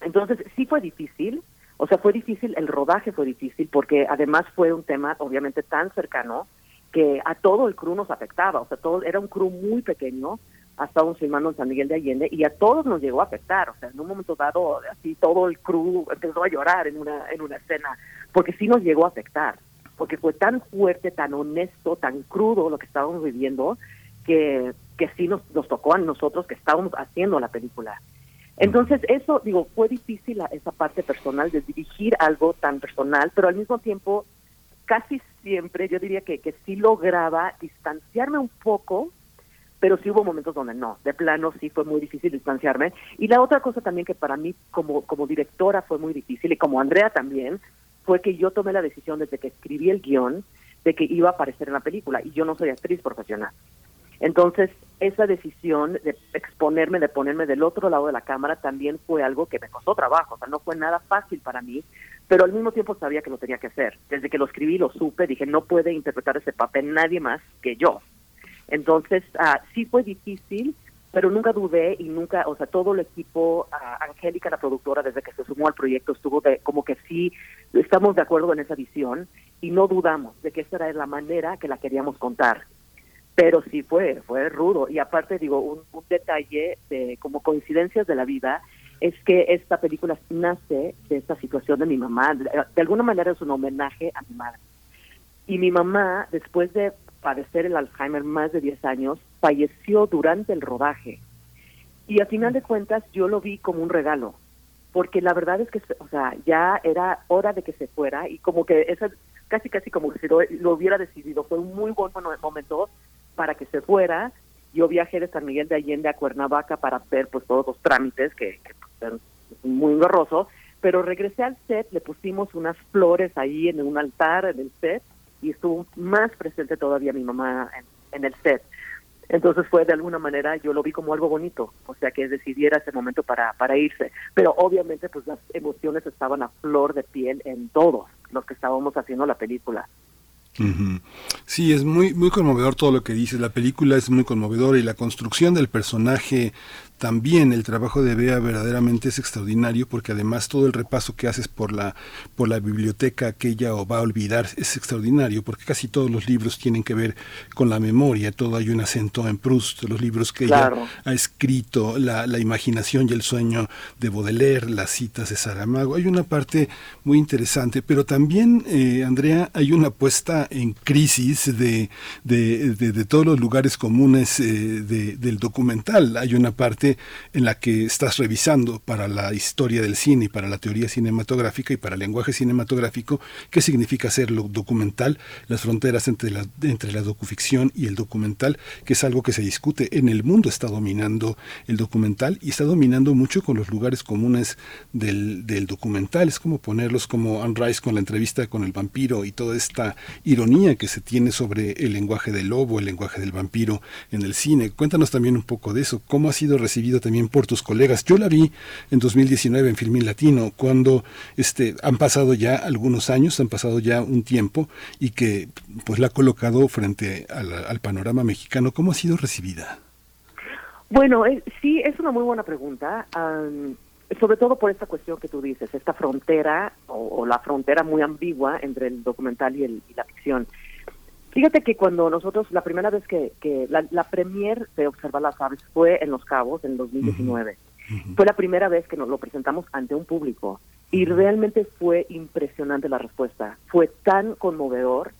Entonces, sí fue difícil, o sea, fue difícil, el rodaje fue difícil porque además fue un tema obviamente tan cercano que a todo el crew nos afectaba, o sea, todo era un crew muy pequeño, estábamos filmando en San Miguel de Allende y a todos nos llegó a afectar, o sea, en un momento dado así todo el crew empezó a llorar en una en una escena, porque sí nos llegó a afectar, porque fue tan fuerte, tan honesto, tan crudo lo que estábamos viviendo que que sí nos, nos tocó a nosotros que estábamos haciendo la película. Entonces, eso, digo, fue difícil esa parte personal de dirigir algo tan personal, pero al mismo tiempo, casi siempre yo diría que, que sí lograba distanciarme un poco, pero sí hubo momentos donde no, de plano sí fue muy difícil distanciarme. Y la otra cosa también que para mí como, como directora fue muy difícil, y como Andrea también, fue que yo tomé la decisión desde que escribí el guion de que iba a aparecer en la película, y yo no soy actriz profesional. Entonces, esa decisión de exponerme, de ponerme del otro lado de la cámara, también fue algo que me costó trabajo, o sea, no fue nada fácil para mí, pero al mismo tiempo sabía que lo tenía que hacer. Desde que lo escribí, lo supe, dije, no puede interpretar ese papel nadie más que yo. Entonces, ah, sí fue difícil, pero nunca dudé y nunca, o sea, todo el equipo, ah, Angélica, la productora, desde que se sumó al proyecto, estuvo de, como que sí, estamos de acuerdo en esa visión y no dudamos de que esa era la manera que la queríamos contar pero sí fue, fue rudo. Y aparte, digo, un, detalle de como coincidencias de la vida es que esta película nace de esta situación de mi mamá. De, alguna manera es un homenaje a mi madre. Y mi mamá, después de padecer el Alzheimer más de 10 años, falleció durante el rodaje. Y a final de cuentas yo lo vi como un regalo, porque la verdad es que, o sea, ya era hora de que se fuera y como que esa, casi casi como si lo, lo hubiera decidido, fue un muy buen momento para que se fuera. Yo viajé de San Miguel de Allende a Cuernavaca para hacer pues todos los trámites que, que pues, muy engorroso, pero regresé al set, le pusimos unas flores ahí en un altar en el set y estuvo más presente todavía mi mamá en, el set. Entonces fue de alguna manera, yo lo vi como algo bonito, o sea que decidiera ese momento para, para irse. Pero obviamente pues las emociones estaban a flor de piel en todos los que estábamos haciendo la película. Sí, es muy, muy conmovedor todo lo que dices. La película es muy conmovedora y la construcción del personaje también el trabajo de Bea verdaderamente es extraordinario porque además todo el repaso que haces por la por la biblioteca que ella va a olvidar es extraordinario porque casi todos los libros tienen que ver con la memoria, todo hay un acento en Proust, los libros que ella ha escrito, la, la, imaginación y el sueño de Baudelaire, las citas de Saramago, hay una parte muy interesante, pero también, eh, Andrea, hay una puesta en crisis de, de, de, todos los lugares comunes eh, del documental, hay una parte en la que estás revisando para la historia del cine y para la teoría cinematográfica y para el lenguaje cinematográfico qué significa ser lo documental, las fronteras entre la, entre la docuficción y el documental, que es algo que se discute en el mundo, está dominando el documental y está dominando mucho con los lugares comunes del, del documental, es como ponerlos como Anne Rice con la entrevista con el vampiro y toda esta ironía que se tiene sobre el lenguaje del lobo, el lenguaje del vampiro en el cine. Cuéntanos también un poco de eso, cómo ha sido recibido también por tus colegas. Yo la vi en 2019 en Filmín Latino, cuando este, han pasado ya algunos años, han pasado ya un tiempo y que pues la ha colocado frente al, panorama mexicano. ¿Cómo ha sido recibida? Bueno, eh, sí, es una muy buena pregunta. sobre todo por esta cuestión que tú dices, esta frontera o, la frontera muy ambigua entre el documental y, el, y la ficción. Fíjate que cuando nosotros, la primera vez que, que la, la premier de Observar las Aves fue en Los Cabos en 2019. Fue la primera vez que nos lo presentamos ante un público y realmente fue impresionante la respuesta. Fue tan conmovedor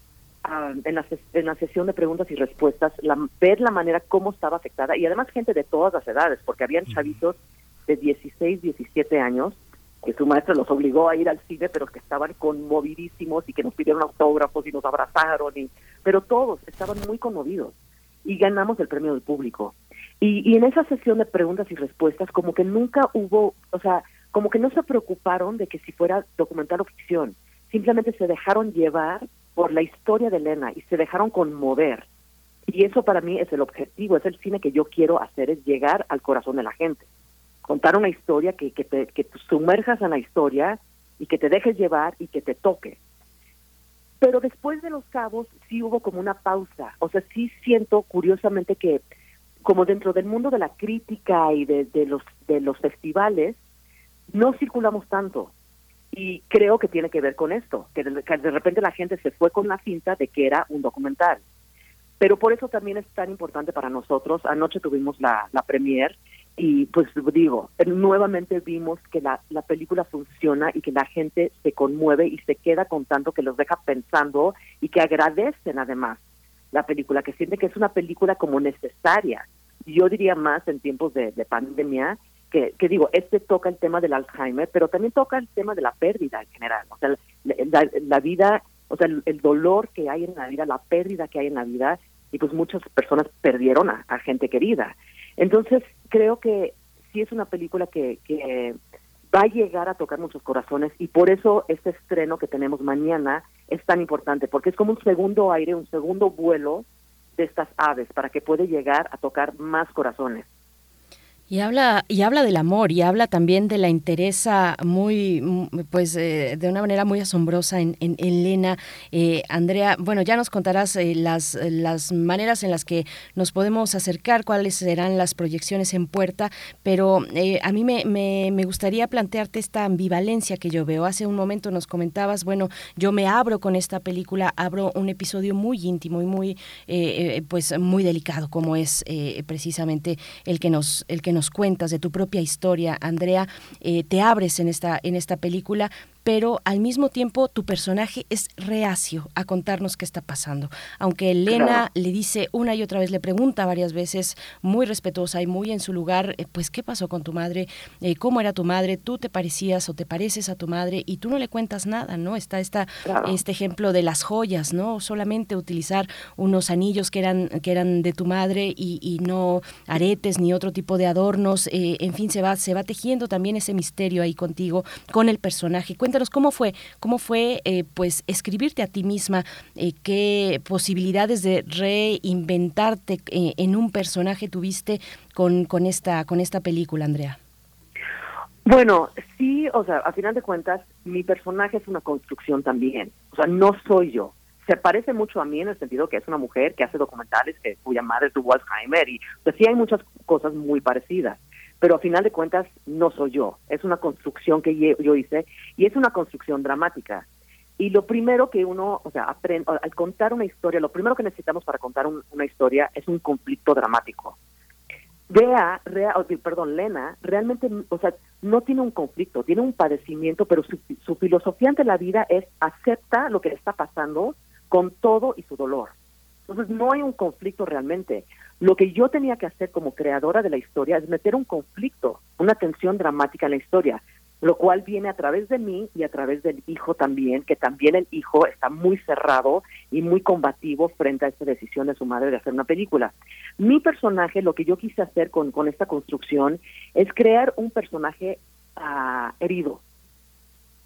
ah, en, la, en la sesión de preguntas y respuestas, la, ver la manera como estaba afectada y además gente de todas las edades, porque habían chavitos de 16, 17 años que su maestra los obligó a ir al cine, pero que estaban conmovidísimos y que nos pidieron autógrafos y nos abrazaron, y, pero todos estaban muy conmovidos y ganamos el premio del público. Y, en esa sesión de preguntas y respuestas, como que nunca hubo, o sea, como que no se preocuparon de que si fuera documental o ficción, simplemente se dejaron llevar por la historia de Elena y se dejaron conmover. Y eso para mí es el objetivo, es el cine que yo quiero hacer, es llegar al corazón de la gente contar una historia que, que, te, que sumerjas en la historia y que te dejes llevar y que te toque. Pero después de Los Cabos sí hubo como una pausa. O sea, sí siento curiosamente que como dentro del mundo de la crítica y de, los, de los festivales, no circulamos tanto. Y creo que tiene que ver con esto, que de, que de repente la gente se fue con la cinta de que era un documental. Pero por eso también es tan importante para nosotros. Anoche tuvimos la, la premier y pues digo, nuevamente vimos que la, la película funciona y que la gente se conmueve y se queda contando, que los deja pensando y que agradecen además la película, que sienten que es una película como necesaria. Yo diría más en tiempos de, de pandemia, que, que, digo, este toca el tema del Alzheimer, pero también toca el tema de la pérdida en general, o sea, la, vida, o sea, el, dolor que hay en la vida, la pérdida que hay en la vida, y pues muchas personas perdieron a gente querida. Entonces, creo que sí es una película que, que va a llegar a tocar muchos corazones y por eso este estreno que tenemos mañana es tan importante, porque es como un segundo aire, un segundo vuelo de estas aves para que puede llegar a tocar más corazones. Y habla, y habla del amor y habla también de la interesa muy, pues eh, de una manera muy asombrosa en, en Elena. Eh, Andrea, bueno, ya nos contarás eh, las, las maneras en las que nos podemos acercar, cuáles serán las proyecciones en puerta, pero eh, a mí me, me, me, gustaría plantearte esta ambivalencia que yo veo. Hace un momento nos comentabas, bueno, yo me abro con esta película, abro un episodio muy íntimo y muy, eh, pues muy delicado, como es precisamente el que nos, el que nos cuentas de tu propia historia, Andrea, eh, te abres en esta, en esta película, pero al mismo tiempo tu personaje es reacio a contarnos qué está pasando. Aunque Elena le dice una y otra vez, le pregunta varias veces, muy respetuosa y muy en su lugar, eh, pues, ¿qué pasó con tu madre? Eh, ¿Cómo era tu madre? ¿Tú te parecías o te pareces a tu madre? Y tú no le cuentas nada, ¿no? Está esta, claro. este ejemplo de las joyas, ¿no? Solamente utilizar unos anillos que eran, que eran de tu madre y, y no aretes ni otro tipo de adornos. Eh, en fin, se va, se va tejiendo también ese misterio ahí contigo, con el personaje. Cuéntanos cómo fue, cómo fue eh, pues escribirte a ti misma, eh, qué posibilidades de reinventarte eh, en un personaje tuviste con, con esta con esta película, Andrea. Bueno, sí, o sea, a final de cuentas, mi personaje es una construcción también. O sea, no soy yo. Se parece mucho a mí en el sentido que es una mujer que hace documentales, que, cuya madre tuvo Alzheimer, y sea, sí hay muchas cosas muy parecidas pero a final de cuentas no soy yo, es una construcción que yo hice y es una construcción dramática. Y lo primero que uno, o sea, aprende, al contar una historia, lo primero que necesitamos para contar un, una historia es un conflicto dramático. Vea, rea, perdón, Lena, realmente, o sea, no tiene un conflicto, tiene un padecimiento, pero su, su filosofía ante la vida es acepta lo que le está pasando con todo y su dolor. Entonces no hay un conflicto realmente. Lo que yo tenía que hacer como creadora de la historia es meter un conflicto, una tensión dramática en la historia, lo cual viene a través de mí y a través del hijo también, que también el hijo está muy cerrado y muy combativo frente a esta decisión de su madre de hacer una película. Mi personaje, lo que yo quise hacer con, con esta construcción, es crear un personaje uh, herido.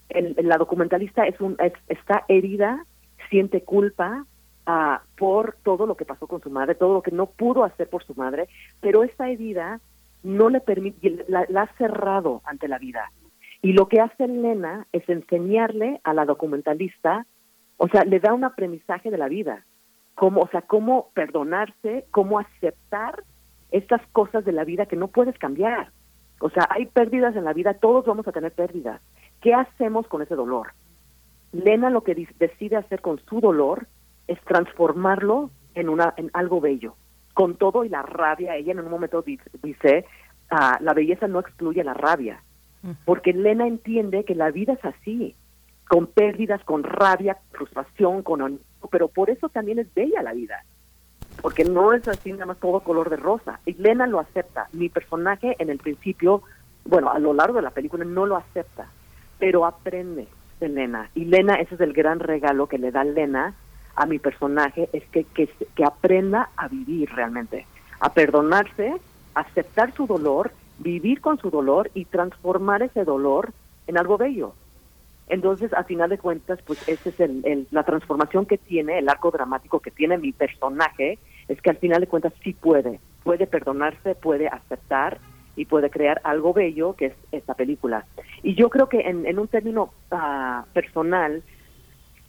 El, la documentalista es un, es, está herida, siente culpa, uh, por todo lo que pasó con su madre, todo lo que no pudo hacer por su madre, pero esta herida no le permite, la, la ha cerrado ante la vida. Y lo que hace Elena es enseñarle a la documentalista, o sea, le da un aprendizaje de la vida, cómo, o sea, cómo perdonarse, cómo aceptar estas cosas de la vida que no puedes cambiar. O sea, hay pérdidas en la vida, todos vamos a tener pérdidas. ¿Qué hacemos con ese dolor? Lena lo que decide hacer con su dolor es transformarlo en una en algo bello. Con todo y la rabia ella en un momento dice uh, la belleza no excluye la rabia porque Lena entiende que la vida es así con pérdidas con rabia frustración con pero por eso también es bella la vida porque no es así nada más todo color de rosa y Lena lo acepta. Mi personaje en el principio bueno a lo largo de la película no lo acepta pero aprende de Lena y Lena ese es el gran regalo que le da Lena a mi personaje es que, que, que aprenda a vivir realmente, a perdonarse, aceptar su dolor, vivir con su dolor y transformar ese dolor en algo bello. Entonces, a final de cuentas, pues esa es el, el, la transformación que tiene, el arco dramático que tiene mi personaje, es que al final de cuentas sí puede, puede perdonarse, puede aceptar y puede crear algo bello que es esta película. Y yo creo que en, en un término uh, personal,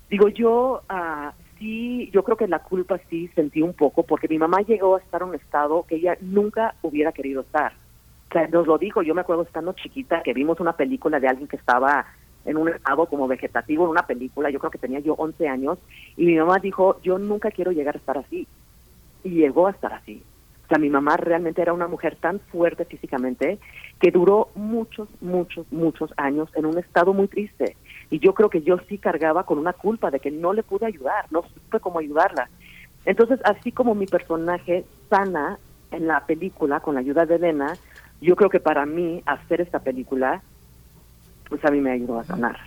digo yo, uh, sí, yo creo que la culpa sí sentí un poco, porque mi mamá llegó a estar en un estado que ella nunca hubiera querido estar. O sea, nos lo dijo, yo me acuerdo estando chiquita que vimos una película de alguien que estaba en un estado como vegetativo en una película, yo creo que tenía yo 11 años, y mi mamá dijo, yo nunca quiero llegar a estar así. y llegó a estar así. O sea, mi mamá realmente era una mujer tan fuerte físicamente que duró muchos, muchos, muchos años en un estado muy triste. Y yo creo que yo sí cargaba con una culpa de que no le pude ayudar, no supe cómo ayudarla. Entonces, así como mi personaje sana en la película con la ayuda de Elena, yo creo que para mí hacer esta película pues a mí me ayudó a sanar.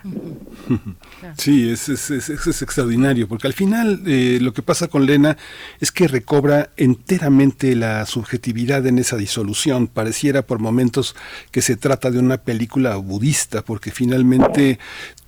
Sí, es, es, es, extraordinario, porque al final eh, lo que pasa con Lena es que recobra enteramente la subjetividad en esa disolución. Pareciera por momentos que se trata de una película budista, porque finalmente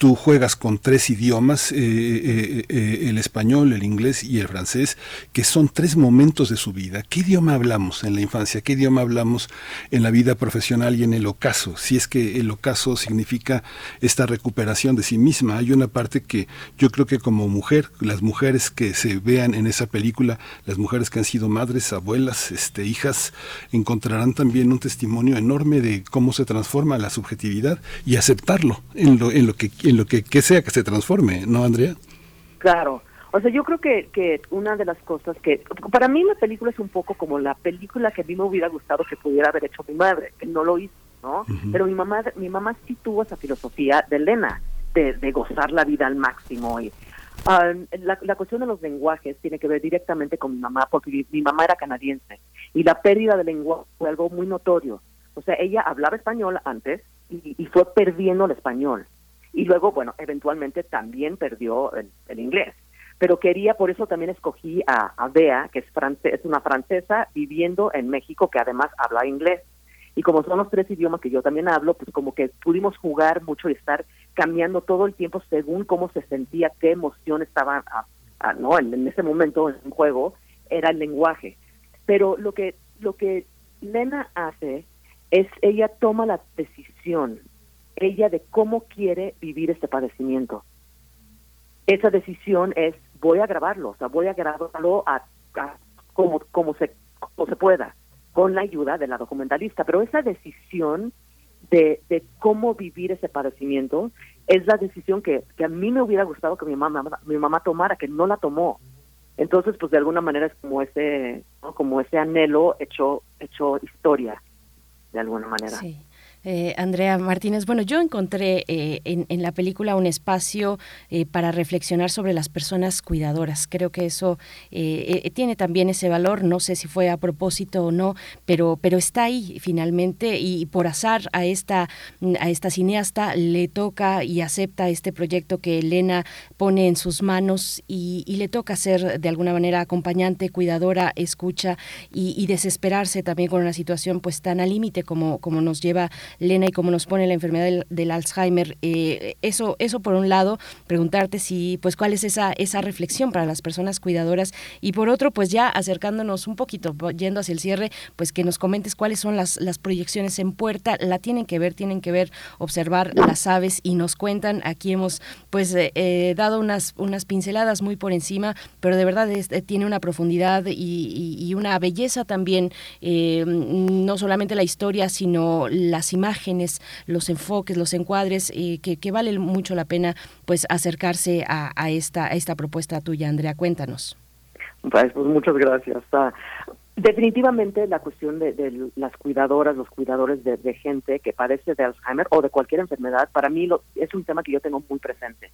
tú juegas con tres idiomas, eh, eh, eh, el español, el inglés y el francés, que son tres momentos de su vida. ¿Qué idioma hablamos en la infancia? ¿Qué idioma hablamos en la vida profesional y en el ocaso? Si es que el ocaso significa esta recuperación de sí misma. Hay una parte que yo creo que como mujer, las mujeres que se vean en esa película, las mujeres que han sido madres, abuelas, este, hijas, encontrarán también un testimonio enorme de cómo se transforma la subjetividad y aceptarlo en lo, en lo que lo que, sea que se transforme, ¿no, Andrea? Claro. O sea, yo creo que, que una de las cosas que, para mí la película es un poco como la película que a mí me hubiera gustado que pudiera haber hecho mi madre, que no lo hizo, ¿no? Pero mi mamá, mi mamá sí tuvo esa filosofía de Elena, de, de gozar la vida al máximo. Y, um, la, la, cuestión de los lenguajes tiene que ver directamente con mi mamá, porque mi, mi mamá era canadiense y la pérdida de lenguaje fue algo muy notorio. O sea, ella hablaba español antes y, y fue perdiendo el español y luego, bueno, eventualmente también perdió el, inglés. Pero quería, por eso también escogí a, a Bea, que es, es una francesa viviendo en México, que además habla inglés. Y como son los tres idiomas que yo también hablo, pues como que pudimos jugar mucho y estar cambiando todo el tiempo según cómo se sentía, qué emoción estaba no en, en, ese momento en juego, era el lenguaje. Pero lo que, lo que Lena hace es, ella toma la decisión ella de cómo quiere vivir este padecimiento. Esa decisión es, voy a grabarlo, o sea, voy a grabarlo a, como, como, se, como se pueda, con la ayuda de la documentalista. Pero esa decisión de, de cómo vivir ese padecimiento es la decisión que, que a mí me hubiera gustado que mi mamá, mi mamá tomara, que no la tomó. Entonces, pues de alguna manera es como ese, como ese anhelo hecho, hecho historia, de alguna manera. Sí. Eh, Andrea Martínez, bueno, yo encontré eh, en, la película un espacio eh, para reflexionar sobre las personas cuidadoras. Creo que eso tiene también ese valor, no sé si fue a propósito o no, pero, pero está ahí finalmente y por azar a esta, a esta cineasta le toca y acepta este proyecto que Elena pone en sus manos y, le toca ser de alguna manera acompañante, cuidadora, escucha y, desesperarse también con una situación pues tan al límite como, como nos lleva Lena, y cómo nos pone la enfermedad del, Alzheimer. Eh, eso, eso por un lado, preguntarte si, pues, cuál es esa, esa reflexión para las personas cuidadoras y por otro, pues ya acercándonos un poquito, yendo hacia el cierre, pues que nos comentes cuáles son las, las proyecciones en puerta, la tienen que ver, tienen que ver, observar las aves y nos cuentan, aquí hemos pues eh, eh, dado unas, unas pinceladas muy por encima, pero de verdad tiene una profundidad y, y una belleza también, no solamente la historia, sino las imágenes imágenes, los enfoques, los encuadres, eh, que, que, vale mucho la pena pues acercarse a, a, esta, a esta propuesta tuya, Andrea. Cuéntanos. Pues, pues muchas gracias. Ah, definitivamente la cuestión de, las cuidadoras, los cuidadores de, gente que padece de Alzheimer o de cualquier enfermedad, para mí lo, es un tema que yo tengo muy presente.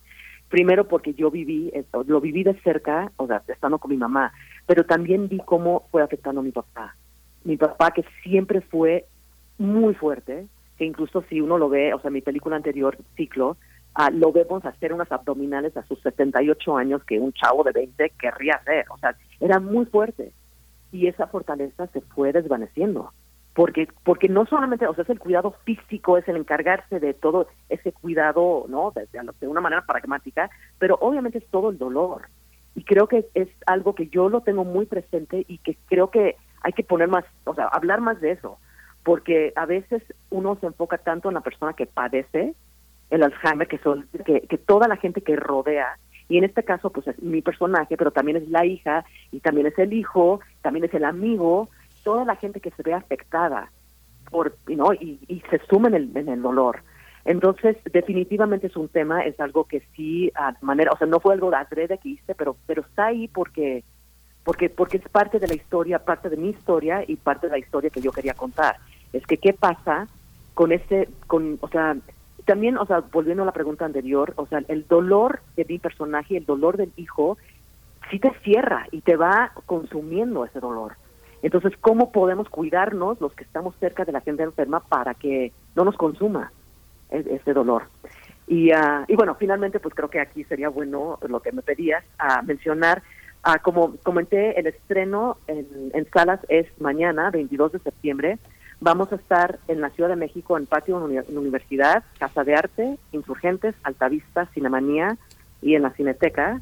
Primero porque yo viví, lo viví de cerca, o sea, estando con mi mamá, pero también vi cómo fue afectando a mi papá. Mi papá que siempre fue muy fuerte, que incluso si uno lo ve, o sea, mi película anterior, Ciclo, uh, lo vemos hacer unas abdominales a sus 78 años que un chavo de 20 querría hacer. O sea, era muy fuerte. Y esa fortaleza se fue desvaneciendo. Porque, porque no solamente, o sea, es el cuidado físico, es el encargarse de todo ese cuidado, ¿no? De, de, de una manera pragmática, pero obviamente es todo el dolor. Y creo que es algo que yo lo tengo muy presente y que creo que hay que poner más, o sea, hablar más de eso porque a veces uno se enfoca tanto en la persona que padece el Alzheimer, que, son, que, toda la gente que rodea, y en este caso pues es mi personaje, pero también es la hija, y también es el hijo, también es el amigo, toda la gente que se ve afectada por, ¿no? y, y se suma en el, en el dolor. Entonces, definitivamente es un tema, es algo que sí, manera, o sea, no fue algo de adrede que hice, pero, pero está ahí porque porque porque es parte de la historia, parte de mi historia y parte de la historia que yo quería contar. Es que qué pasa con ese, con, o sea, también, o sea, volviendo a la pregunta anterior, o sea, el dolor de mi personaje, el dolor del hijo, sí te cierra y te va consumiendo ese dolor. Entonces, ¿cómo podemos cuidarnos los que estamos cerca de la gente enferma para que no nos consuma e- ese dolor? Y, ah, y bueno, finalmente, pues creo que aquí sería bueno lo que me pedías, a mencionar, ah, como comenté, el estreno en, en salas es mañana, 22 de septiembre. Vamos a estar en la Ciudad de México, en Patio Uni- Universidad, Casa de Arte, Insurgentes, Altavista, Cinemanía y en la Cineteca.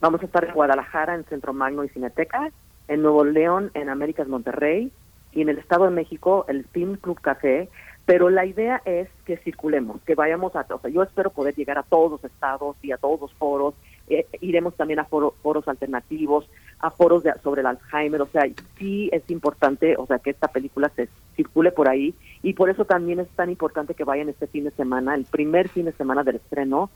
Vamos a estar en Guadalajara, en Centro Magno y Cineteca, en Nuevo León, en Américas Monterrey, y en el Estado de México, el Film Club Café. Pero la idea es que circulemos, que vayamos a, o sea, yo espero poder llegar a todos los estados y a todos los foros. Eh, iremos también a foro- foros alternativos, a foros de- sobre el Alzheimer. O sea, sí es importante, o sea, que esta película se circule por ahí. Y por eso también es tan importante que vayan este fin de semana, el primer fin de semana del estreno,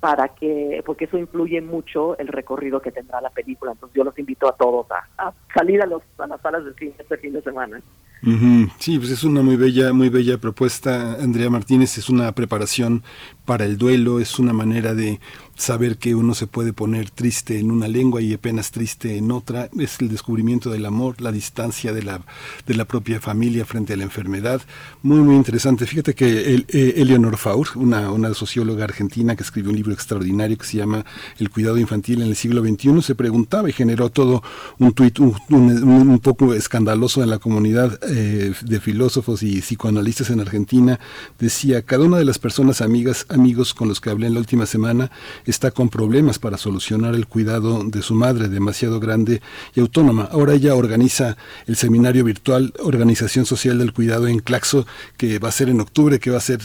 para que, porque eso influye mucho el recorrido que tendrá la película. Entonces yo los invito a todos a, a salir a, los, a las salas de cine este fin de semana. Ujú. Sí, pues es una muy bella, muy bella propuesta, Andrea Martínez. Es una preparación para el duelo, es una manera de saber que uno se puede poner triste en una lengua y apenas triste en otra. Es el descubrimiento del amor, la distancia de la, de la propia familia frente a la enfermedad. Muy, muy interesante. Fíjate que el, eh, Eleonor Faur, una, una socióloga argentina que escribió un libro extraordinario que se llama El cuidado infantil en el siglo XXI, se preguntaba y generó todo un tuit un, un- un poco escandaloso en la comunidad eh, de filósofos y psicoanalistas en Argentina. Decía, cada una de las personas amigas, amigos con los que hablé en la última semana está con problemas para solucionar el cuidado de su madre, demasiado grande y autónoma. Ahora ella organiza el seminario virtual Organización Social del Cuidado en Claxo, que va a ser en octubre, que va a ser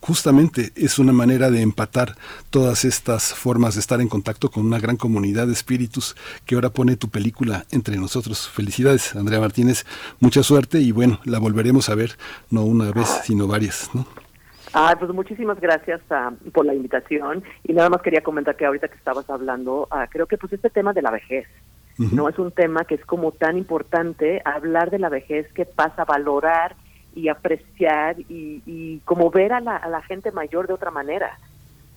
justamente, es una manera de empatar todas estas formas de estar en contacto con una gran comunidad de espíritus que ahora pone tu película entre nosotros. Felicidades, Andrea Martínez, mucha suerte y bueno, la volveremos a ver, no una vez, sino varias, ¿no? Ah, pues muchísimas gracias ah, por la invitación. Y nada más quería comentar que ahorita que estabas hablando, ah, creo que pues este tema de la vejez, no es un tema que es como tan importante hablar de la vejez que pasa a valorar y apreciar y, y como ver a la, a la gente mayor de otra manera,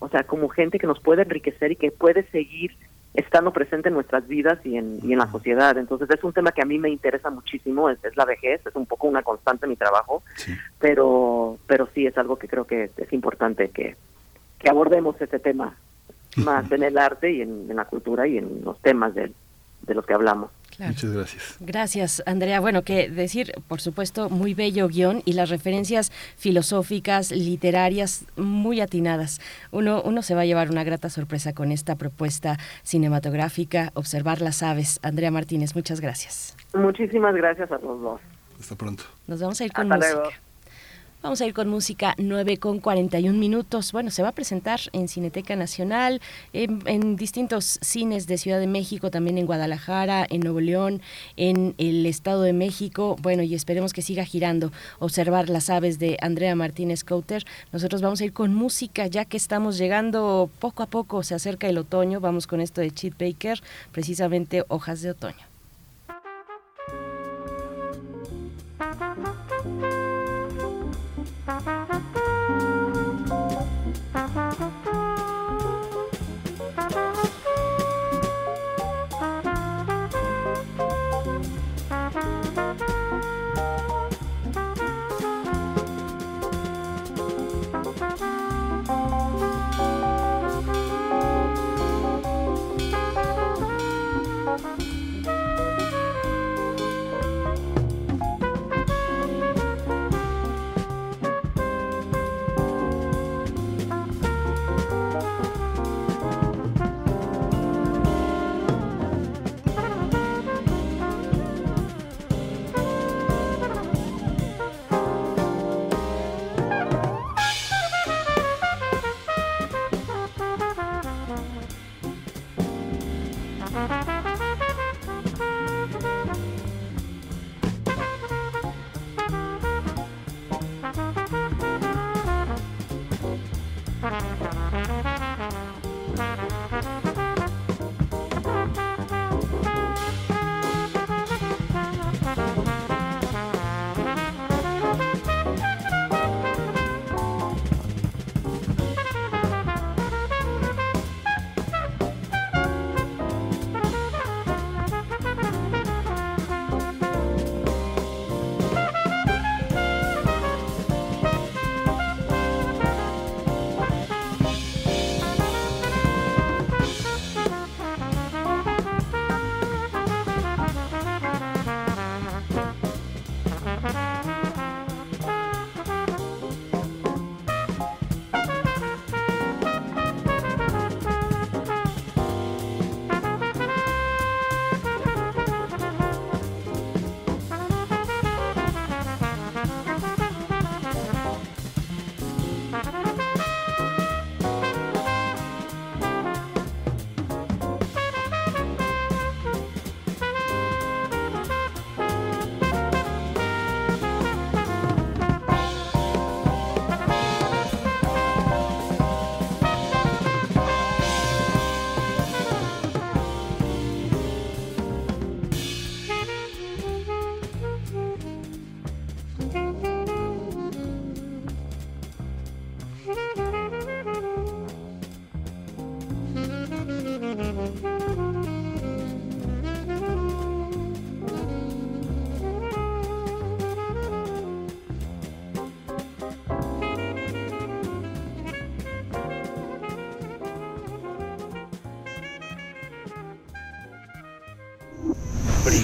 o sea, como gente que nos puede enriquecer y que puede seguir estando presente en nuestras vidas y en, y en la sociedad. Entonces es un tema que a mí me interesa muchísimo, es, es la vejez, es un poco una constante en mi trabajo, pero pero sí es algo que creo que es importante que, que abordemos este tema más en el arte y en, en la cultura y en los temas de, de los que hablamos. Muchas gracias. Gracias, Andrea. Bueno, que decir, por supuesto, muy bello guion y las referencias filosóficas, literarias, muy atinadas. Uno, uno se va a llevar una grata sorpresa con esta propuesta cinematográfica, Observar las aves. Andrea Martínez, muchas gracias. Muchísimas gracias a los dos. Hasta pronto. Nos vamos a ir con Hasta música. luego. Vamos a ir con música 9 con 41 minutos. Bueno, se va a presentar en Cineteca Nacional, en, distintos cines de Ciudad de México, también en Guadalajara, en Nuevo León, en el Estado de México. Bueno, y esperemos que siga girando. Observar las aves de Andrea Martínez Couter. Nosotros vamos a ir con música, ya que estamos llegando poco a poco, se acerca el otoño. Vamos con esto de Chet Baker, precisamente Hojas de Otoño.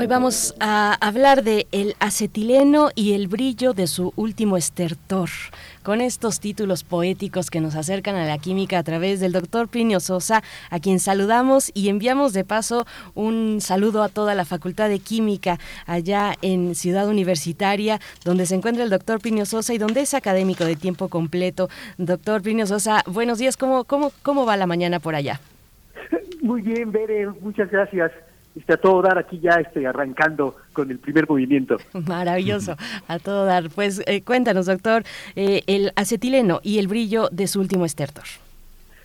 Hoy vamos a hablar de el acetileno y el brillo de su último estertor, con estos títulos poéticos que nos acercan a la química a través del doctor Plinio Sosa, a quien saludamos y enviamos de paso un saludo a toda la Facultad de Química allá en Ciudad Universitaria, donde se encuentra el doctor Plinio Sosa y donde es académico de tiempo completo. Doctor Plinio Sosa, buenos días, ¿cómo, cómo, cómo va la mañana por allá? Muy bien, Bere, muchas gracias este, a todo dar aquí ya estoy arrancando con el primer movimiento. Maravilloso, a todo dar. Pues eh, cuéntanos, doctor, eh, el acetileno y el brillo de su último estertor.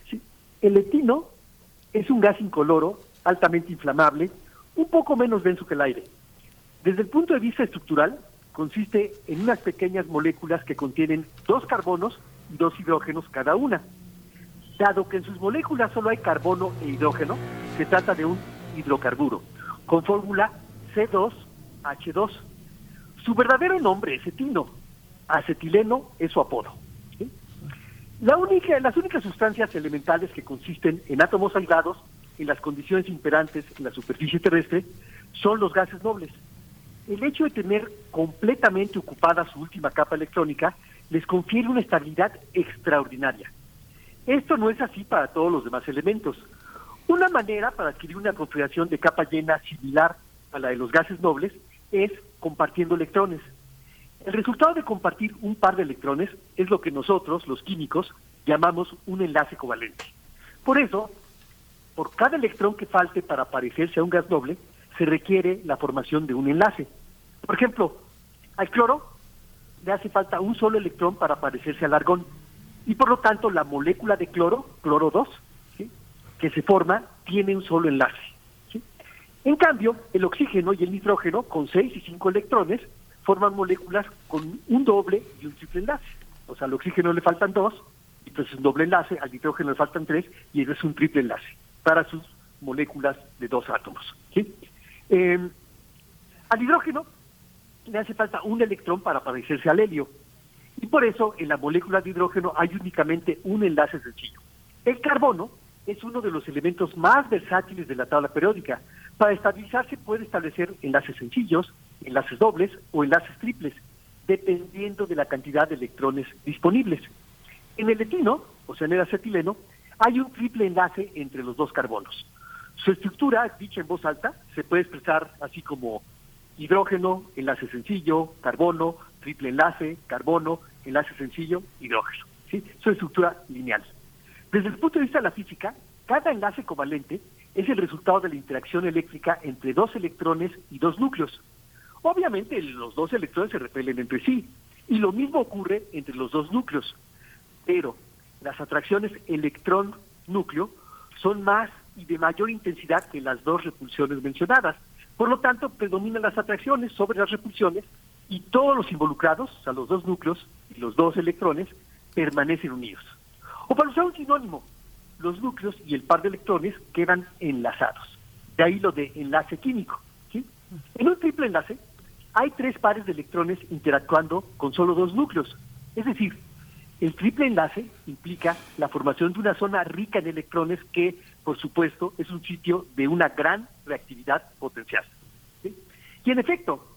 Sí, el etino es un gas incoloro, altamente inflamable, un poco menos denso que el aire. Desde el punto de vista estructural, consiste en unas pequeñas moléculas que contienen dos carbonos y dos hidrógenos cada una. Dado que en sus moléculas solo hay carbono e hidrógeno, se trata de un hidrocarburo, con fórmula C2H2. Su verdadero nombre es etino, acetileno es su apodo. Las únicas sustancias elementales que consisten en átomos aislados en las condiciones imperantes en la superficie terrestre son los gases nobles. El hecho de tener completamente ocupada su última capa electrónica les confiere una estabilidad extraordinaria. Esto no es así para todos los demás elementos. Una manera para adquirir una configuración de capa llena similar a la de los gases nobles es compartiendo electrones. El resultado de compartir un par de electrones es lo que nosotros, los químicos, llamamos un enlace covalente. Por eso, por cada electrón que falte para parecerse a un gas noble, se requiere la formación de un enlace. Por ejemplo, al cloro le hace falta un solo electrón para parecerse al argón. Y por lo tanto, la molécula de cloro, cloro 2, que se forma tiene un solo enlace. En cambio, el oxígeno y el nitrógeno, con 6 y 5 electrones, forman moléculas con un doble y un triple enlace. O sea, al oxígeno le faltan dos, entonces un doble enlace, al nitrógeno le faltan tres, y eso es un triple enlace para sus moléculas de dos átomos. Eh, al hidrógeno le hace falta un electrón para parecerse al helio. Y por eso en la molécula de hidrógeno hay únicamente un enlace sencillo. El carbono es uno de los elementos más versátiles de la tabla periódica. Para estabilizarse puede establecer enlaces sencillos, enlaces dobles o enlaces triples, dependiendo de la cantidad de electrones disponibles. En el etino, o sea, en el acetileno, hay un triple enlace entre los dos carbonos. Su estructura, dicha en voz alta, se puede expresar así como hidrógeno, enlace sencillo, carbono, triple enlace, carbono, enlace sencillo, hidrógeno. ¿sí? Su estructura lineal. Desde el punto de vista de la física, cada enlace covalente es el resultado de la interacción eléctrica entre dos electrones y dos núcleos. Obviamente los dos electrones se repelen entre sí, y lo mismo ocurre entre los dos núcleos. Pero las atracciones electrón-núcleo son más y de mayor intensidad que las dos repulsiones mencionadas. Por lo tanto, predominan las atracciones sobre las repulsiones y todos los involucrados, o sea, los dos núcleos y los dos electrones, permanecen unidos. O para usar un sinónimo, los núcleos y el par de electrones quedan enlazados. De ahí lo de enlace químico. En un triple enlace hay tres pares de electrones interactuando con solo dos núcleos. Es decir, el triple enlace implica la formación de una zona rica en electrones que, por supuesto, es un sitio de una gran reactividad potencial. Y en efecto,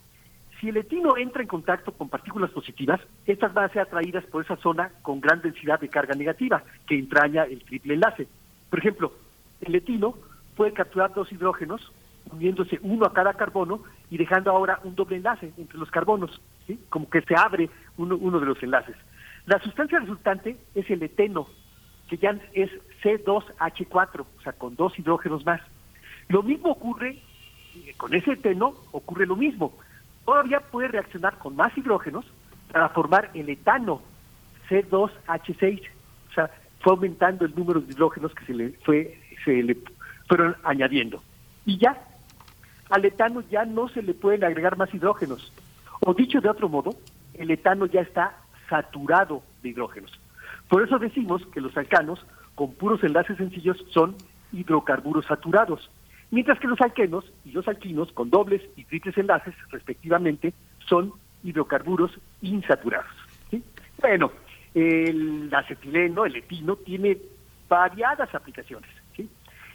si el etino entra en contacto con partículas positivas, estas van a ser atraídas por esa zona con gran densidad de carga negativa que entraña el triple enlace. Por ejemplo, el etino puede capturar dos hidrógenos uniéndose uno a cada carbono y dejando ahora un doble enlace entre los carbonos, como que se abre uno, uno de los enlaces. La sustancia resultante es el eteno, que ya es C2H4, o sea, con dos hidrógenos más. Lo mismo ocurre con ese eteno, ocurre lo mismo todavía puede reaccionar con más hidrógenos para formar el etano C2H6. O sea, fue aumentando el número de hidrógenos que se le fue fueron añadiendo. Y ya al etano ya no se le pueden agregar más hidrógenos. O dicho de otro modo, el etano ya está saturado de hidrógenos. Por eso decimos que los alcanos con puros enlaces sencillos son hidrocarburos saturados, mientras que los alquenos y los alquinos con dobles y triples enlaces, respectivamente, son hidrocarburos insaturados. Bueno, el acetileno, el etino, tiene variadas aplicaciones.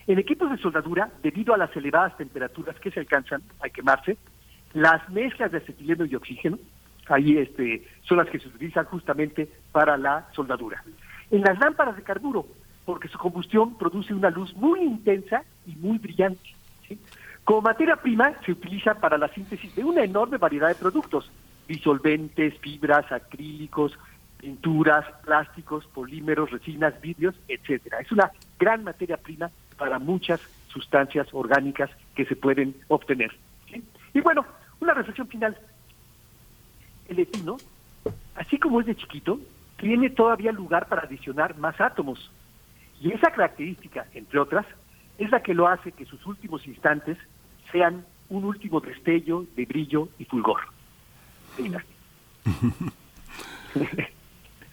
En equipos de soldadura, debido a las elevadas temperaturas que se alcanzan al quemarse, las mezclas de acetileno y oxígeno, ahí este, son las que se utilizan justamente para la soldadura. En las lámparas de carburo, porque su combustión produce una luz muy intensa y muy brillante. Como materia prima se utiliza para la síntesis de una enorme variedad de productos, disolventes, fibras, acrílicos, pinturas, plásticos, polímeros, resinas, vidrios, etcétera. Es una gran materia prima para muchas sustancias orgánicas que se pueden obtener. Y bueno, una reflexión final. El etino, así como es de chiquito, tiene todavía lugar para adicionar más átomos. Y esa característica, entre otras, es la que lo hace que sus últimos instantes sean un último destello de brillo y fulgor.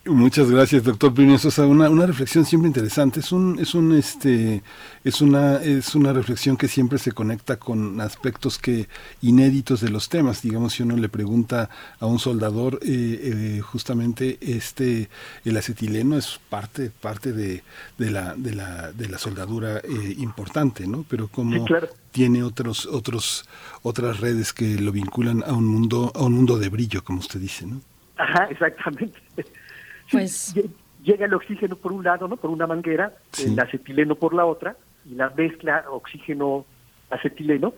Muchas gracias, doctor Plinio Sosa. Una, una reflexión siempre interesante. Es un, es un, este, es una, es una reflexión que siempre se conecta con aspectos que inéditos de los temas. Digamos, si uno le pregunta a un soldador, eh, eh, justamente este, el acetileno es parte, parte de, de la, de la, de la soldadura eh, importante, ¿no? Pero como tiene otros, otros, otras redes que lo vinculan a un mundo, a un mundo de brillo, como usted dice, ¿no? Ajá, exactamente. Pues llega el oxígeno por un lado, ¿no? Por una manguera, el acetileno por la otra, y la mezcla oxígeno-acetileno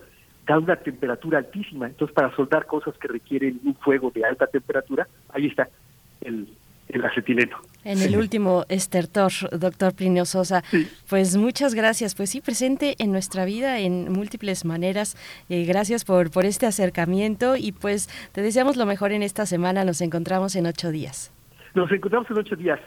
da una temperatura altísima. Entonces, para soldar cosas que requieren un fuego de alta temperatura, ahí está el, el acetileno. En el último estertor, doctor Plinio Sosa, pues muchas gracias. Pues sí, presente en nuestra vida en múltiples maneras. Eh, gracias por, por este acercamiento y pues te deseamos lo mejor en esta semana. Nos encontramos en ocho días. Nos encontramos en ocho días.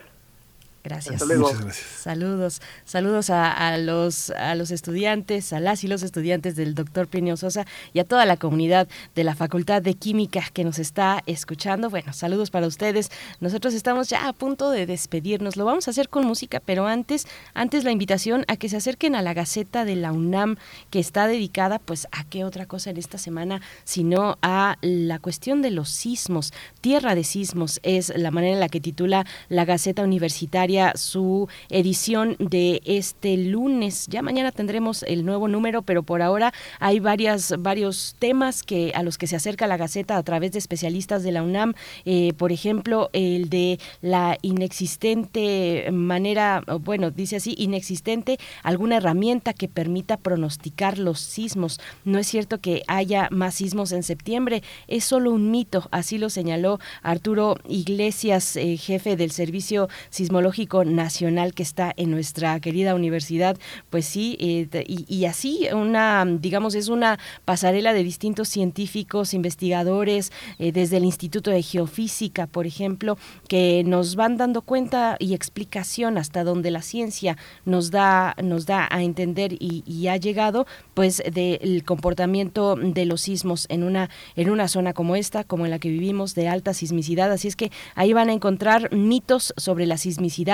Gracias. Muchas gracias. Saludos, saludos a, los a los estudiantes, a las y los estudiantes del doctor Plinio Sosa y a toda la comunidad de la Facultad de Química que nos está escuchando. Bueno, saludos para ustedes. Nosotros estamos ya a punto de despedirnos. Lo vamos a hacer con música, pero antes, antes la invitación a que se acerquen a la Gaceta de la UNAM, que está dedicada, pues, a qué otra cosa en esta semana, sino a la cuestión de los sismos. Tierra de sismos es la manera en la que titula la Gaceta Universitaria su edición de este lunes. Ya mañana tendremos el nuevo número, pero por ahora hay varias, varios temas que, a los que se acerca la Gaceta a través de especialistas de la UNAM. Eh, por ejemplo, el de la inexistente manera, bueno, dice así, inexistente alguna herramienta que permita pronosticar los sismos. No es cierto que haya más sismos en septiembre, es solo un mito, así lo señaló Arturo Iglesias, eh, jefe del Servicio Sismológico Nacional que está en nuestra querida universidad, pues sí, eh, y, así una, digamos, es una pasarela de distintos científicos, investigadores, eh, desde el Instituto de Geofísica, por ejemplo, que nos van dando cuenta y explicación hasta donde la ciencia nos da, nos da a entender y, ha llegado, pues, del comportamiento de los sismos en una, en una zona como esta, como en la que vivimos, de alta sismicidad. Así es que ahí van a encontrar mitos sobre la sismicidad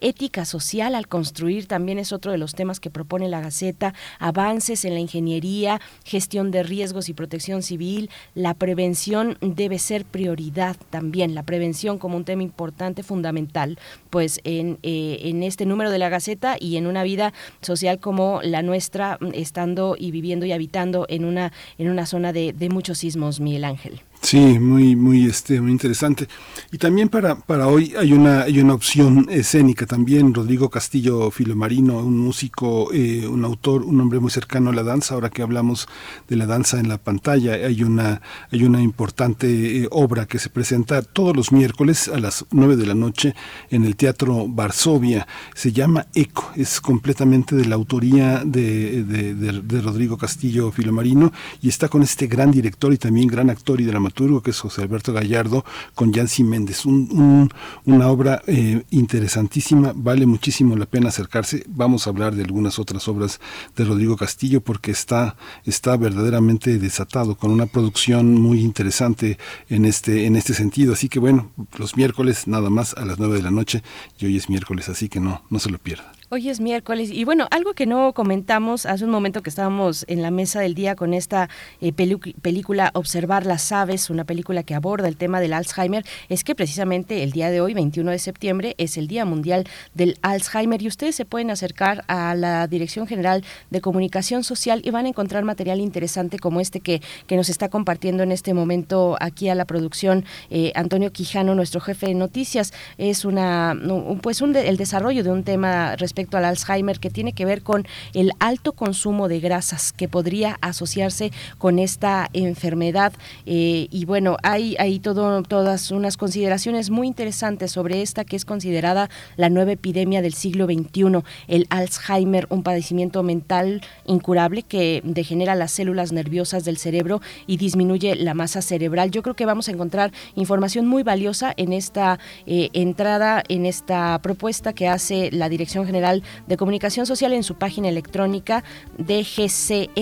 ética social al construir también es otro de los temas que propone la Gaceta, avances en la ingeniería, gestión de riesgos y protección civil, la prevención debe ser prioridad también, la prevención como un tema importante, fundamental, pues en, eh, en este número de la Gaceta y en una vida social como la nuestra, estando y viviendo y habitando en una, en una zona de, de muchos sismos, Miguel Ángel. Sí, muy, muy, este, muy interesante. Y también para, para hoy hay una, hay una opción escénica también. Rodrigo Castillo Filomarino, un músico, eh, un autor, un hombre muy cercano a la danza. Ahora que hablamos de la danza en la pantalla, hay una, hay una importante eh, obra que se presenta todos los miércoles a las nueve de la noche en el Teatro Varsovia. Se llama Eco, es completamente de la autoría de, de, de, de Rodrigo Castillo Filomarino y está con este gran director y también gran actor y dramaturgo que es José Alberto Gallardo con Yancy Méndez. Un, una obra eh, interesantísima, vale muchísimo la pena acercarse. Vamos a hablar de algunas otras obras de Rodrigo Castillo porque está, está verdaderamente desatado con una producción muy interesante en este, en este sentido. Así que bueno, los miércoles nada más a las nueve de la noche y hoy es miércoles, así que no, no se lo pierda. Hoy es miércoles y bueno, algo que no comentamos hace un momento que estábamos en la mesa del día con esta eh, película Observar las aves, una película que aborda el tema del Alzheimer, es que precisamente el día de hoy, 21 de septiembre, es el Día Mundial del Alzheimer y ustedes se pueden acercar a la Dirección General de Comunicación Social y van a encontrar material interesante como este que, que nos está compartiendo en este momento aquí a la producción eh, Antonio Quijano, nuestro jefe de noticias. Es una, pues un el desarrollo de un tema respecto al Alzheimer que tiene que ver con el alto consumo de grasas que podría asociarse con esta enfermedad. Eh, y bueno, hay, hay todas unas consideraciones muy interesantes sobre esta que es considerada la nueva epidemia del siglo XXI, el Alzheimer, un padecimiento mental incurable que degenera las células nerviosas del cerebro y disminuye la masa cerebral. Yo creo que vamos a encontrar información muy valiosa en esta eh, entrada, en esta propuesta que hace la Dirección General de Comunicación Social en su página electrónica dgcs.unam.mx.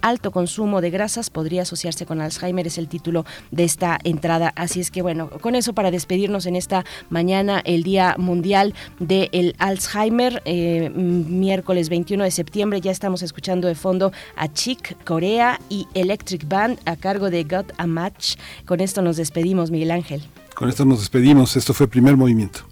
Alto consumo de grasas podría asociarse con Alzheimer, es el título de esta entrada. Así es que bueno, con eso para despedirnos en esta mañana, el Día Mundial del Alzheimer, eh, miércoles 21 de septiembre, ya estamos escuchando de fondo a Chick Corea y Electric Band a cargo de Got a Match. Con esto nos despedimos, Miguel Ángel. Con esto nos despedimos. Esto fue Primer Movimiento.